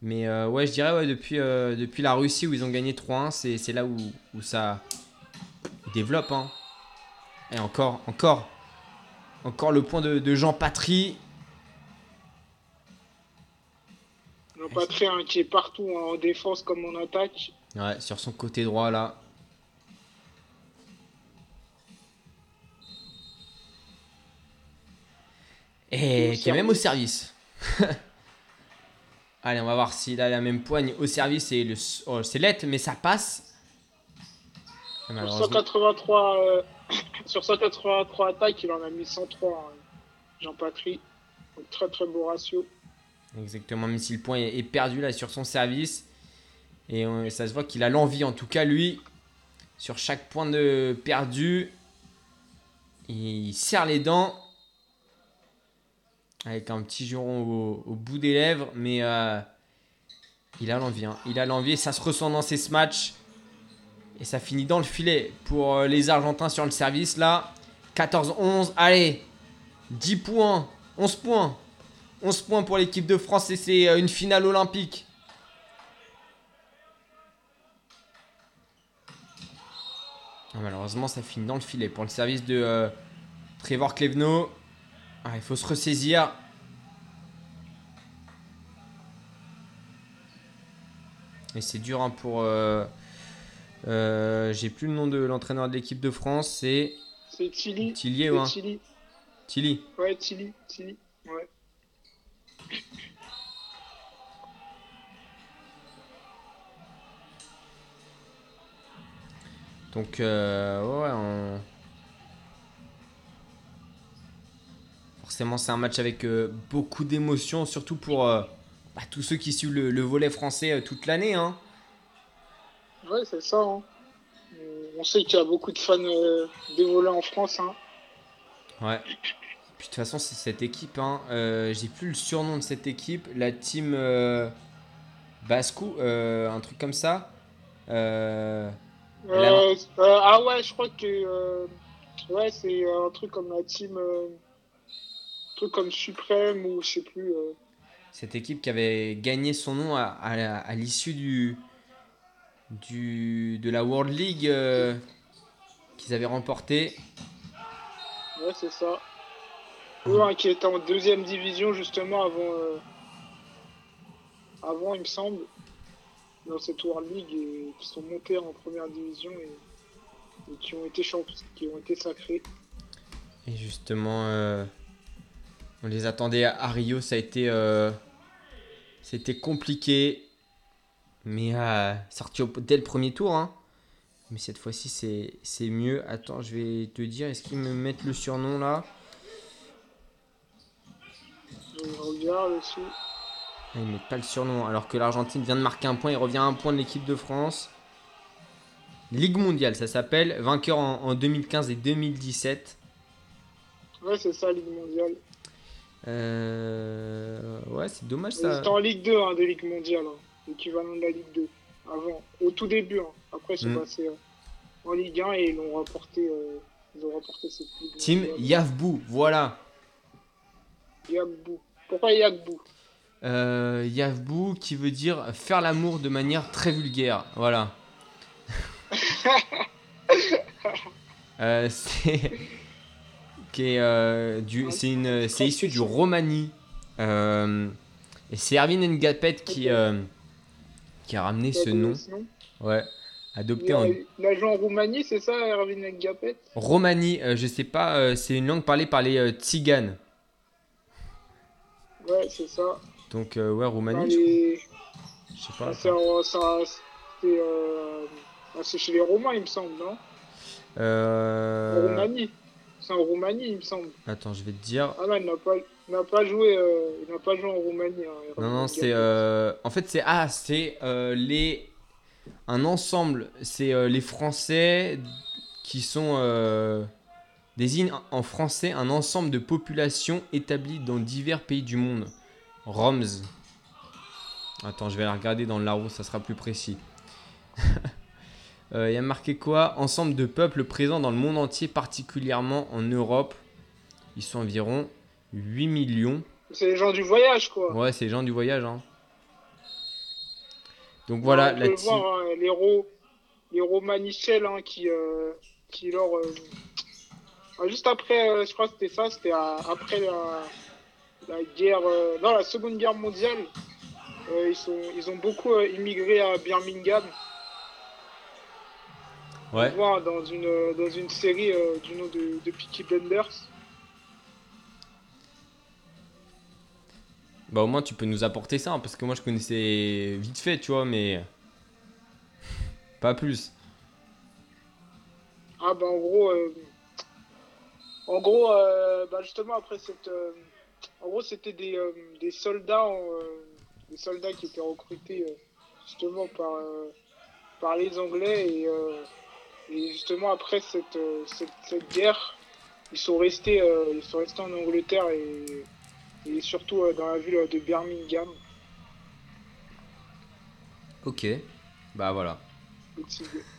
Mais euh, ouais, je dirais, ouais, depuis, euh, depuis la Russie où ils ont gagné 3-1, c'est c'est là où, où ça développe. Hein. Et encore, encore. Encore le point de, de Jean Patry. N'a pas hein, qui est partout hein, en défense comme en attaque. Ouais, sur son côté droit là. Et qui est même au service. Allez, on va voir s'il a la même poigne au service et le oh, c'est lettre, mais ça passe. Sur Malheureusement. 183, euh, sur 183 attaques, il en a mis 103. hein, Jean-Patry. Très très beau ratio. Exactement, même si le point est perdu là sur son service. Et euh, ça se voit qu'il a l'envie, en tout cas lui, sur chaque point de perdu. Il serre les dents. Avec un petit juron au, au bout des lèvres. Mais euh, il a l'envie. hein. Il a l'envie et ça se ressent dans ces matchs. Et ça finit dans le filet pour euh, les Argentins sur le service là. 14-11. Allez, 10 points, 11 points. 11 points pour l'équipe de France et c'est euh, une finale olympique. Ah, malheureusement, ça finit dans le filet pour le service de euh, Trevor Clevenot. Ah, il faut se ressaisir. Et c'est dur hein, pour. euh, euh, J'ai plus le nom de l'entraîneur de l'équipe de France. C'est C'est Tilly. Tillier, C'est ouais. Tilly. Tilly. Ouais, Tilly. Tilly. Ouais. Donc, euh, ouais, on- forcément, c'est un match avec euh, beaucoup d'émotions, surtout pour euh, bah, tous ceux qui suivent le, le volet français toute l'année. Hein. Ouais, c'est ça. hein. On sait qu'il y a beaucoup de fans des volets en France. Hein. Ouais. Puis de toute façon, c'est cette équipe. Hein. J'ai plus le surnom de cette équipe. La team Bascou, un truc comme ça. Euh, Euh, euh, ah ouais, je crois que euh, ouais, c'est euh, un truc comme la team, euh, un truc comme Suprême ou je sais plus. euh. cette équipe qui avait gagné son nom à, à- à l'issue du, du de la World League euh, qu'ils avaient remporté. Ouais, c'est ça. Eux, hein, qui étaient en deuxième division justement avant, euh, avant il me semble, dans cette World League et qui sont montés en première division et, et qui ont été champions, qui ont été sacrés. Et justement, euh, on les attendait à, Rio. Ça a été, euh, c'était compliqué, mais euh, sorti au- dès le premier tour. hein. Mais cette fois-ci, c'est, mieux. Attends, je vais te dire, est-ce qu'ils me mettent le surnom là? Je regarde aussi. Ah, Ils mettent pas le surnom, alors que l'Argentine vient de marquer un point. Il revient à un point de l'équipe de France. Ligue mondiale, ça s'appelle. Vainqueur en, en 2015 et 2017. Ouais, c'est ça, Ligue mondiale. Euh, Ouais, c'est dommage Ils ça. étaient en Ligue 2 hein, des Ligues mondiales, hein, l'équivalent de la Ligue 2. Avant, au tout début. hein. Après, ils sont Mm. passés euh, en Ligue 1 et ils l'ont remporté. euh, ils ont remporté cette Ligue Team. Yavbou, voilà. Yagbou. Pourquoi Yagbou Euh, Yavbou qui veut dire faire l'amour de manière très vulgaire. Voilà. Euh, c'est euh, du, c'est issu du Romani. Euh, et c'est Erwin Ngapet qui, euh, qui a ramené ce nom. Ouais. Adopté en en Roumanie, c'est ça, Erwin Ngapet Romani. euh, je sais pas, c'est une langue parlée par les Tziganes. Ouais, c'est ça. Donc euh, ouais, Roumanie. je crois. Je sais pas. ça- c'est, euh, ah, c'est chez les Romains, il me semble, non? Euh... Roumanie. C'est en Roumanie, il me semble. Attends, je vais te dire. Ah non, il n'a pas, il n'a pas joué, euh, il n'a pas joué en Roumanie. hein, Non, non, c'est. euh, En fait, c'est. Ah, c'est euh, les. Un ensemble. C'est les Français qui sont. désigne en français un ensemble de populations établies dans divers pays du monde. Roms. Attends, je vais la regarder dans le Larousse, ça sera plus précis. Il y a marqué quoi? Ensemble de peuples présents dans le monde entier, particulièrement en Europe. Ils sont environ 8 millions. C'est les gens du voyage, quoi. Ouais, c'est les gens du voyage. Hein. Donc voilà, on peut la le team. voir, hein, les, ro les Romanichel hein, qui, euh, qui leur. euh, ah, juste après, euh, je crois que c'était ça, c'était après la, la guerre. euh, non, la seconde guerre mondiale. Euh, ils, sont, ils ont beaucoup euh, immigré à Birmingham. Ouais. Dans une, dans une série du nom de, de Peaky Blinders. Bah au moins tu peux nous apporter ça, hein, parce que moi je connaissais vite fait, tu vois, mais pas plus. Ah bah en gros, en gros, bah justement après cette, en gros c'était des, euh, des soldats, en, euh, des soldats qui étaient recrutés euh, justement par par les Anglais et, et justement après cette, cette, cette guerre, ils sont restés, ils sont restés en Angleterre et, et surtout dans la ville de Birmingham. Ok. Bah voilà.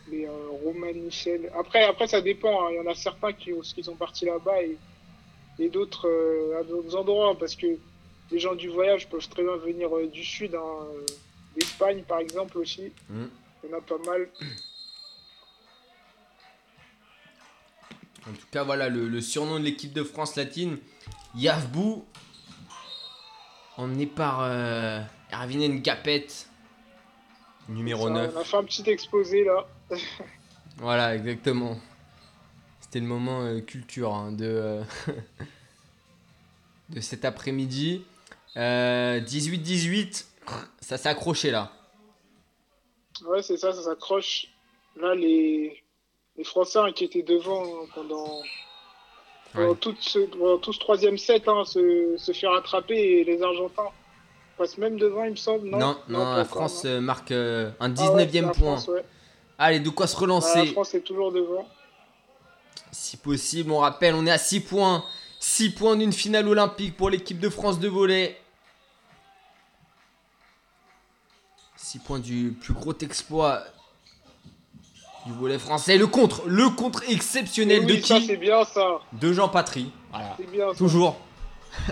les euh, Roman Michel. Après, après, ça dépend. hein. Il y en a certains qui, qui sont partis là-bas et, et d'autres euh, à d'autres endroits parce que les gens du voyage peuvent très bien venir euh, du sud, hein, euh, d'Espagne par exemple aussi. Mm. Il y en a pas mal. En tout cas, voilà le, le surnom de l'équipe de France latine, Yavbou, emmené par euh, Erwin Ngapet, numéro Ça, 9. On a fait un petit exposé là. Voilà, exactement. C'était le moment euh, culture hein, de, euh, de cet après-midi. Euh, 18-18, ça s'est accroché là. Ouais, c'est ça, ça s'accroche. Là, les, les Français hein, qui étaient devant hein, pendant, pendant, Ouais. tout ce, pendant tout ce troisième set hein, se, se fait rattraper et les Argentins passent même devant, il me semble. Non, Non, non, pas la encore, France non. euh, marque euh, un Ah ouais, 19e c'est la point. France, ouais. Allez, de quoi se Ah, relancer? La France est toujours devant. Si possible, on rappelle, on est à 6 points. 6 points d'une finale olympique pour l'équipe de France de volley. 6 points du plus gros exploit du volley français. Le contre, le contre exceptionnel de oui, ça qui c'est bien ça. De Jean Patry. Voilà. Bien. Toujours.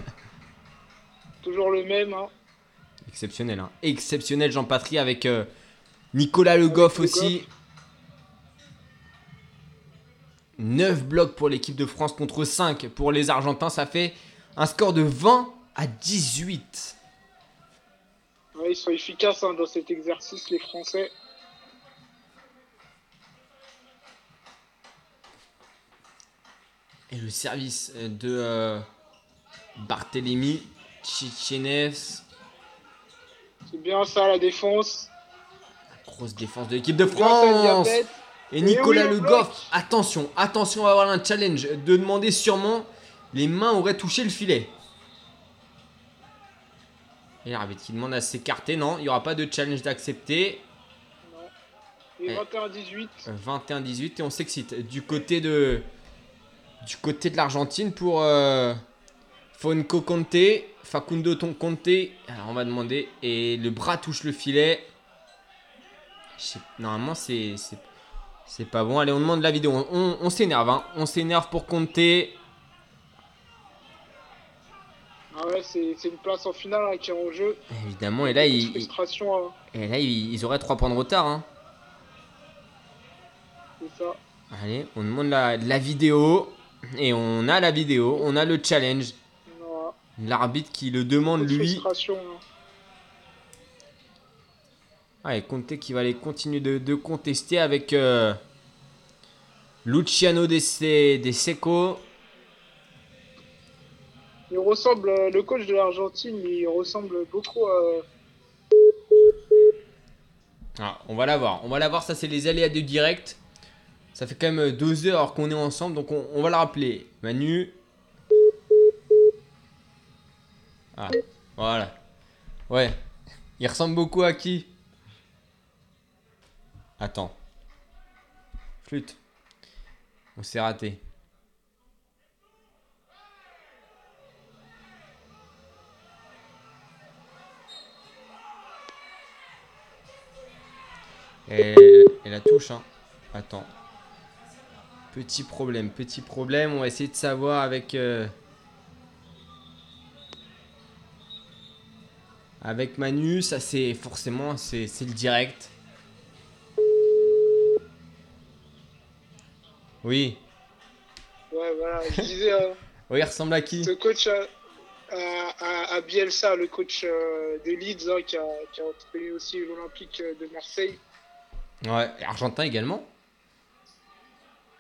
Toujours le même. Hein. Exceptionnel, hein. Exceptionnel Jean Patry avec euh, Nicolas Le Goff Le aussi. 9 blocs pour l'équipe de France contre 5 pour les Argentins. Ça fait un score de 20 à 18. Ouais, ils sont efficaces hein, dans cet exercice, les Français. Et le service euh, de euh, Barthélemy, Tchétchénev. C'est bien ça, la défense. Grosse défense de l'équipe de France. Et Eh Nicolas oui, Le Goff, attention, attention, on va avoir un challenge de demander sûrement les mains auraient touché le filet. Et l'arbitre qui demande à s'écarter, non, il n'y aura pas de challenge d'accepter. Et Eh. 21-18. 21-18 et on s'excite. Du côté de du côté de l'Argentine pour euh, Fonco Conte, Facundo Ton Conte. Alors on va demander et le bras touche le filet. Normalement c'est c'est pas bon. Allez on demande la vidéo. On, on s'énerve. hein. On s'énerve pour Conte. Ah ouais, c'est une place en finale hein, qui est en jeu. Évidemment et là Une il, hein, et là ils, ils auraient 3 points de retard. hein. c'est ça. Allez on demande la, la vidéo et on a la vidéo. On a le challenge. L'arbitre qui le demande lui. frustration. hein. Ah, et Conte qui va aller continuer de, de contester avec euh, Luciano De, Se- De Seco. Il ressemble, euh, le coach de l'Argentine, il ressemble beaucoup à. Ah, on va la voir. On va la voir. Ça, c'est les aléas du direct. Ça fait quand même deux heures qu'on est ensemble. Donc, on, on va la rappeler. Manu. Ah, voilà. Ouais. Il ressemble beaucoup à qui? Attends. Flûte. On s'est raté. Et, la touche, hein. Attends. Petit problème, petit problème. On va essayer de savoir avec... Euh, avec Manu, ça c'est forcément, c'est le direct. Oui. Ouais, voilà, je disais, euh, Oui, il ressemble à qui? Ce coach à, à, à- à Bielsa, le coach euh, de Leeds, hein, qui, a, qui a entraîné aussi l'Olympique euh, de Marseille. Ouais, et Argentin également?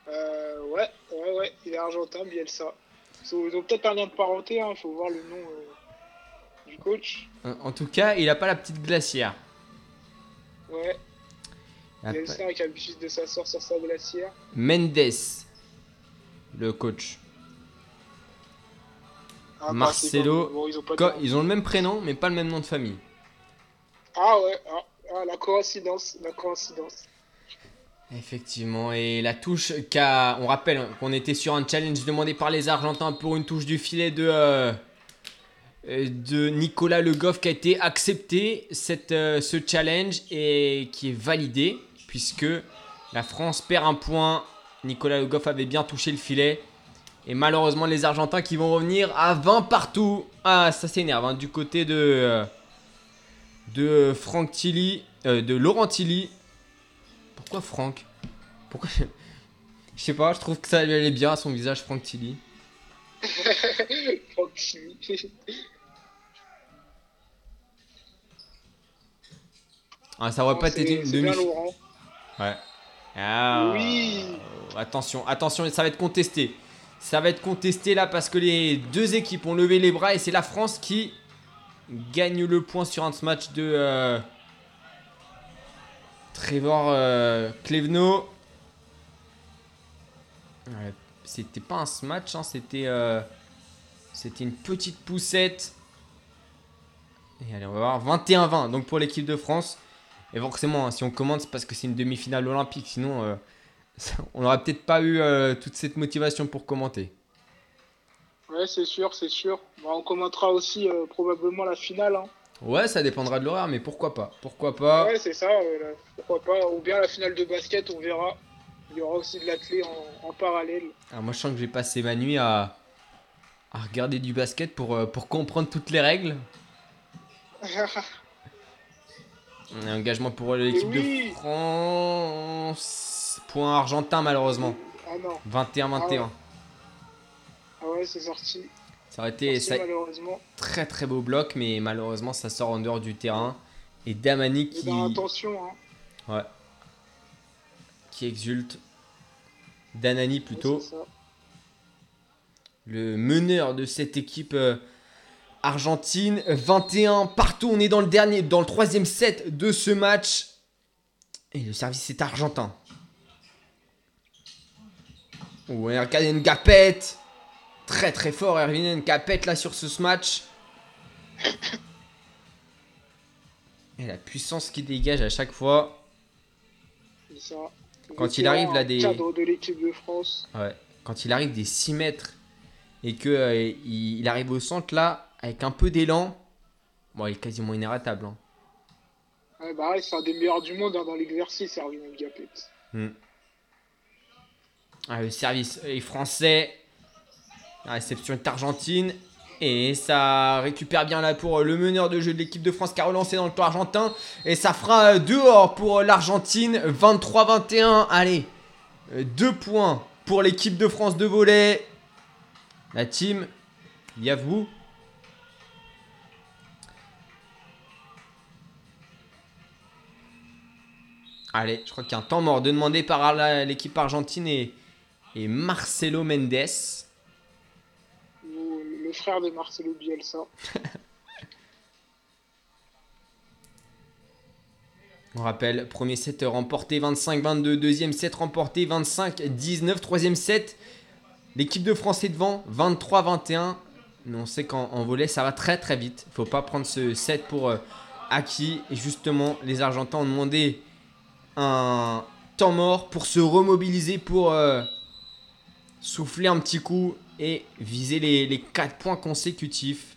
Euh, ouais, ouais, ouais, il est argentin, Bielsa. Ils ont, peut-être un lien de parenté, il faut voir le nom euh, du coach. En en tout cas, il a pas la petite glacière. Ouais, Qui de sa sur sa glacière. Mendes, le coach. Ah, Marcelo, bon, ils ont pas de- Co- Ils ont le même prénom, mais pas le même nom de famille. Ah ouais, ah, ah, la coïncidence, la coïncidence. Effectivement, et la touche qu'a. On rappelle qu'on était sur un challenge demandé par les Argentins pour une touche du filet de. euh, de Nicolas Le Goff qui a été accepté euh, ce challenge et qui est validé puisque la France perd un point. Nicolas Le Goff avait bien touché le filet. Et malheureusement, les Argentins qui vont revenir à 20 partout. Ah, ça s'énerve. hein, du côté de. euh, de Franck Tilly. euh, de Laurent Tilly. Pourquoi Franck? Pourquoi Je sais pas, je trouve que ça lui allait bien à son visage, Franck Tilly. Franchini. Ah, ça aurait pas C'est- été une demi. Ouais. Ah, Oui. euh, Attention, attention, ça va être contesté. Ça va être contesté là parce que les deux équipes ont levé les bras et c'est la France qui gagne le point sur un match de euh, Trevor euh. Ouais, c'était pas un smash, hein, c'était euh, c'était une petite poussette. Et allez, on va voir 21-20 donc pour l'équipe de France. Et forcément, hein, si on commente, c'est parce que c'est une demi-finale olympique. Sinon, euh, on n'aurait peut-être pas eu euh, toute cette motivation pour commenter. Ouais, c'est sûr, c'est sûr. Bah, on commentera aussi euh, probablement la finale. Hein. Ouais, ça dépendra de l'horaire, mais pourquoi pas? Pourquoi pas? Ouais, c'est ça. pourquoi pas? Ou bien la finale de basket, on verra. Il y aura aussi de l'athlé en, en parallèle. Alors moi, je sens que j'ai passé ma nuit à, à regarder du basket pour, pour comprendre toutes les règles. Un engagement pour l'équipe oui. de France. Point argentin, malheureusement. ah non. 21-21. Ah ouais, c'est sorti. Ça aurait été Sorti, ça- malheureusement. très très beau bloc, mais malheureusement, ça sort en dehors du terrain. Et Damani Mais qui, ben, attention, hein. ouais, qui exulte. Danani plutôt. Le meneur de cette équipe euh, argentine. 21 partout, on est dans le dernier, dans le troisième set de ce match. Et le service est argentin. Ouais, regardez Ngapet. Très très fort Erwin Ngapet là sur ce match. Et la puissance qu'il dégage à chaque fois. Ça. Quand il arrive, là, des- cadre de l'équipe de France. Ouais. Quand il arrive des 6 mètres et que euh, il, il arrive au centre là avec un peu d'élan, bon, il est quasiment inarrêtable. hein. Ouais, bah ouais, c'est un des meilleurs du monde hein, dans l'exercice, Erwin Gapet. Ah, le service est français. La réception est argentine. Et ça récupère bien là pour le meneur de jeu de l'équipe de France qui a relancé dans le tour argentin. Et ça fera dehors pour l'Argentine. 23-21. Allez. Deux points pour l'équipe de France de volley. La team Yavou. Allez, je crois qu'il y a un temps mort de demander par l'équipe argentine et, et Marcelo Mendes. Le frère de Marcelo Bielsa. On rappelle, premier set remporté 25-22, deuxième set remporté 25-19, troisième set, l'équipe de France est devant 23-21. Mais on sait qu'en en volley ça va très très vite. Il faut pas prendre ce set pour euh, acquis. Et justement, les Argentins ont demandé un temps mort pour se remobiliser, pour euh, souffler un petit coup et viser les, les 4 points consécutifs.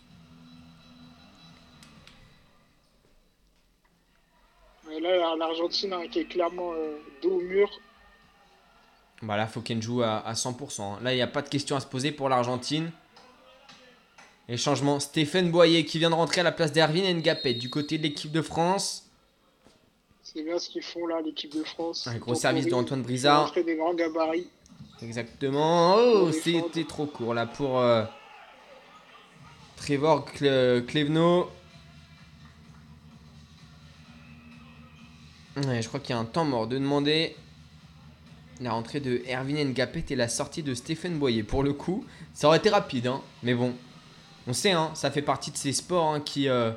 Et là, l'Argentine hein, qui est clairement euh, dos au mur. Bah là, faut qu'elle joue à, à 100%. hein. Là, il n'y a pas de question à se poser pour l'Argentine. Et changement, Stéphane Boyer qui vient de rentrer à la place d'Erwin Ngapet du côté de l'équipe de France. C'est bien ce qu'ils font là, l'équipe de France. Un gros service d'Antoine ils Brizard. des grands gabarits. Exactement. Oh, c'était trop court là pour euh, Trevor Cle- Clevenot. Ouais, je crois qu'il y a un temps mort de demander la rentrée de Erwin Ngapet et la sortie de Stéphane Boyer. Pour le coup, ça aurait été rapide, hein, mais bon, on sait, hein, ça fait partie de ces sports hein, qui. euh,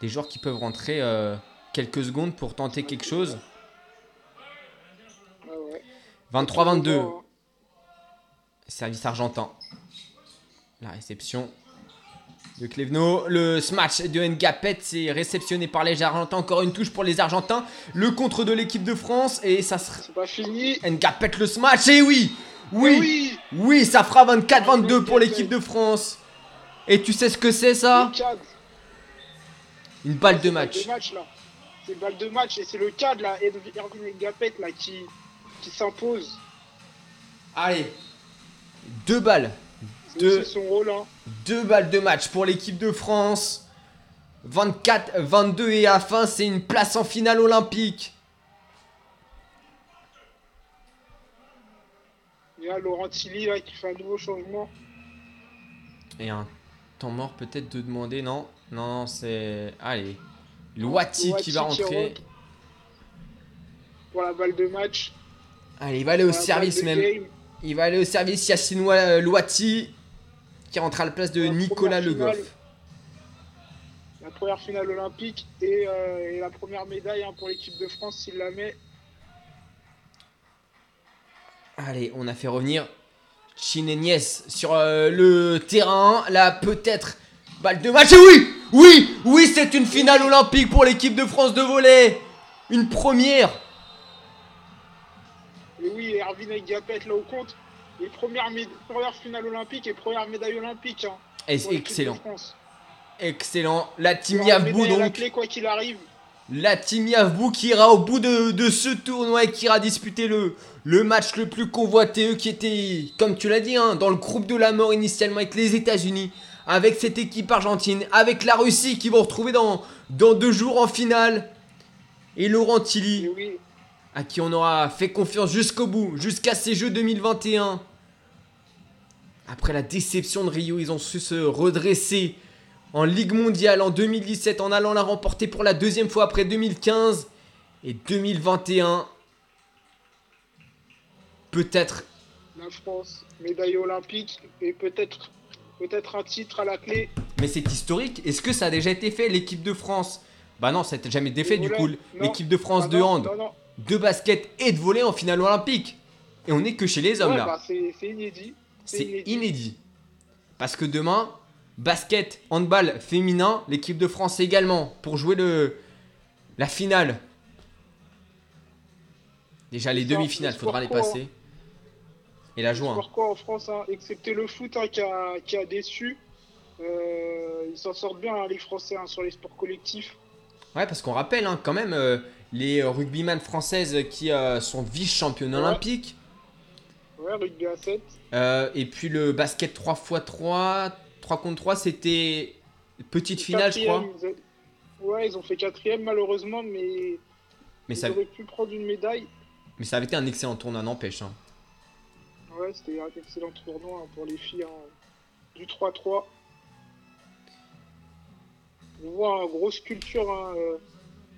des joueurs qui peuvent rentrer euh, quelques secondes pour tenter quelque chose. Ouais, ouais. 23-22. Hein. Service argentin. La réception de Cleveno. Le smash de Ngapet, c'est réceptionné par les Argentins. Encore une touche pour les Argentins. Le contre de l'équipe de France. Et ça sera. C'est pas fini. Ngapet le smash. Et oui Oui oui Oui, ça fera 24-22 pour l'équipe de France. Et tu sais ce que c'est ça? Une balle de match. Là. C'est balle de match et c'est le cadre là, Erwin Ngapet là qui, qui s'impose. Allez. Deux balles. Deux. son rôle hein. Deux balles de match pour l'équipe de France. 24, 22 et à la fin, c'est une place en finale olympique. Il y a Laurent Tilly là qui fait un nouveau changement. Et un temps mort peut-être de demander, non Non, non, c'est... Allez. Loati qui va rentrer. rentre. Pour la balle de match. Allez, il va aller au service même. game. Il va aller au service Yacine Wa- Loati qui rentre à la place de La Nicolas Le finale. Goff. La première finale olympique et, euh, et la première médaille hein, pour l'équipe de France s'il la met. Allez, on a fait revenir Chinenies sur euh, le terrain. Là, peut-être balle de match. Et oui Oui Oui, c'est une finale olympique pour l'équipe de France de volley. Une première. Et oui, Erwin Ngapet là au compte. Et première, mé- première finale olympique et première médaille olympique. hein, Et excellent. Excellent. La team Yavbou à la donc. clé quoi qu'il arrive. La team Yavbou qui ira au bout de, de ce tournoi et qui ira disputer le, le match le plus convoité, eux qui était, comme tu l'as dit, hein, dans le groupe de la mort initialement avec les États-Unis, avec cette équipe argentine, avec la Russie qui vont retrouver dans, dans deux jours en finale. Et Laurent Tilly, oui, à qui on aura fait confiance jusqu'au bout, jusqu'à ces Jeux 2021. Après la déception de Rio, ils ont su se redresser en Ligue mondiale en 2017 en allant la remporter pour la deuxième fois après 2015 et 2021. Peut-être, la France, médaille olympique et peut-être peut-être un titre à la clé. mais c'est historique. Est-ce que ça a déjà été fait l'équipe de France? Bah non, ça n'a jamais été fait du coup. L'équipe de France Ah de hand, Non, non. de basket et de volley en finale olympique. Et on n'est que chez les hommes Ouais, là. bah, c'est inédit. C'est inédit. inédit. Parce que demain, basket, handball féminin, l'équipe de France également pour jouer le la finale. Déjà les demi-finales, le faudra les co, passer. Et la joie. hein. Pourquoi en France, hein, excepté le foot hein, qui, a, qui a déçu, euh, ils s'en sortent bien les Français sur les sports collectifs. Ouais, parce qu'on rappelle quand même euh, les rugbyman françaises qui euh, sont vice-championnes Ouais. olympiques. Ouais, rugby à 7. Euh, et puis le basket 3x3, 3 contre 3, c'était petite finale, je crois. Ils Ouais, ils ont fait quatrième malheureusement, mais Mais ils ça, auraient pu prendre une médaille. mais ça avait été un excellent tournoi, n'empêche. hein. Ouais, c'était un excellent tournoi hein, pour les filles. hein. Du 3-3. On voit une grosse culture hein, euh,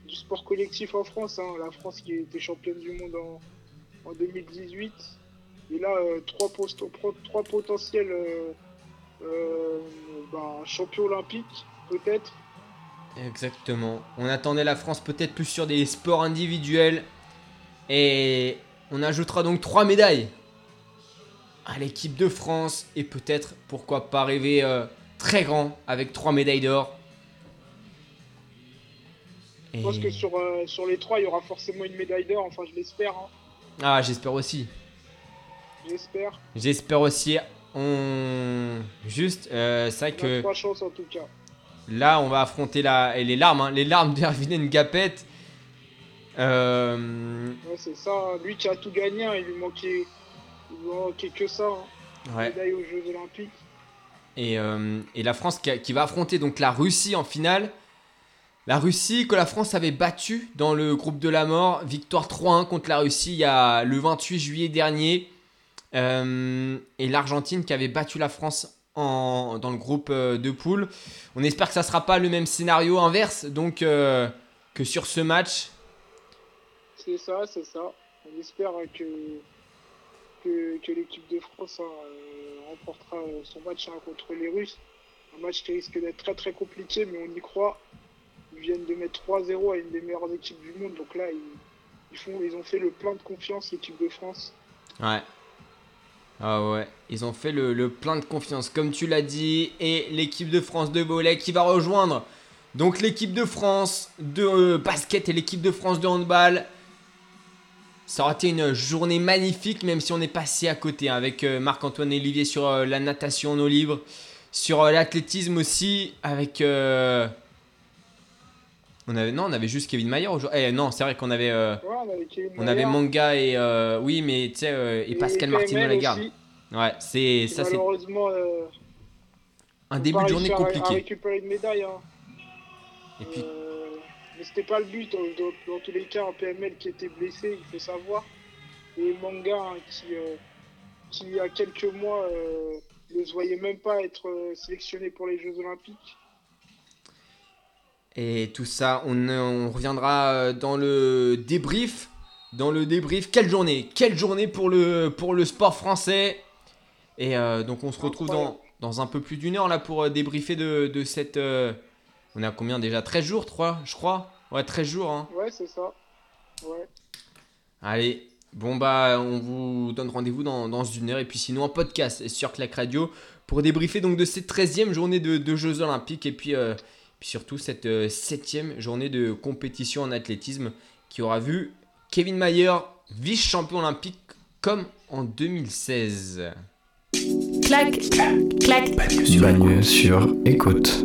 du sport collectif en France. hein. La France qui était championne du monde en, en 2018. Et là, euh, trois, trois potentiels euh, ben, champions olympiques, peut-être. Exactement. On attendait la France peut-être plus sur des sports individuels. Et on ajoutera donc trois médailles à l'équipe de France. Et peut-être, pourquoi pas rêver euh, très grand avec trois médailles d'or. Et- Je pense que sur, euh, sur les trois, il y aura forcément une médaille d'or. Enfin, je l'espère. hein. Ah, j'espère aussi. J'espère. J'espère aussi. On. Juste, euh, c'est vrai On que. trois chances en tout cas. Là, on va affronter la... et les larmes, hein, les larmes d'Erwin Ngapet. Euh, Ouais, c'est ça. hein. Lui qui a tout gagné, hein, il lui manquait, que ça. Hein. ouais. Médaille aux Jeux Olympiques. Et, euh, et la France qui, a- qui va affronter donc la Russie en finale. La Russie que la France avait battue dans le groupe de la mort. Victoire 3-1 contre la Russie il y a le 28 juillet dernier. Euh, et l'Argentine qui avait battu la France en, dans le groupe euh, de poule. On espère que ça sera pas le même scénario inverse donc euh, que sur ce match. C'est ça, c'est ça. On espère que, que, l'équipe de France hein, euh, remportera euh, son match hein, contre les Russes. Un match qui risque d'être très très compliqué, mais on y croit. Ils viennent de mettre 3-0 à une des meilleures équipes du monde, donc là, ils, ils, ont fait le plein de confiance, l'équipe de France. Ouais. Ah ouais, ils ont fait le, le plein de confiance, comme tu l'as dit, et l'équipe de France de volley qui va rejoindre donc l'équipe de France de euh, basket et l'équipe de France de handball. Ça aurait été une journée magnifique, même si on est passé à côté hein, avec euh, Marc-Antoine Olivier sur euh, la natation en eau libre, sur euh, l'athlétisme aussi, avec. On avait, non, on avait juste Kevin Mayer aujourd'hui. Eh, non, c'est vrai qu'on avait. Ouais, on avait, Kevin on avait Manga et. oui, mais tu sais, euh, et Pascal Martino Lagarde. Ouais, c'est ça, c'est Malheureusement, un début de journée compliqué. une médaille. Hein. Et puis, C'était pas le but. Dans, dans- dans tous les cas, un PML qui était blessé, il faut savoir. Et Manga, hein, qui, euh, qui il y a quelques mois euh, ne se voyait même pas être euh, sélectionné pour les Jeux Olympiques. et tout ça, on, on reviendra dans le débrief. Dans le débrief, quelle journée? Quelle journée pour le, pour le sport français? Et euh, donc, on se retrouve dans, dans un peu plus d'une heure là pour débriefer de, de cette. euh, on a combien déjà? 13 jours, 3, je crois? Ouais, 13 jours. Hein. Ouais, c'est ça. Ouais. Allez, bon bah on vous donne rendez-vous dans, dans une heure et puis sinon en podcast sur Clac Radio pour débriefer donc de cette 13e journée de, de Jeux Olympiques et puis, euh, puis surtout cette 7e journée de compétition en athlétisme qui aura vu Kevin Mayer vice-champion olympique comme en 2016. clac, clac. Bagne sur écoute.